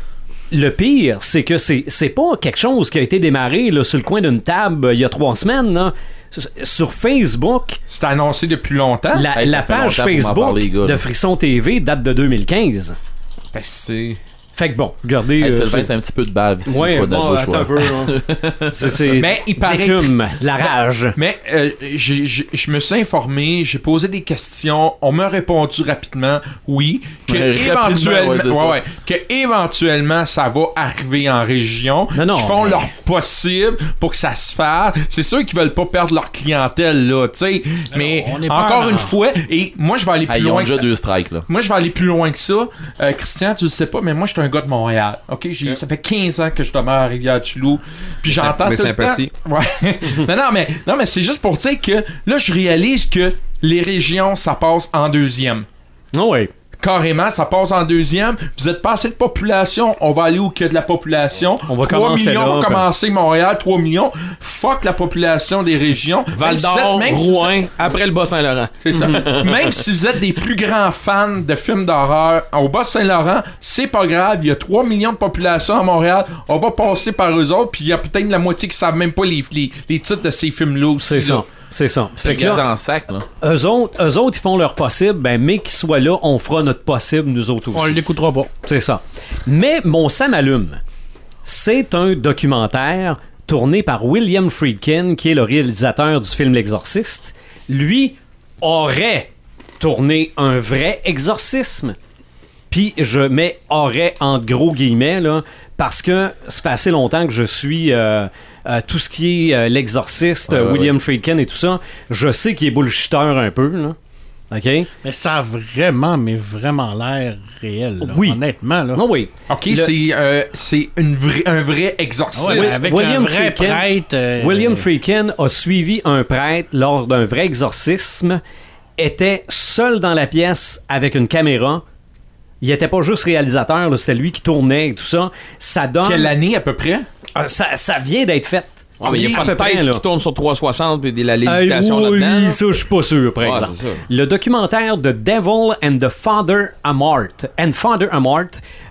le pire, c'est que c'est c'est pas quelque chose qui a été démarré là, sur le coin d'une table euh, il y a trois semaines. là. Sur- Facebook, C'était annoncé depuis longtemps. la, Hey, page longtemps Facebook parler, gars, de Frisson TV date de 2015. Ben, c'est. Fait que bon, regardez. Hey, euh, c'est- un petit peu de bave ici. Ouais, bon, attends choix. un peu. c'est Mais il paraît la rage. Mais euh, je me suis informé, j'ai posé des questions, on m'a répondu rapidement, oui, que éventuellement, ouais, c'est ça. ouais, ouais, que éventuellement ça va arriver en région, Non, non, qui font mais- leur possible pour que ça se fasse. C'est sûr qu'ils veulent pas perdre leur clientèle là, tu sais. Mais on encore en- une fois, et moi je vais aller plus Hey, ils ont loin. déjà que- deux strikes, là. Moi, je vais aller plus loin que ça. Euh, Christian, tu le sais pas, mais moi, je suis un gars de Montréal. OK? J'ai- Ça fait 15 ans que je demeure à Rivière-du-Loup. Puis j'entends mes tout le temps... Ouais. non, non, mais, non, mais c'est juste pour dire que là, je réalise que les régions, ça passe en deuxième. Ah ouais. Carrément, ça passe en deuxième. Vous êtes pas assez de population, on va aller où qu'il y a de la population? On va 3 commencer millions, là, on va ben. commencer Montréal, 3 millions. Fuck la population des régions. Val d'Or, Rouen, après le Bas-Saint-Laurent. c'est ça. Même si vous êtes des plus grands fans de films d'horreur, au Bas-Saint-Laurent, c'est pas grave. Il y a 3 millions de population à Montréal. On va passer par eux autres. Puis il y a peut-être la moitié qui savent même pas les, les, les titres de ces films-là aussi. C'est ça. C'est ça. Fait que là, en sac, là. eux autres, eux autres, ils font leur possible, ben, mais qu'ils soient là, on fera notre possible, nous autres On aussi. l'écoutera pas. C'est ça. Mais Mon Sam allume, c'est un documentaire tourné par William Friedkin, qui est le réalisateur du film L'Exorciste. Lui aurait tourné un vrai exorcisme. Puis je mets aurait en gros guillemets, là, parce que ça fait assez longtemps que je suis euh, euh, tout ce qui est euh, l'exorciste, euh, ouais, William Friedkin et tout ça. Je sais qu'il est bullshitter un peu, là. OK? Mais ça a vraiment, mais vraiment l'air réel. là. Oui. Honnêtement, là. Non, oui. OK, Le- c'est euh, c'est une vraie- un vrai exorcisme. Ouais, avec William un vrai Friedkin- prêtre. euh, William Friedkin a suivi un prêtre lors d'un vrai exorcisme, était seul dans la pièce avec une caméra. Il était pas juste réalisateur, là, c'était lui qui tournait et tout ça. Ça donne. Quelle année à peu près? Ah, ça, ça vient d'être fait. Ah, mais il y a pas de près, tête là. qui tourne sur 360 et de la lévitation oui, là-dedans. là. ça, je suis pas sûr, par Ouais, exemple. Le documentaire de Devil and the Father Amart. And Father Amart.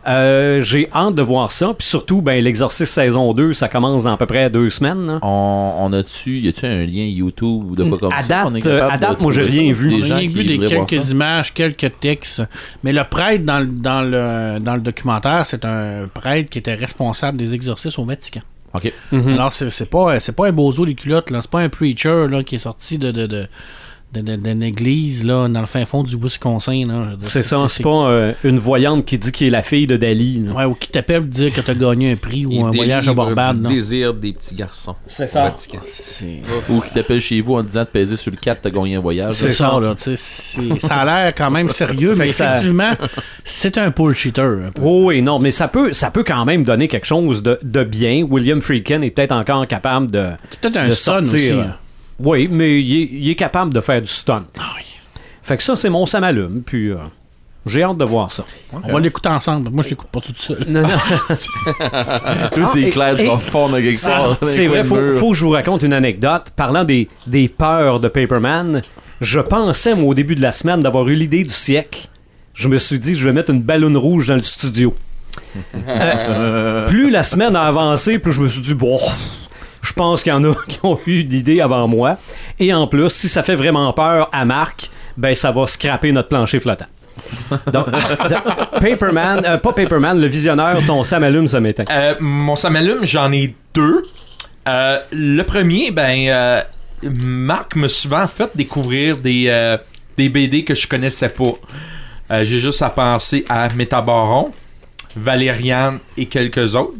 euh, J'ai hâte de voir ça. Puis surtout, ben, l'Exorciste saison 2, ça commence dans à peu près deux semaines. On, on a-tu, y a-tu un lien YouTube ou de quoi comme À ça? date, On est capable à de date, moi, j'ai rien vu. A qui vu des, quelques images, quelques textes. Mais le prêtre dans, le- dans, le, dans le documentaire, c'est un prêtre qui était responsable des exorcismes au Vatican. Ok. Mhm. Alors, c'est c'est pas, c'est pas un bozo les culottes, là. C'est pas un preacher là, qui est sorti de, de- de- d'une église là, dans le fin fond du Wisconsin. là. Je veux dire, C'est ça, c'est pas euh, une voyante qui dit qu'il est la fille de Dali. là. Ouais, ou qui t'appelle pour dire que t'as gagné un prix ou Il un voyage à Barbade. du là. désir des petits garçons. C'est ça. Ou qui t'appelle chez vous en disant de peser sur le 4, t'as gagné un voyage. c'est ça, ça. là. tu sais, c'est- Ça a l'air quand même sérieux, mais ça- effectivement, c'est un bullshitter. un peu. Oh oui, non, mais ça peut, ça peut quand même donner quelque chose de, de bien. William Friedkin est peut-être encore capable de, C'est peut-être un de son sortir. aussi. là. Oui, mais il est, il est capable de faire du stunt. Ah. Fait que ça, c'est mon samalume, puis euh, j'ai hâte de voir ça. On va l'écouter ensemble. Moi, je l'écoute pas tout seul. Non, non. Tout Ah, c'est et- clair, tu vas fondre Ça, c'est vrai, faut, faut que je vous raconte une anecdote. Parlant des, des peurs de Paperman, je pensais, moi, au début de la semaine, d'avoir eu l'idée du siècle. Je me suis dit, je vais mettre une ballonne rouge dans le studio. Euh, plus la semaine a avancé, plus je me suis dit, bon, je pense qu'il y en a qui ont eu l'idée avant moi. Et en plus, si ça fait vraiment peur à Marc, ben ça va scraper notre plancher flottant. Donc, Paperman, euh, pas Paperman, le visionneur, ton Sam allume, ça m'éteint. Euh, mon samalume, j'en ai deux. Euh, le premier, ben, euh, Marc m'a souvent fait découvrir des, des BD que je connaissais pas. J'ai juste à penser à Métabaron, Valériane et quelques autres.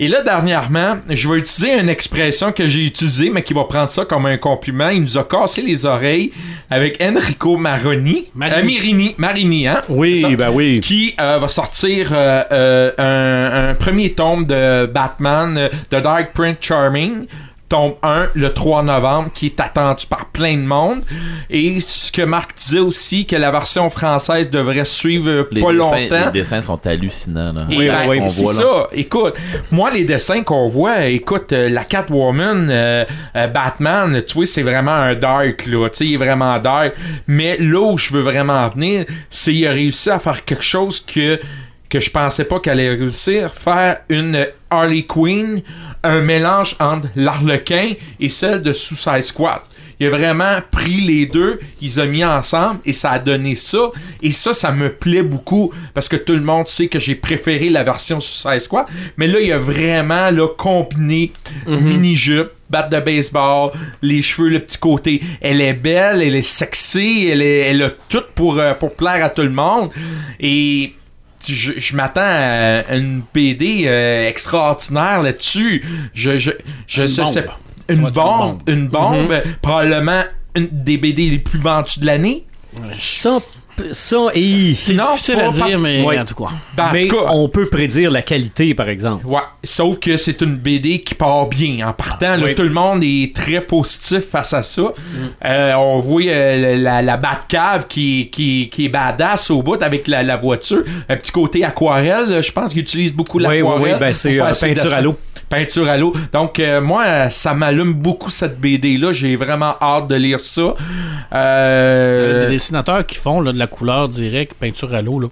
Et là, dernièrement, je vais utiliser une expression que j'ai utilisée, mais qui va prendre ça comme un compliment. Il nous a cassé les oreilles avec Enrico Maroni. Marini. Euh, Mirini, Marini, hein? Oui, Ça? ben oui. Qui euh, va sortir euh, un, un premier tome de Batman, The Dark Prince Charming. Tome 1 le 3 novembre qui est attendu par plein de monde et ce que Marc disait aussi que la version française devrait suivre Les pas dessins, longtemps les dessins sont hallucinants. Là. Oui, ben, oui, c'est là. ça. Écoute, moi, les dessins qu'on voit, écoute, euh, la Catwoman, euh, euh, Batman, tu vois, c'est vraiment un dark, là. Tu sais, il est vraiment dark. Mais là où je veux vraiment en venir, c'est qu'il a réussi à faire quelque chose que que je pensais pas qu'elle allait réussir, faire une Harley Quinn, un mélange entre l'Arlequin et celle de Suicide Squad. Il a vraiment pris les deux, ils ont mis ensemble et ça a donné ça. Et ça, ça me plaît beaucoup parce que tout le monde sait que j'ai préféré la version Suicide Squad. Mais là, il a vraiment là, combiné mini-jupe, batte de baseball, les cheveux, le petit côté. Elle est belle, elle est sexy, elle, est, elle a tout pour, euh, pour plaire à tout le monde. Et je, je m'attends à une BD euh, extraordinaire là-dessus. Je, je, je Une sais- bombe. Ça une bombe, une bombe, euh, probablement une des BD les plus vendues de l'année. Ça, ça et... C'est difficile à dire, mais Ouais. en tout cas. Ben, en tout cas, on peut prédire la qualité, par exemple. Ouais, sauf que c'est une BD qui part bien. En partant, là, Oui. tout le monde est très positif face à ça. Euh, on voit euh, la, la Batcave qui, qui, qui est badass au bout avec la, la voiture. Un petit côté aquarelle, je pense qu'il utilise beaucoup Oui, oui, l'aquarelle. oui, ben, c'est, euh, peinture à l'eau. Peinture à l'eau. Donc, euh, moi, ça m'allume beaucoup cette BD-là. J'ai vraiment hâte de lire ça. Euh, Les dessinateurs qui font là, de la couleur directe, peinture à l'eau, là.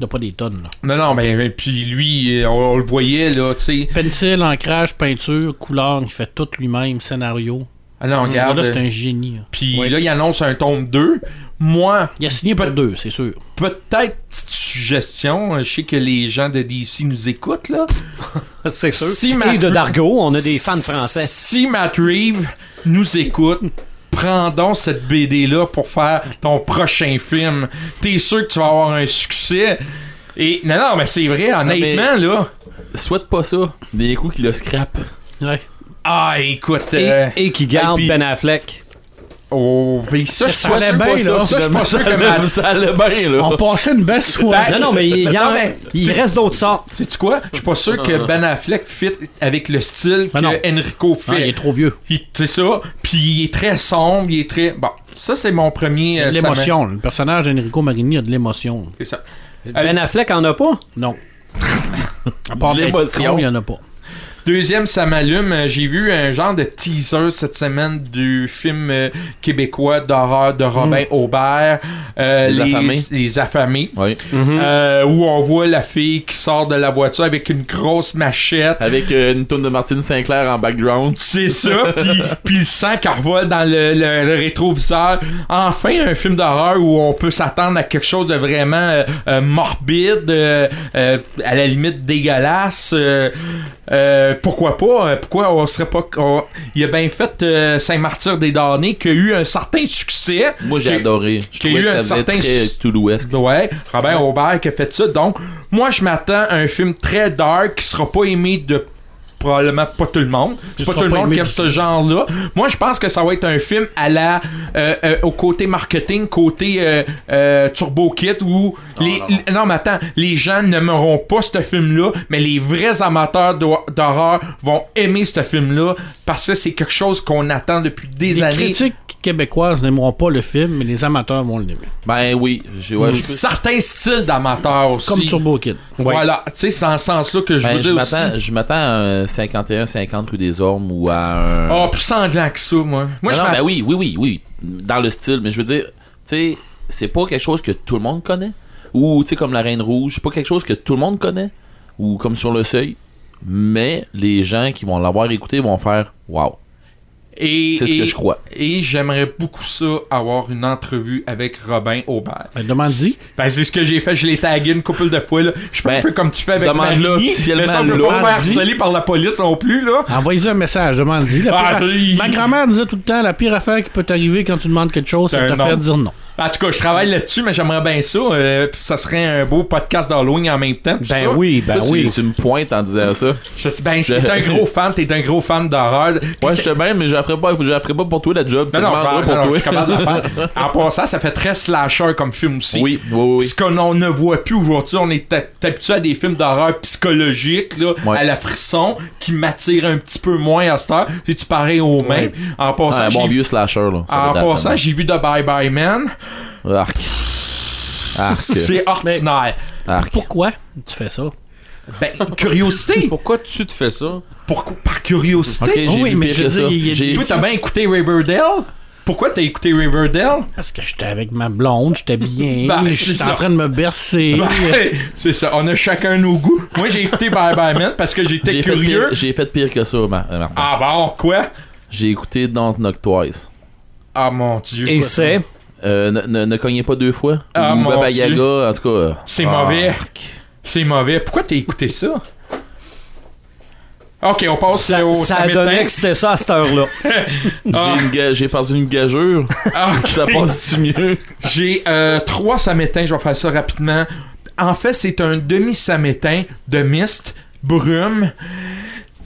Il pas des tonnes, là. Non, non, ben, ben, puis lui, euh, on, on le voyait, là, tu sais. Pencil, ancrage, peinture, couleur, il fait tout lui-même, scénario. Ah non, regarde. c'est un génie. là. Puis là, il annonce un tome 2. Moi, Il a signé pour Peut- deux, c'est sûr. peut-être petite suggestion. Je sais que les gens de DC nous écoutent, là. C'est sûr. Si et Matt- de Dargo, on a des fans français. Si Matt Reeves nous écoute, prends donc cette BD-là pour faire ton prochain film. T'es sûr que tu vas avoir un succès? Et non, non, mais c'est vrai, honnêtement, là. Souhaite pas ça. Des coups qui le scrap. Ouais. Ah, écoute. Et, euh, et qui garde et puis- Ben Affleck. Oh, puis ça, je suis pas allait sûr bien, pas là. ça. Ça, je suis pas sûr que ça allait bien, là. On passait une belle soirée. Non, non, mais il, y en- Non, mais- il reste d'autres sortes. Sais-tu quoi? Je suis pas sûr que Ben Affleck fit avec le style Ben non. que Enrico fait. Ah, il est trop vieux. C'est ça. Puis il est très sombre, il est très. Bon, ça c'est mon premier. Y euh, l'émotion. Le personnage d'Enrico Marini a de l'émotion. C'est ça. Ben Affleck en a pas? Non. À part l'émotion. il n'y en a pas. Deuxième, ça m'allume. Euh, J'ai vu un genre de teaser cette semaine du film euh, québécois d'horreur de Robin Aubert, euh, Les Affamés. les affamés, Oui. euh, où on voit la fille qui sort de la voiture avec une grosse machette. Avec euh, une tonne de Martine Sinclair en background. C'est ça, puis, puis le sang qui revole dans le, le- le rétroviseur. Enfin, un film d'horreur où on peut s'attendre à quelque chose de vraiment morbide, à la limite dégueulasse. euh, euh, pourquoi pas? euh, Pourquoi on serait pas... on- il a bien fait euh, Saint-Martyr des Damnés, qui a eu un certain succès. Moi, j'ai Qui- adoré. Y a eu un certain très su- Toulouesque. Ouais, Robert Aubert qui a fait ça. Donc, moi, je m'attends à un film très dark qui sera pas aimé de probablement pas tout le monde. C'est pas tout le monde qui aime ce genre-là. Moi, je pense que ça va être un film à la euh, euh, au côté marketing, côté euh, euh, Turbo Kit où les non. les- non, mais attends, les gens n'aimeront pas ce film-là, mais les vrais amateurs d'hor- d'horreur vont aimer ce film-là parce que c'est quelque chose qu'on attend depuis des Les années. critiques québécoises n'aimeront pas le film, mais les amateurs vont l'aimer. Ben oui. j'ai- ouais, Certains styles d'amateurs aussi. Comme Turbo Kid. Voilà, tu sais, c'est dans ce sens-là que je Ben, veux je dire aussi. je m'attends à un 51-50 rue des Ormes ou à un. Oh, plus sanglant que ça, moi. Moi, non, je non, ben oui, oui, oui, oui. Dans le style, mais je veux dire, tu sais, c'est pas quelque chose que tout le monde connaît. Ou, tu sais, comme la Reine Rouge, c'est pas quelque chose que tout le monde connaît. Ou comme sur le seuil. Mais les gens qui vont l'avoir écouté vont faire Wow. Et, C'est ce et- que je crois. Et j'aimerais beaucoup ça, avoir une entrevue avec Robin Aubert. Ben, demande-y. Ben, c'est ce que j'ai fait, je l'ai tagué une couple de fois, là. Je fais un Ben, peu comme tu fais avec Marie. Mais ça, on peut pas faire harceler par la police non plus, là. Envoyez un message, demande-y. Ah, pire- oui. Ma grand-mère disait tout le temps la pire affaire qui peut t'arriver quand tu demandes quelque chose, C'est de un te faire dire non. En tout cas, je travaille là-dessus, mais j'aimerais bien ça. euh, puis ça serait un beau podcast d'Halloween en même temps. Ben ça. oui, ben Toi, tu- oui. Tu, me pointes en disant ça. Je sais, ben, Je- t'es un gros fan, t'es un gros fan d'horreur. Ouais, je te bien, mais je la ferai pas, je la ferai pas pour toi la job. Non, Tu non, ben, pour non, non, toi. je suis. En passant, ça fait très slasher comme film aussi. Oui, oui, oui. Ce qu'on on ne voit plus aujourd'hui, on est hab- habitué à des films d'horreur psychologiques, là, Ouais. à la frisson, qui m'attirent un petit peu moins à cette heure. C'est-tu pareil aux mains? En passant, Ah, un bon j'ai- vieux slasher, là. En passant, j'ai vu The Bye Bye Man. Arc. Arc. C'est ordinaire. Arc. Pourquoi tu fais ça? Ben, curiosité. Pourquoi tu te fais ça? Pourquoi? Par curiosité. Ok, j'ai oui, mais je ça. des- Toi, t'as bien écouté Riverdale? Pourquoi t'as écouté Riverdale? Parce que j'étais avec ma blonde, j'étais bien, Ben, c'est j'étais ça. en train de me bercer. Ouais, c'est ça, on a chacun nos goûts. Moi, j'ai écouté Bye Bye Man parce que j'étais curieux. pire, j'ai fait pire que ça, Ma- Martin. Ah bon, quoi? J'ai écouté Don't Knock Twice. Ah mon dieu. Et c'est? Euh, ne, ne, ne cognez pas deux fois. Ah, Ou mon Baba Dieu. Yaga, en tout cas. C'est ah, mauvais. C'est mauvais. Pourquoi t'as écouté ça? Ok, on passe Ça, au ça donnait que c'était ça à cette heure-là. Ah. J'ai perdu une gageure. Ah, Ça passe-tu mieux? J'ai euh, trois samétins, je vais faire ça rapidement. En fait, c'est un demi-samétain de mist, brume.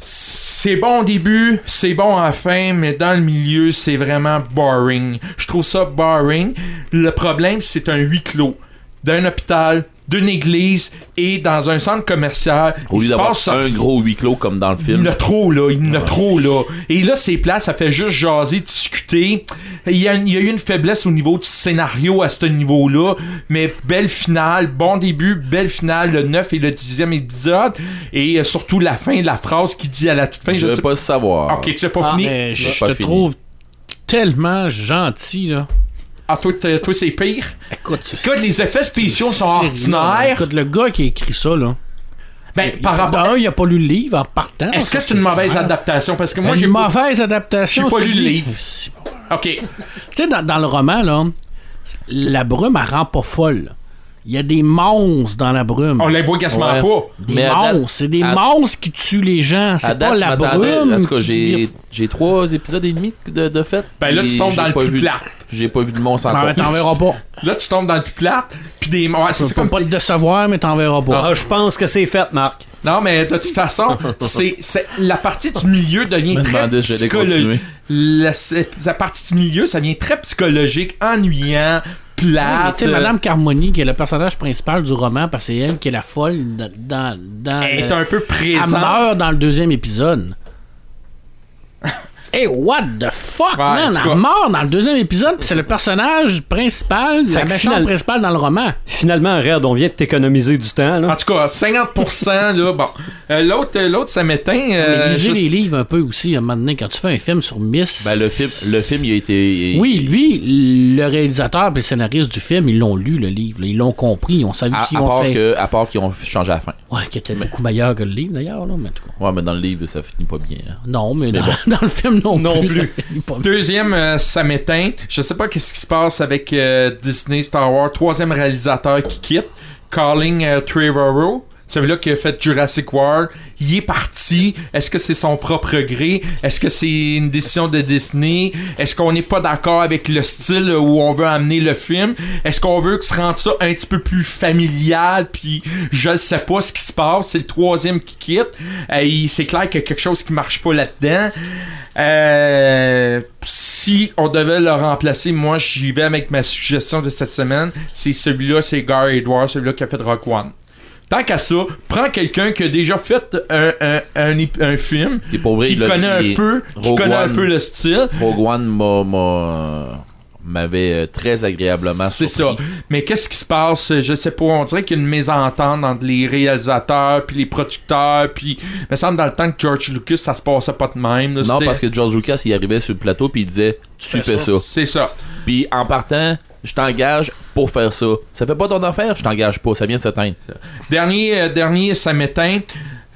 C'est bon au début, c'est bon à la fin, mais dans le milieu, c'est vraiment boring. Je trouve ça boring. Le problème, c'est un huis clos d'un hôpital, d'une église et dans un centre commercial. Au Il lieu d'avoir passe un gros huis clos comme dans le Il film. y en a trop, là. Il y en a trop, là. Et là, c'est plat, ça fait juste jaser, discuter. Il y, a, il y a eu une faiblesse au niveau du scénario à ce niveau-là. Mais belle finale, bon début, belle finale, le 9 et le 10e épisode. Et euh, surtout la fin, la phrase qui dit à la toute fin. Je Je veux sais pas savoir. Ok, tu as pas Ah, fini? Je te trouve tellement gentil, là. Ah, toi, t'es- toi c'est pire. Écoute, c'est- Écoute, les effets spéciaux sont ordinaires. Écoute, le gars qui a écrit ça, là. Ben, par rapport. D'un, il a pas lu le livre en partant. Est-ce que c'est une mauvaise clair. adaptation? Parce que moi, Une j'ai pas. mauvaise adaptation. j'ai pas lu le livre. Ok. Tu sais, dans, dans le roman, là, la brume, elle rend pas folle. Il y a des monstres dans la brume. On les voit quasiment Ouais. pas. Des Mais monstres. C'est des à- monstres qui tuent les gens. C'est pas la brume. En tout cas, j'ai trois épisodes et demi de, de fait. Ben là, tu tombes dans le plus plat. J'ai pas vu de monstre Non, encore. mais t'en verras pas. Là, tu tombes dans le plus plat. Puis des. Ouais, c'est comme pas te décevoir, mais t'en verras pas. Ah, je pense que c'est fait, Marc. Non, mais de toute façon, c'est, c'est- la partie du milieu devient me très demandais psychologique. La, c'est- la partie du milieu, ça devient très psychologique, ennuyant, Ouais, mais plate. tu sais, Madame Carmoni, qui est le personnage principal du roman, parce que c'est elle qui est la folle dans. dans, dans elle est le- un peu Elle présente. meurt dans le deuxième épisode. Hey, what the fuck, Ouais, en man? Elle meurt dans le deuxième épisode, puis c'est le personnage principal, Fait la méchante final- principale dans le roman. Finalement, Red, on vient de t'économiser du temps. En tout cas, 50%, là, bon. Euh, l'autre, l'autre, ça m'éteint. euh, Mais lisez juste- les livres un peu aussi, à un moment donné, quand tu fais un film sur Miss. Ben, le film, le film, il a été. Oui, lui, le réalisateur et le scénariste du film, ils l'ont lu, le livre. là. Ils l'ont compris, ils ont savu À, qu'ils à ont part fait. que, à part qu'ils ont changé à la fin. Ouais, qui était beaucoup meilleur que le livre, d'ailleurs, là, mais en tout cas. Ouais, mais dans le livre, ça finit pas bien. hein. Non, mais, Mais dans, bon. dans le film non, Non plus. Deuxième, euh, ça m'éteint. Je sais pas qu'est-ce qui se passe avec euh, Disney Star Wars. Troisième réalisateur qui quitte, Calling euh, Trevorrow. Celui-là qui a fait Jurassic World, il est parti. Est-ce que c'est son propre gré? Est-ce que c'est une décision de Disney? Est-ce qu'on n'est pas d'accord avec le style où on veut amener le film? Est-ce qu'on veut que se rende ça un petit peu plus familial? Puis je sais pas ce qui se passe. C'est le troisième qui quitte. Euh, c'est clair qu'il y a quelque chose qui marche pas là-dedans. Euh, si on devait le remplacer, moi j'y vais avec ma suggestion de cette semaine. C'est celui-là, c'est Gary Edwards, celui-là qui a fait Rock One. Tant qu'à ça, prends quelqu'un qui a déjà fait un, un, un, film, vrai, qui là, connaît un peu, qui Rogue connaît un peu le style. Rogue One m'a- m'a- m'avait euh, très agréablement C'est ça. Mais qu'est-ce qui se passe? Je sais pas. On dirait qu'il y a une mésentente entre les réalisateurs puis les producteurs. Puis, il me semble dans le temps que George Lucas, ça se passait pas de même. là. Non, C'était- parce que George Lucas, il arrivait sur le plateau puis il disait Tu fais ça. C'est ça. Puis en partant, je t'engage pour faire ça. Ça fait pas ton affaire, je t'engage pas, ça vient de s'éteindre. Dernier, euh, dernier, ça m'éteint.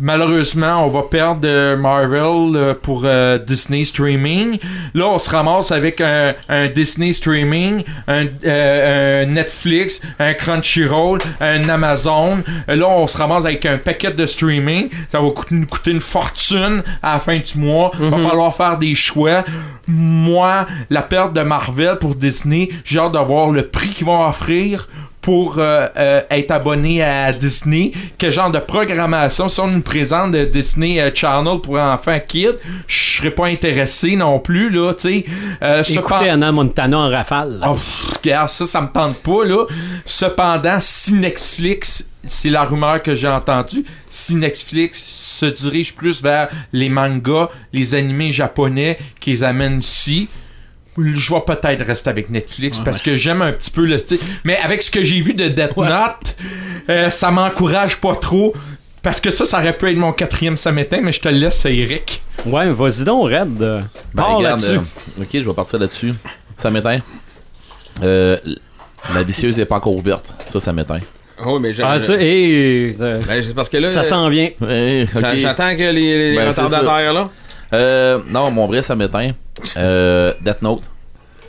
Malheureusement, on va perdre euh, Marvel euh, pour euh, Disney Streaming. Là, on se ramasse avec un, un Disney Streaming, un, euh, un Netflix, un Crunchyroll, un Amazon. Là, on se ramasse avec un paquet de streaming. Ça va nous coûter une fortune à la fin du mois. Va falloir faire des choix. Moi, la perte de Marvel pour Disney, j'ai hâte de voir le prix qu'ils vont offrir pour euh, euh, être abonné à Disney. Quel genre de programmation, si on nous présente de Disney euh, Channel pour enfants kids, je serais pas intéressé non plus, là, tu sais. Euh, Écoutez Anna Montana en rafale. Oh, regarde, ça, ça me tente pas, là. Cependant, si Netflix, c'est la rumeur que j'ai entendue, si Netflix se dirige plus vers les mangas, les animés japonais qu'ils amènent ici, je vais peut-être rester avec Netflix parce que j'aime un petit peu le style. Mais avec ce que j'ai vu de Death Note, euh, ça m'encourage pas trop. Parce que ça, ça aurait pu être mon quatrième samétain, mais je te le laisse, Eric. Ouais, vas-y donc, Red. Ben, pars là-dessus. euh, ok, je vais partir là-dessus. Ça m'éteint. Euh, la vicieuse n'est pas encore ouverte. Ça, ça m'éteint. Oh, mais j'ai- Ah, tu sais, hey, euh, Ben, c'est parce que là, ça s'en vient. J'attends que les, les Ben, là. Euh, non, mon vrai, ça m'éteint. Euh, Death Note.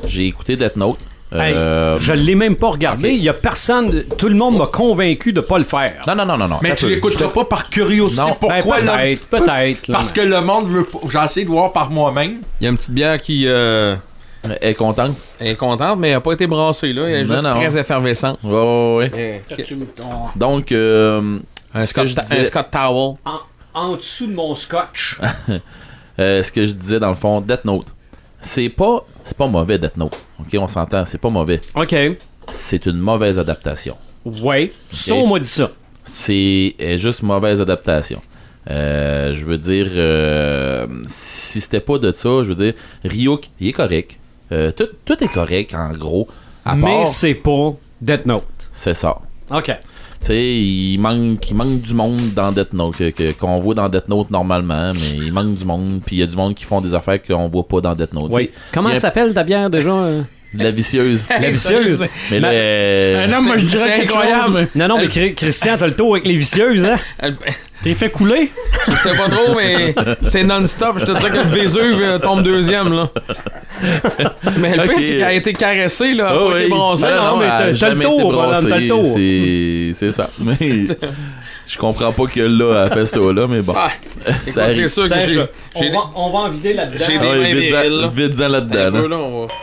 J'ai écouté Death Note. Euh, Je l'ai même pas regardé. Il y a personne. Tout le monde m'a convaincu de pas le faire. Non, non, non, non, non. Mais tu l'écouteras pas par curiosité. Non. Pourquoi Ben, là? peut-être, peut-être. là, Parce que le monde veut pas. J'ai essayé de voir par moi-même. Il y a une petite bière qui euh, Elle est contente. est contente, mais elle n'a pas été brassée, là. Elle est Non, juste non. très effervescente. Ouais, ouais, ouais. Eh, Donc, euh, Un, Scott, disais- un Scott Towel. En, en dessous de mon scotch. euh, ce que je disais dans le fond, Death Note. C'est pas, c'est pas mauvais, Death Note. Ok, on s'entend, c'est pas mauvais. OK. C'est une mauvaise adaptation. Ouais. Ça, on m'a dit ça. c'est est juste mauvaise adaptation. Euh, je veux dire, euh, si c'était pas de ça, je veux dire, Ryuk, il est correct. Euh, tout, tout est correct, en gros. À Mais part, c'est pas Death Note. c'est ça. OK. Tu sais, il manque, il manque du monde dans Death Note, que- qu'on voit dans Death Note normalement, mais il manque du monde, puis il y a du monde qui font des affaires qu'on voit pas dans Death Note. Oui. Comment elle s'appelle ta bière déjà euh? La vicieuse. La vicieuse. mais là, euh, non, moi je dirais incroyable. chose. Non, non, mais Chri- Christian, t'as le tour avec les vicieuses, hein? T'es fait couler? Je sais pas trop, mais c'est non-stop. Je te dis que le Vésuve euh, tombe deuxième, là. Mais le pire, c'est qu'elle a été caressée, là. Elle a Ah pas été oui. Ben non, mais a t'as- le jamais tour, été madame, t'as le tour. C'est, ça. Mais je comprends pas que là, elle fait ça là, mais bon. Ah, c'est arrive. sûr que j'ai... on, va, on va en vider là-dedans. J'ai des- Ah mains Un là-dedans. peu, là. là, on va...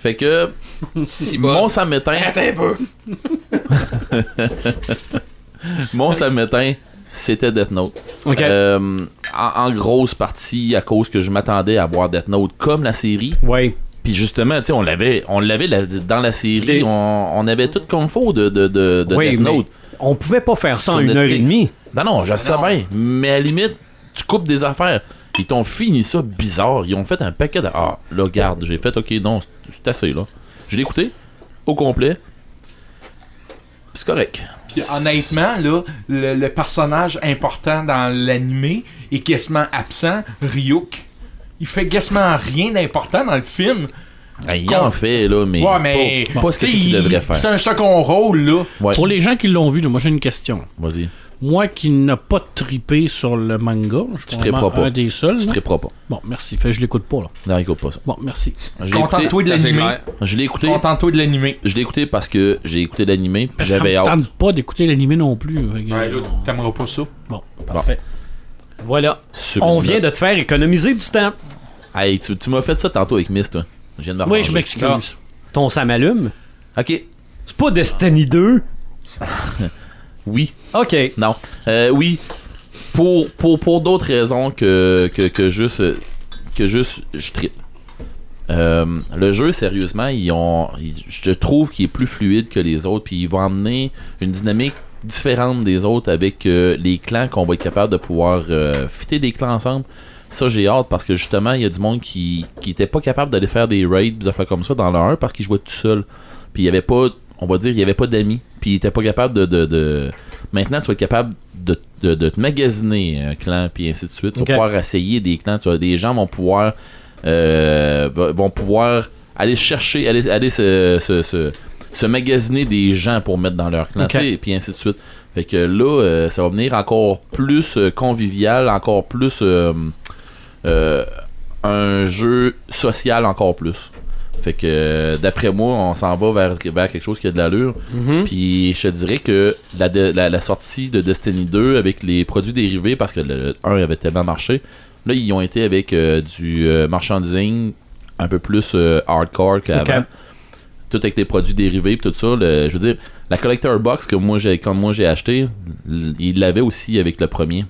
Fait que Si mon ça m'éteint. un peu. Mon ça m'éteint, c'était Death Note. OK. Euh, en, en grosse partie à cause que je m'attendais à voir Death Note comme la série. Ouais. Puis justement, tu sais, on l'avait, on l'avait la- dans la série, Les- on, on avait tout comme faut de, de, de, de Oui, Death Note. on pouvait pas faire ça en une heure et demie. Non, non, je sais bien. Mais à la limite, tu coupes des affaires. Ils t'ont fini ça bizarre. Ils ont fait un paquet de. Ah, là, garde, j'ai fait, ok, non, c'est- c'est assez, là. Je l'ai écouté au complet. C'est correct. Puis honnêtement, là, le, le personnage important dans l'animé est quasiment absent, Ryuk. Il fait quasiment rien d'important dans le film. Ben, il en fait, là, mais. ouais, mais. Pas, pas ce c'est qu'il il- devrait C'est faire. un second rôle, là. Ouais. Pour les gens qui l'ont vu, moi j'ai une question. Vas-y. Moi qui n'ai pas tripé sur le manga, je suis probablement pas. un des seuls. Tu là. triperas pas. Bon, merci. Fait je l'écoute pas là. Non, écoute pas ça. Bon, merci. Je l'ai écouté, Contente-toi de c'est l'animé. je l'ai écouté, Contente-toi de l'animé. je l'ai écouté parce que j'ai écouté l'animé, puis Ça j'avais me hâte. tente pas d'écouter l'animé non plus. Fait que, Ouais, là, euh, t'aimeras pas ça. bon, parfait. Voilà. Sur On une vient note. de te faire économiser du temps. Hey, tu, tu m'as fait ça tantôt avec Miss, toi. Je viens de me Oui, je m'excuse. Ton ça m'allume. Ok. C'est pas Destiny 2. Oui. OK. Non. Euh, oui. Pour, pour, pour d'autres raisons que, que, que juste que juste je trippe. Euh, le jeu, sérieusement, ils ont, ils- je trouve qu'il est plus fluide que les autres, puis ils vont amener une dynamique différente des autres avec euh, les clans qu'on va être capable de pouvoir euh, fitter des clans ensemble. Ça, j'ai hâte parce que justement, il y a du monde qui, qui était pas capable d'aller faire des raids, des affaires comme ça dans le 1 parce qu'ils jouaient tout seul. Puis il y avait pas, on va dire, il y avait pas d'amis. Puis il était pas capable de, de, de- Maintenant, tu vas être capable de, de, de te magasiner un clan, puis ainsi de suite. Tu vas pouvoir essayer des clans. Tu vas, des gens vont pouvoir, euh, vont pouvoir aller chercher, aller, aller se, se, se, se magasiner des gens pour mettre dans leur clan, Ok. tu sais, et puis ainsi de suite. Fait que là, euh, ça va venir encore plus euh, convivial, encore plus euh, un jeu social encore plus. Fait que euh, d'après moi, on s'en va vers, vers quelque chose qui a de l'allure. Mhm. Puis je te dirais que la, de- la, la sortie de Destiny 2 avec les produits dérivés, parce que le 1 avait tellement marché, là ils ont été avec euh, du euh, marchandising un peu plus euh, hardcore qu'avant. Tout avec les produits dérivés tout ça. le- je veux dire, la collector box que moi j'ai comme moi j'ai acheté, il l'avait aussi avec le premier.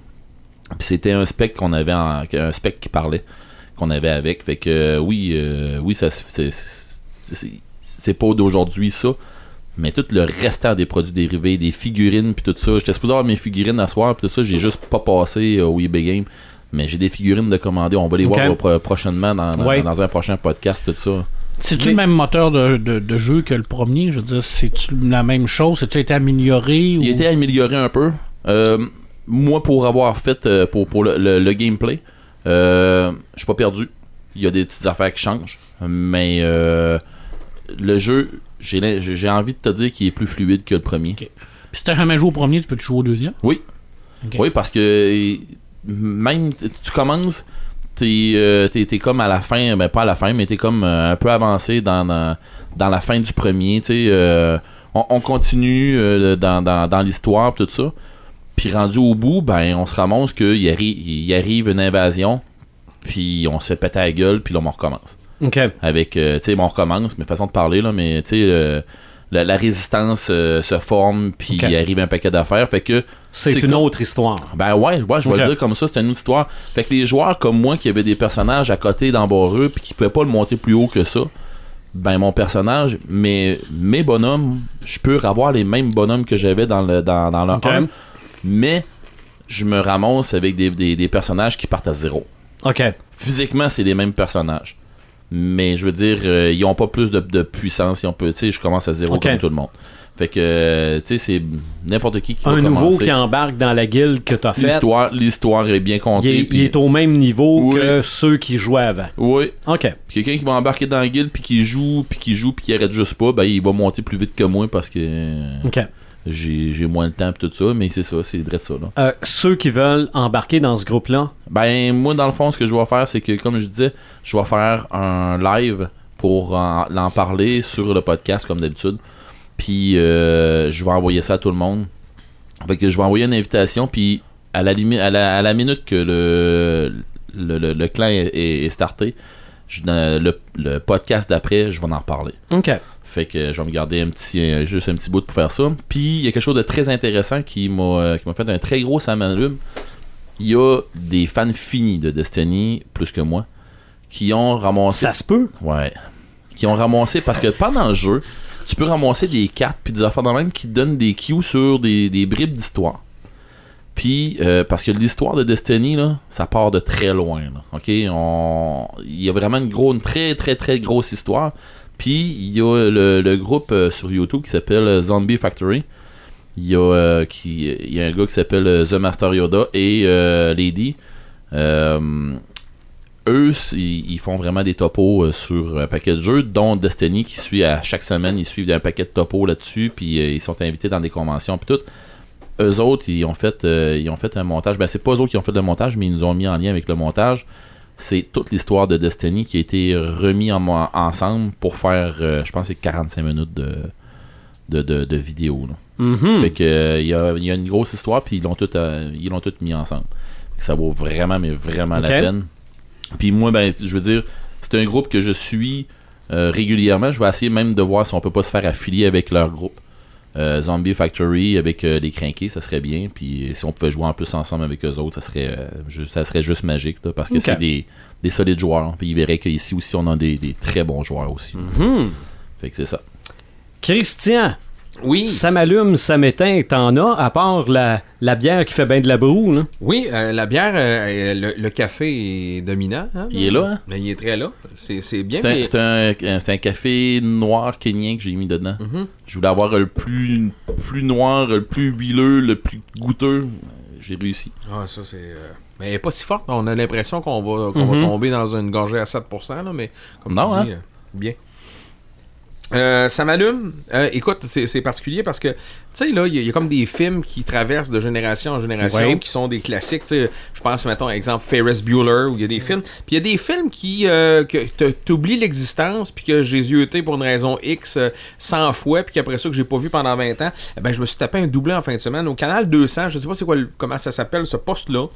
Puis c'était un spec qu'on avait en, un spec qui parlait qu'on avait avec. Fait que euh, oui, euh, oui, ça c'est- pas d'aujourd'hui ça. Mais tout le restant des produits dérivés, des figurines puis tout ça. J'étais supposé avoir mes figurines à soir puis tout ça, j'ai juste pas passé euh, au eBay Game. Mais j'ai des figurines de commander, on va les voir pro- prochainement dans, dans- Ouais. dans un prochain podcast, tout ça. C'est-tu le même moteur de, de- de jeu que le premier? Je veux dire, c'est-tu la même chose? C'est-tu été amélioré? Il ou... a été amélioré un peu. Euh, moi, pour avoir fait euh, pour, pour le, le- le gameplay, euh, je suis pas perdu. Il y a des petites affaires qui changent. Mais euh, le jeu, j'ai envie de te dire qu'il est plus fluide que le premier. Ok. Puis si t'as jamais joué au premier, tu peux jouer au deuxième? Oui. Oui, parce que même tu commences, t'es euh, t'es comme à la fin, ben pas à la fin, mais t'es comme un peu avancé dans, dans, dans la fin du premier. tu sais, on, on continue dans, dans, dans l'histoire tout ça. Puis rendu au bout, ben on se ramasse qu'il arrive, il arrive une invasion, puis on se fait péter la gueule, puis là on recommence OK. avec euh, tu sais bon, on recommence mais façon de parler là mais tu sais euh, la, la résistance euh, se forme puis il arrive un paquet d'affaires fait que C'est une quoi? autre histoire. ben ouais, ouais je vais le dire comme ça c'est une autre histoire fait que les joueurs comme moi qui avaient des personnages à côté d'embarreux puis qui pouvaient pas le monter plus haut que ça ben mon personnage mais mes bonhommes je peux avoir les mêmes bonhommes que j'avais dans le dans, dans le Ok. 1 mais je me ramasse avec des, des, des personnages qui partent à zéro OK. physiquement, c'est les mêmes personnages. Mais je veux dire, euh, ils ont pas plus de, de puissance. Ils ont peu, tu sais, je commence à zéro Ok. comme tout le monde. Fait que, euh, tu sais, c'est n'importe qui qui va Un nouveau commencer. qui embarque dans la guilde que tu as faite, L'histoire, l'histoire est bien il, contée. est, il est au même niveau Oui. que ceux qui jouaient avant. Oui. OK. Quelqu'un qui va embarquer dans la guilde puis qui joue puis qui joue puis qui arrête juste pas, ben il va monter plus vite que moi parce que OK. J'ai, moins de temps pis tout ça. Mais c'est ça, c'est vrai ça là. Euh, ceux qui veulent embarquer dans ce groupe-là, Ben, moi, dans le fond, ce que je vais faire, c'est que, comme je disais, je vais faire un live pour en, l'en parler sur le podcast, comme d'habitude. Puis, euh, je vais envoyer ça à tout le monde. Fait que je vais envoyer une invitation, puis à la, à la, à la minute que le, le, le- le clan est, est- est starté, je- dans le, le podcast d'après, je vais en reparler. OK. Fait que je vais me garder un petit, euh, juste un petit bout pour faire ça. Puis il y a quelque chose de très intéressant qui m'a euh, fait un très gros samalume. Il y a des fans finis de Destiny, plus que moi, qui ont ramassé. Ça se peut. Ouais. Qui ont ramassé parce que pendant le jeu, tu peux ramasser des cartes puis des affaires dans le même qui te donnent des cues sur des, des bribes d'histoire. Puis, euh, parce que l'histoire de Destiny, là, ça part de très loin. là. OK? On... Il y a vraiment une, gros, une très, très, très grosse histoire. Puis, il y a le, groupe euh, sur YouTube qui s'appelle Zombie Factory. Il y, a, euh, qui, il y a un gars qui s'appelle euh, The Master Yoda et Lady. Eux, ils font vraiment des topos sur un paquet de jeux, dont Destiny qui suit à chaque semaine, ils suivent un paquet de topos là-dessus, puis ils sont invités dans des conventions, puis tout. Eux autres, ils ont fait, ils ont fait un montage. Ben, c'est pas eux autres qui ont fait le montage, mais ils nous ont mis en lien avec le montage. C'est toute l'histoire de Destiny qui a été remis en, en- ensemble pour faire, euh, je pense, que c'est 45 minutes de, de, de, de vidéo. là. Mhm. Fait que euh, il y, a, y a une grosse histoire puis ils l'ont tout euh, ils l'ont tout mis ensemble. Ça vaut vraiment mais vraiment la peine. Puis moi ben je veux dire c'est un groupe que je suis euh, régulièrement. Je vais essayer même de voir si on peut pas se faire affilier avec leur groupe. Euh, Zombie Factory avec euh, les crinqués, ça serait bien. Puis si on pouvait jouer en plus ensemble avec eux autres, ça serait, euh, ça serait juste magique. là, parce que c'est des, des solides joueurs. Puis ils verraient qu'ici aussi, on a des, des très bons joueurs aussi. Mhm. Fait que c'est ça. Christian, Oui, ça m'allume, ça m'éteint. T'en as, à part la, la bière qui fait bien de la broue, là. oui, euh, la bière, euh, le, le café est dominant. hein? Il est là, hein? Mais il est très là. C'est c'est bien. C'est un, mais- c'est un- un- c'est un café noir kenyan que j'ai mis dedans. Mhm. Je voulais avoir le plus, plus noir, le plus huileux, le plus goûteux. J'ai réussi. Ah, ça, c'est. euh, Mais elle pas si forte. On a l'impression qu'on va, qu'on Mhm. va tomber dans une gorgée à 7%, là, mais comme Non, tu hein? dis, euh, bien. Euh, ça m'allume. Euh, écoute, c'est c'est particulier parce que, tu sais, là, il y, a- il y a comme des films qui traversent de génération en génération, Ouais. qui sont des classiques. Tu sais, je pense, mettons, exemple, Ferris Bueller, où il y a des films. Puis il y a des films qui, euh, que t'oublies l'existence, puis que j'ai zioté pour une raison X euh, 100 fois, puis qu'après ça, que j'ai pas vu pendant 20 ans. Eh ben, je me suis tapé un doublé en fin de semaine au canal 200. Je sais pas c'est quoi, le- comment ça s'appelle, ce poste-là.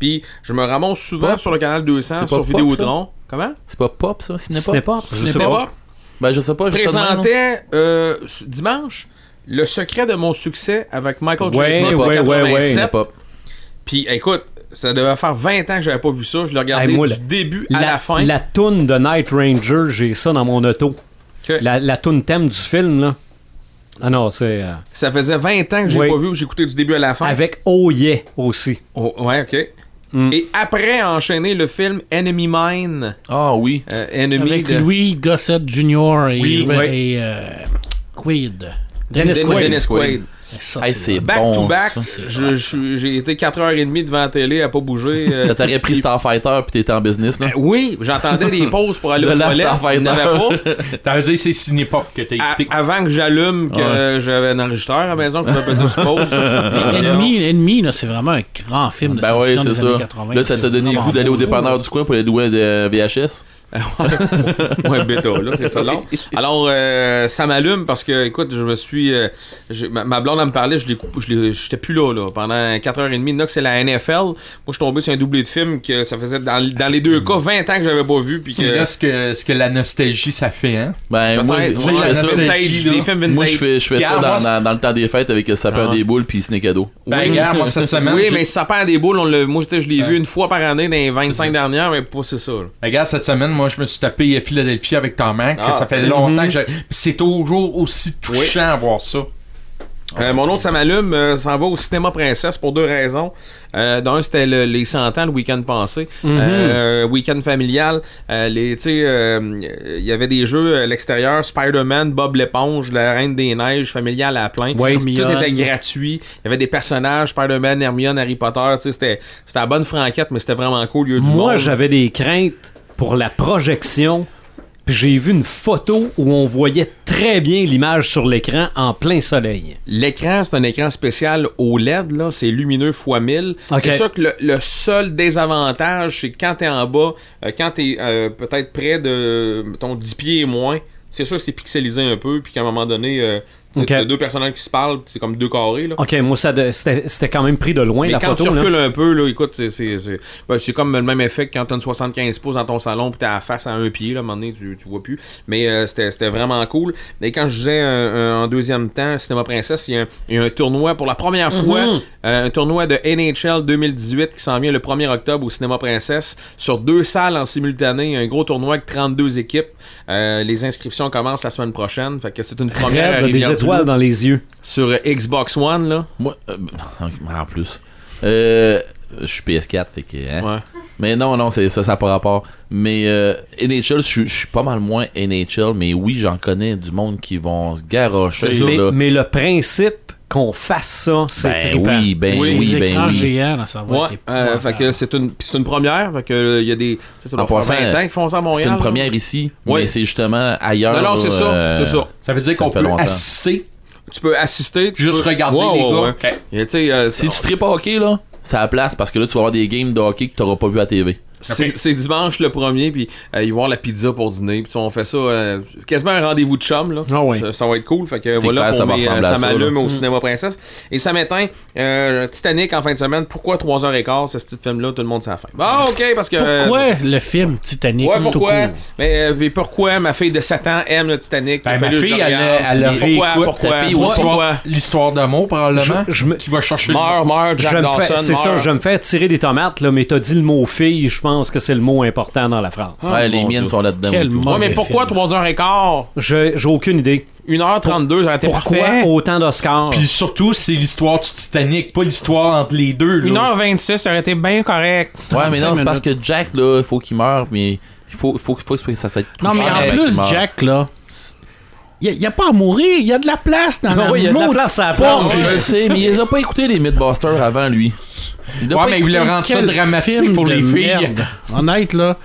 Puis je me ramasse souvent Pop. sur le canal 200, C'est sur Pop, Vidéotron. Comment? C'est pas pop, ça? Ciné Ce n'est pas. Je sais pas. Ben, je sais pas. je présentait euh, dimanche le secret de mon succès avec Michael Ouais, Chestnut ouais, ouais, ouais. 87. Ciné pop. Puis écoute, ça devait faire 20 ans que j'avais pas vu ça. Je l'ai regardé Hey, moi, du début à la, fin. La toune de Night Ranger, j'ai ça dans mon auto. La, la toune thème du film, là. Ah non, c'est. euh, Ça faisait 20 ans que j'ai Oui. pas vu, que j'écoutais du début à la fin. avec Oh Yeah aussi. Oh, ouais, ok. Mm. Et après enchaîner le film Enemy Mine, Ah oui. euh, Enemy Avec de Louis Gossett Jr. et, Oui, et, oui. euh, Quaid. Dennis Dennis, Quaid. Dennis Quaid. Ça, Hey, c'est Back bon. to back, j'ai été 4h30 devant la télé à pas bouger. euh, Ça t'aurait pris Starfighter puis t'étais en business, là? euh, oui, j'entendais des pauses pour aller avait pas. T'as dit c'est Cinépop que t'as À- écouté. avant que j'allume que j'avais un enregistreur à la maison, que je me faisais sur pause. Enemy là, c'est vraiment un grand film de Ben ouais, science-fiction c'est des années ça. 80. Là, ça t'a donné le goût d'aller au dépanneur du coin pour aller louer de VHS. ouais, bêta, là, c'est ça long. Alors, euh, ça m'allume parce que, écoute, je me suis. euh, je- ma, ma blonde, elle me parlait, je l'ai coupé, je j'étais plus là, là, pendant 4h30. Là, que c'est la NFL. Moi, je suis tombé sur un doublé de film que ça faisait, dans, dans les deux cas, 20 ans que j'avais pas vu. Puis C'est que. là ce que, ce que la nostalgie, ça fait, hein? Ben, moi, la ça. nostalgie, des films vintage. Moi, je fais, je fais ça dans, moi, dans, dans le temps des fêtes avec le sapin Ah. des boules puis ciné cadeau. Ben, Oui. regarde, moi, cette semaine. Oui, mais ça perd des boules. On moi, je l'ai Ouais. vu une fois par année dans les 25 ça. dernières, mais pas c'est ça. Ben, Regarde, cette semaine, moi, je me suis tapé Philadelphie avec Tom Hanks, que Ah, ça fait longtemps que j'ai. Puis C'est toujours aussi touchant à voir ça. Euh, mon autre, ça m'allume, euh, s'en va au cinéma Princesse pour deux raisons. Euh, D'un, c'était le- les 100 ans, le week-end passé. Euh, week-end familial. Euh, les, tu sais, euh, il y avait des jeux à l'extérieur, Spider-Man, Bob l'éponge, la Reine des Neiges, familial à plein. Ouais, Tout était gratuit. Il y avait des personnages, Spider-Man, Hermione, Harry Potter. Tu sais, c'était c'était la bonne franquette, mais c'était vraiment cool. Il y a eu du Moi, monde. j'avais des craintes pour la projection. Puis j'ai vu une photo où on voyait très bien l'image sur l'écran en plein soleil. L'écran, c'est un écran spécial OLED, là, c'est lumineux x 1000. Ok. C'est ça que le, le seul désavantage, c'est que quand t'es en bas, euh, quand t'es euh, peut-être près de ton 10 pieds et moins, c'est sûr que c'est pixelisé un peu, puis qu'à un moment donné, euh, tu t'as deux personnages qui se parlent, c'est comme deux carrés. Là. Ok, moi, ça c'était c'était quand même pris de loin Mais la quand photo. tu là. recules un peu, là, écoute, c'est, c'est, c'est, ben, c'est comme le même effet que quand t'as une 75 pouces dans ton salon puis t'as la face à un pied, là, à un moment donné, tu, tu vois plus. Mais euh, c'était, c'était vraiment cool. Et quand je disais euh, en deuxième temps, Cinéma Princesse, il y, a un- il y a un tournoi pour la première fois, euh, un tournoi de NHL 2018 qui s'en vient le 1er octobre au Cinéma Princesse, sur deux salles en simultané, un gros tournoi avec 32 équipes. Euh, les inscriptions commencent la semaine prochaine, fait que c'est une première à Rivière-du-Loup étoiles dans les yeux. sur euh, Xbox One, là. Moi, euh, en plus. Euh, je suis PS4, fait que. hein. Ouais. Mais non, non, c'est ça, ça n'a pas rapport. Mais euh, NHL, je suis- pas mal moins NHL, mais oui, j'en connais du monde qui vont se garocher. Mais le principe qu'on fasse ça, c'est Ben trippant. oui, ben Oui, oui, ben oui. géants, là, ça va Ouais, être euh, fait que c'est une, c'est une première, fait que euh, il y a des, ça doit En faire passant, 20 ans qu'ils font ça à C'est Montréal. une là. première ici, Oui. mais c'est justement ailleurs. Non, non, c'est ça, euh, c'est ça. Ça veut dire Ça qu'on peut longtemps. assister, Tu peux assister, tu juste peux- regarder Ouais, les ouais, gars. ouais. Ok. Et tu sais, euh, Si tu tripes hockey, là, c'est à la place parce que là, tu vas avoir des games de hockey que tu n'auras pas vu à TV. C'est c'est dimanche le premier, puis euh, ils vont avoir la pizza pour dîner, puis on fait ça euh, quasiment un rendez-vous de chum là. Ah ouais. ça, ça va être cool, fait que voilà clair, pour ça mes, euh, ça m'allume au cinéma princesse. Et ça m'éteint euh, Titanic en fin de semaine. Pourquoi 3h15 ce petit film là, tout le monde s'en fait. Ah OK parce que euh, Pourquoi le film Titanic Ouais, pourquoi? Mais, euh, mais pourquoi ma fille de 7 ans aime le Titanic? Ben, ma fille, elle, elle, elle Pourquoi? Pourquoi? Pourquoi? Pourquoi? L'histoire d'amour, probablement. Je- je me- Qui va chercher meurs, Je Jack Dawson, c'est ça, je me fais tirer des tomates, là, mais t'as dit le mot fille, je pense que c'est le mot important dans la phrase. ouais, les miennes Dieu. sont là-dedans. Quel Ouais, mais pourquoi film. 3h15? Je- J'ai aucune idée. 1h32, ça aurait été Pourquoi parfait. autant d'Oscars? Puis surtout, c'est l'histoire du Titanic, pas l'histoire entre les deux. là. 1h26, ça aurait été bien correct. Ouais, mais non, c'est parce que Jack, là, il faut qu'il meure, mais il faut, faut, faut, faut que ça soit Non, mais en plus. Jack, là, il n'y a, pas à mourir, il y a de la place dans la oui, il y a de la place à la porte. planche. Je le sais, mais il les a pas écoutés, les Mythbusters, avant lui. Ouais, mais il voulait écouté- rendre ça dramatique film pour de les filles. merde. Honnête, là,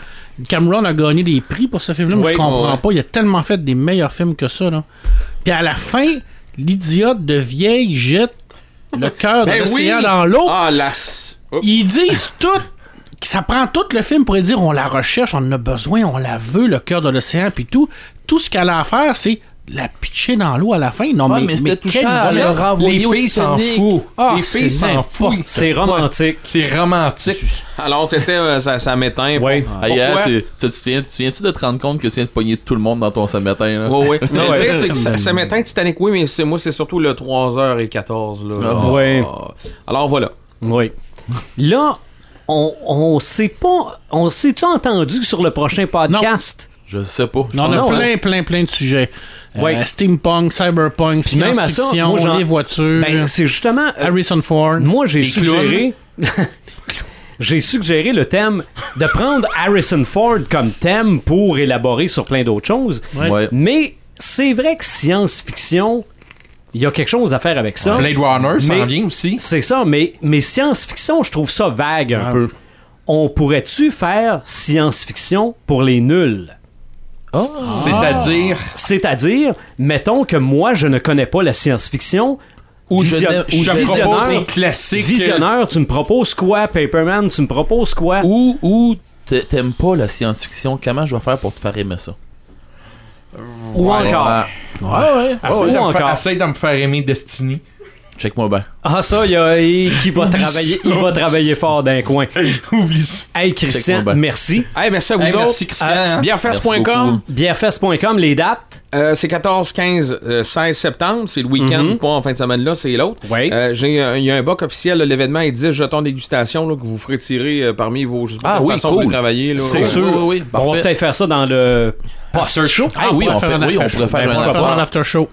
Cameron a gagné des prix pour ce film-là, mais Oui, je comprends ouais. pas. Il a tellement fait des meilleurs films que ça. Là. Puis à la fin, l'idiote de vieille jette le cœur de Ben l'océan oui. dans l'eau. Ah, la... Ils disent tout. Ça prend tout le film pour dire on la recherche, on en a besoin, on la veut, le cœur de l'océan, puis tout. Tout ce qu'elle a à faire, c'est la pitcher dans l'eau à la fin. Non, Ouais, mais, mais c'était touchant, renvoyer Les filles s'en foutent. Ah, les filles c'est s'en foutent. C'est romantique. C'est romantique. Alors, c'était... euh, ça, ça m'éteint. Ouais. Ah, yeah, Pourquoi? tu, tu, tu, viens, tu viens-tu de te rendre compte que tu viens de pogner tout le monde dans ton samétain? Oui, oui. Mais Ouais. c'est que ça, ça m'éteint Titanic, oui, mais c'est, moi, c'est surtout le 3h14. Là. Ah. Ouais. Alors, voilà. Oui. Là, on, on sait pas. On s'est-tu entendu sur le prochain podcast? Je sais pas. Non, on a Non, plein, hein. plein, plein de sujets. Euh, Ouais. steampunk, cyberpunk, ça, science-fiction, les voitures, Ben, c'est justement. euh, Harrison Ford. moi, j'ai suggéré. j'ai suggéré le thème de prendre Harrison Ford comme thème pour élaborer sur plein d'autres choses. Ouais. Ouais. Mais c'est vrai que science-fiction, il y a quelque chose à faire avec ça. Blade Runner Mais- vient aussi. C'est ça, mais, mais science-fiction, je trouve ça vague un Ouais. peu. On pourrait-tu faire science-fiction pour les nuls? C'est-à-dire? C'est-à-dire, mettons que moi, je ne connais pas la science-fiction. Ou je Vision- n'ai- ou Je te propose visionneur, les classiques. visionneur, tu me proposes quoi? Paperman, tu me proposes quoi? Ou, ou t'a- t'aimes pas la science-fiction, comment je vais faire pour te faire aimer ça? Ou encore? Ouais, ouais. Essaye, ou de me encore. faire, essaye de me faire aimer Destiny. Check-moi bien. Ah, ça, il y a il- qui va travailler, il va travailler fort d'un coin. Oublie ça. Hey, Christian, merci. Hey, merci à vous Hey, autres. merci, Christian. Euh, hein. Bienfest.com, les dates? euh, c'est 14, 15, euh, 16 septembre. C'est le week-end, Mhm. pas en fin de semaine là, c'est l'autre. Oui. Euh, j'ai, Il y a un boc officiel, là, l'événement est 10 jetons dégustation là, que vous ferez tirer euh, parmi vos Ah oui, façon de cool. travailler. Là, C'est sûr. oui, oui, on va peut-être faire ça dans le post-show. Ah oui, on, faire fait, un oui, on after pourrait faire Ben, un after show.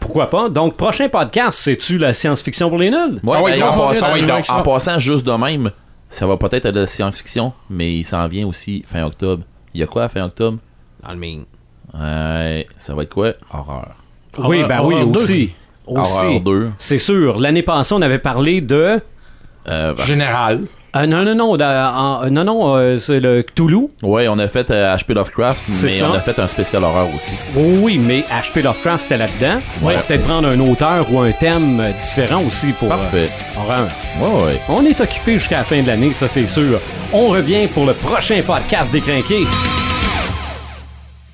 Pourquoi pas? Donc, prochain podcast, c'est-tu la science-fiction pour les nuls? Ouais, Ah oui, en, passant, en juste de même, ça va peut-être être de la science-fiction, mais il s'en vient aussi fin octobre. Il y a quoi à fin octobre? Dans le main. Ouais, ça va être quoi? Horreur. Oui, Horreur- ben oui, aussi. Horreur Aussi. 2. C'est sûr. L'année passée, on avait parlé de. Euh, Général. Ah, non, non, non. en- non, non, euh, c'est le Cthulhu. ouais, on a fait euh, HP Lovecraft, C'est mais ça. on a fait un spécial horreur aussi. Oui, oui, mais HP Lovecraft, c'était là-dedans. On Ouais. va peut-être prendre un auteur ou un thème euh, différent aussi pour Parfait. euh, horreur. Ouais, ouais. On est occupé jusqu'à la fin de l'année, ça c'est sûr. On revient pour le prochain podcast des Crinqués.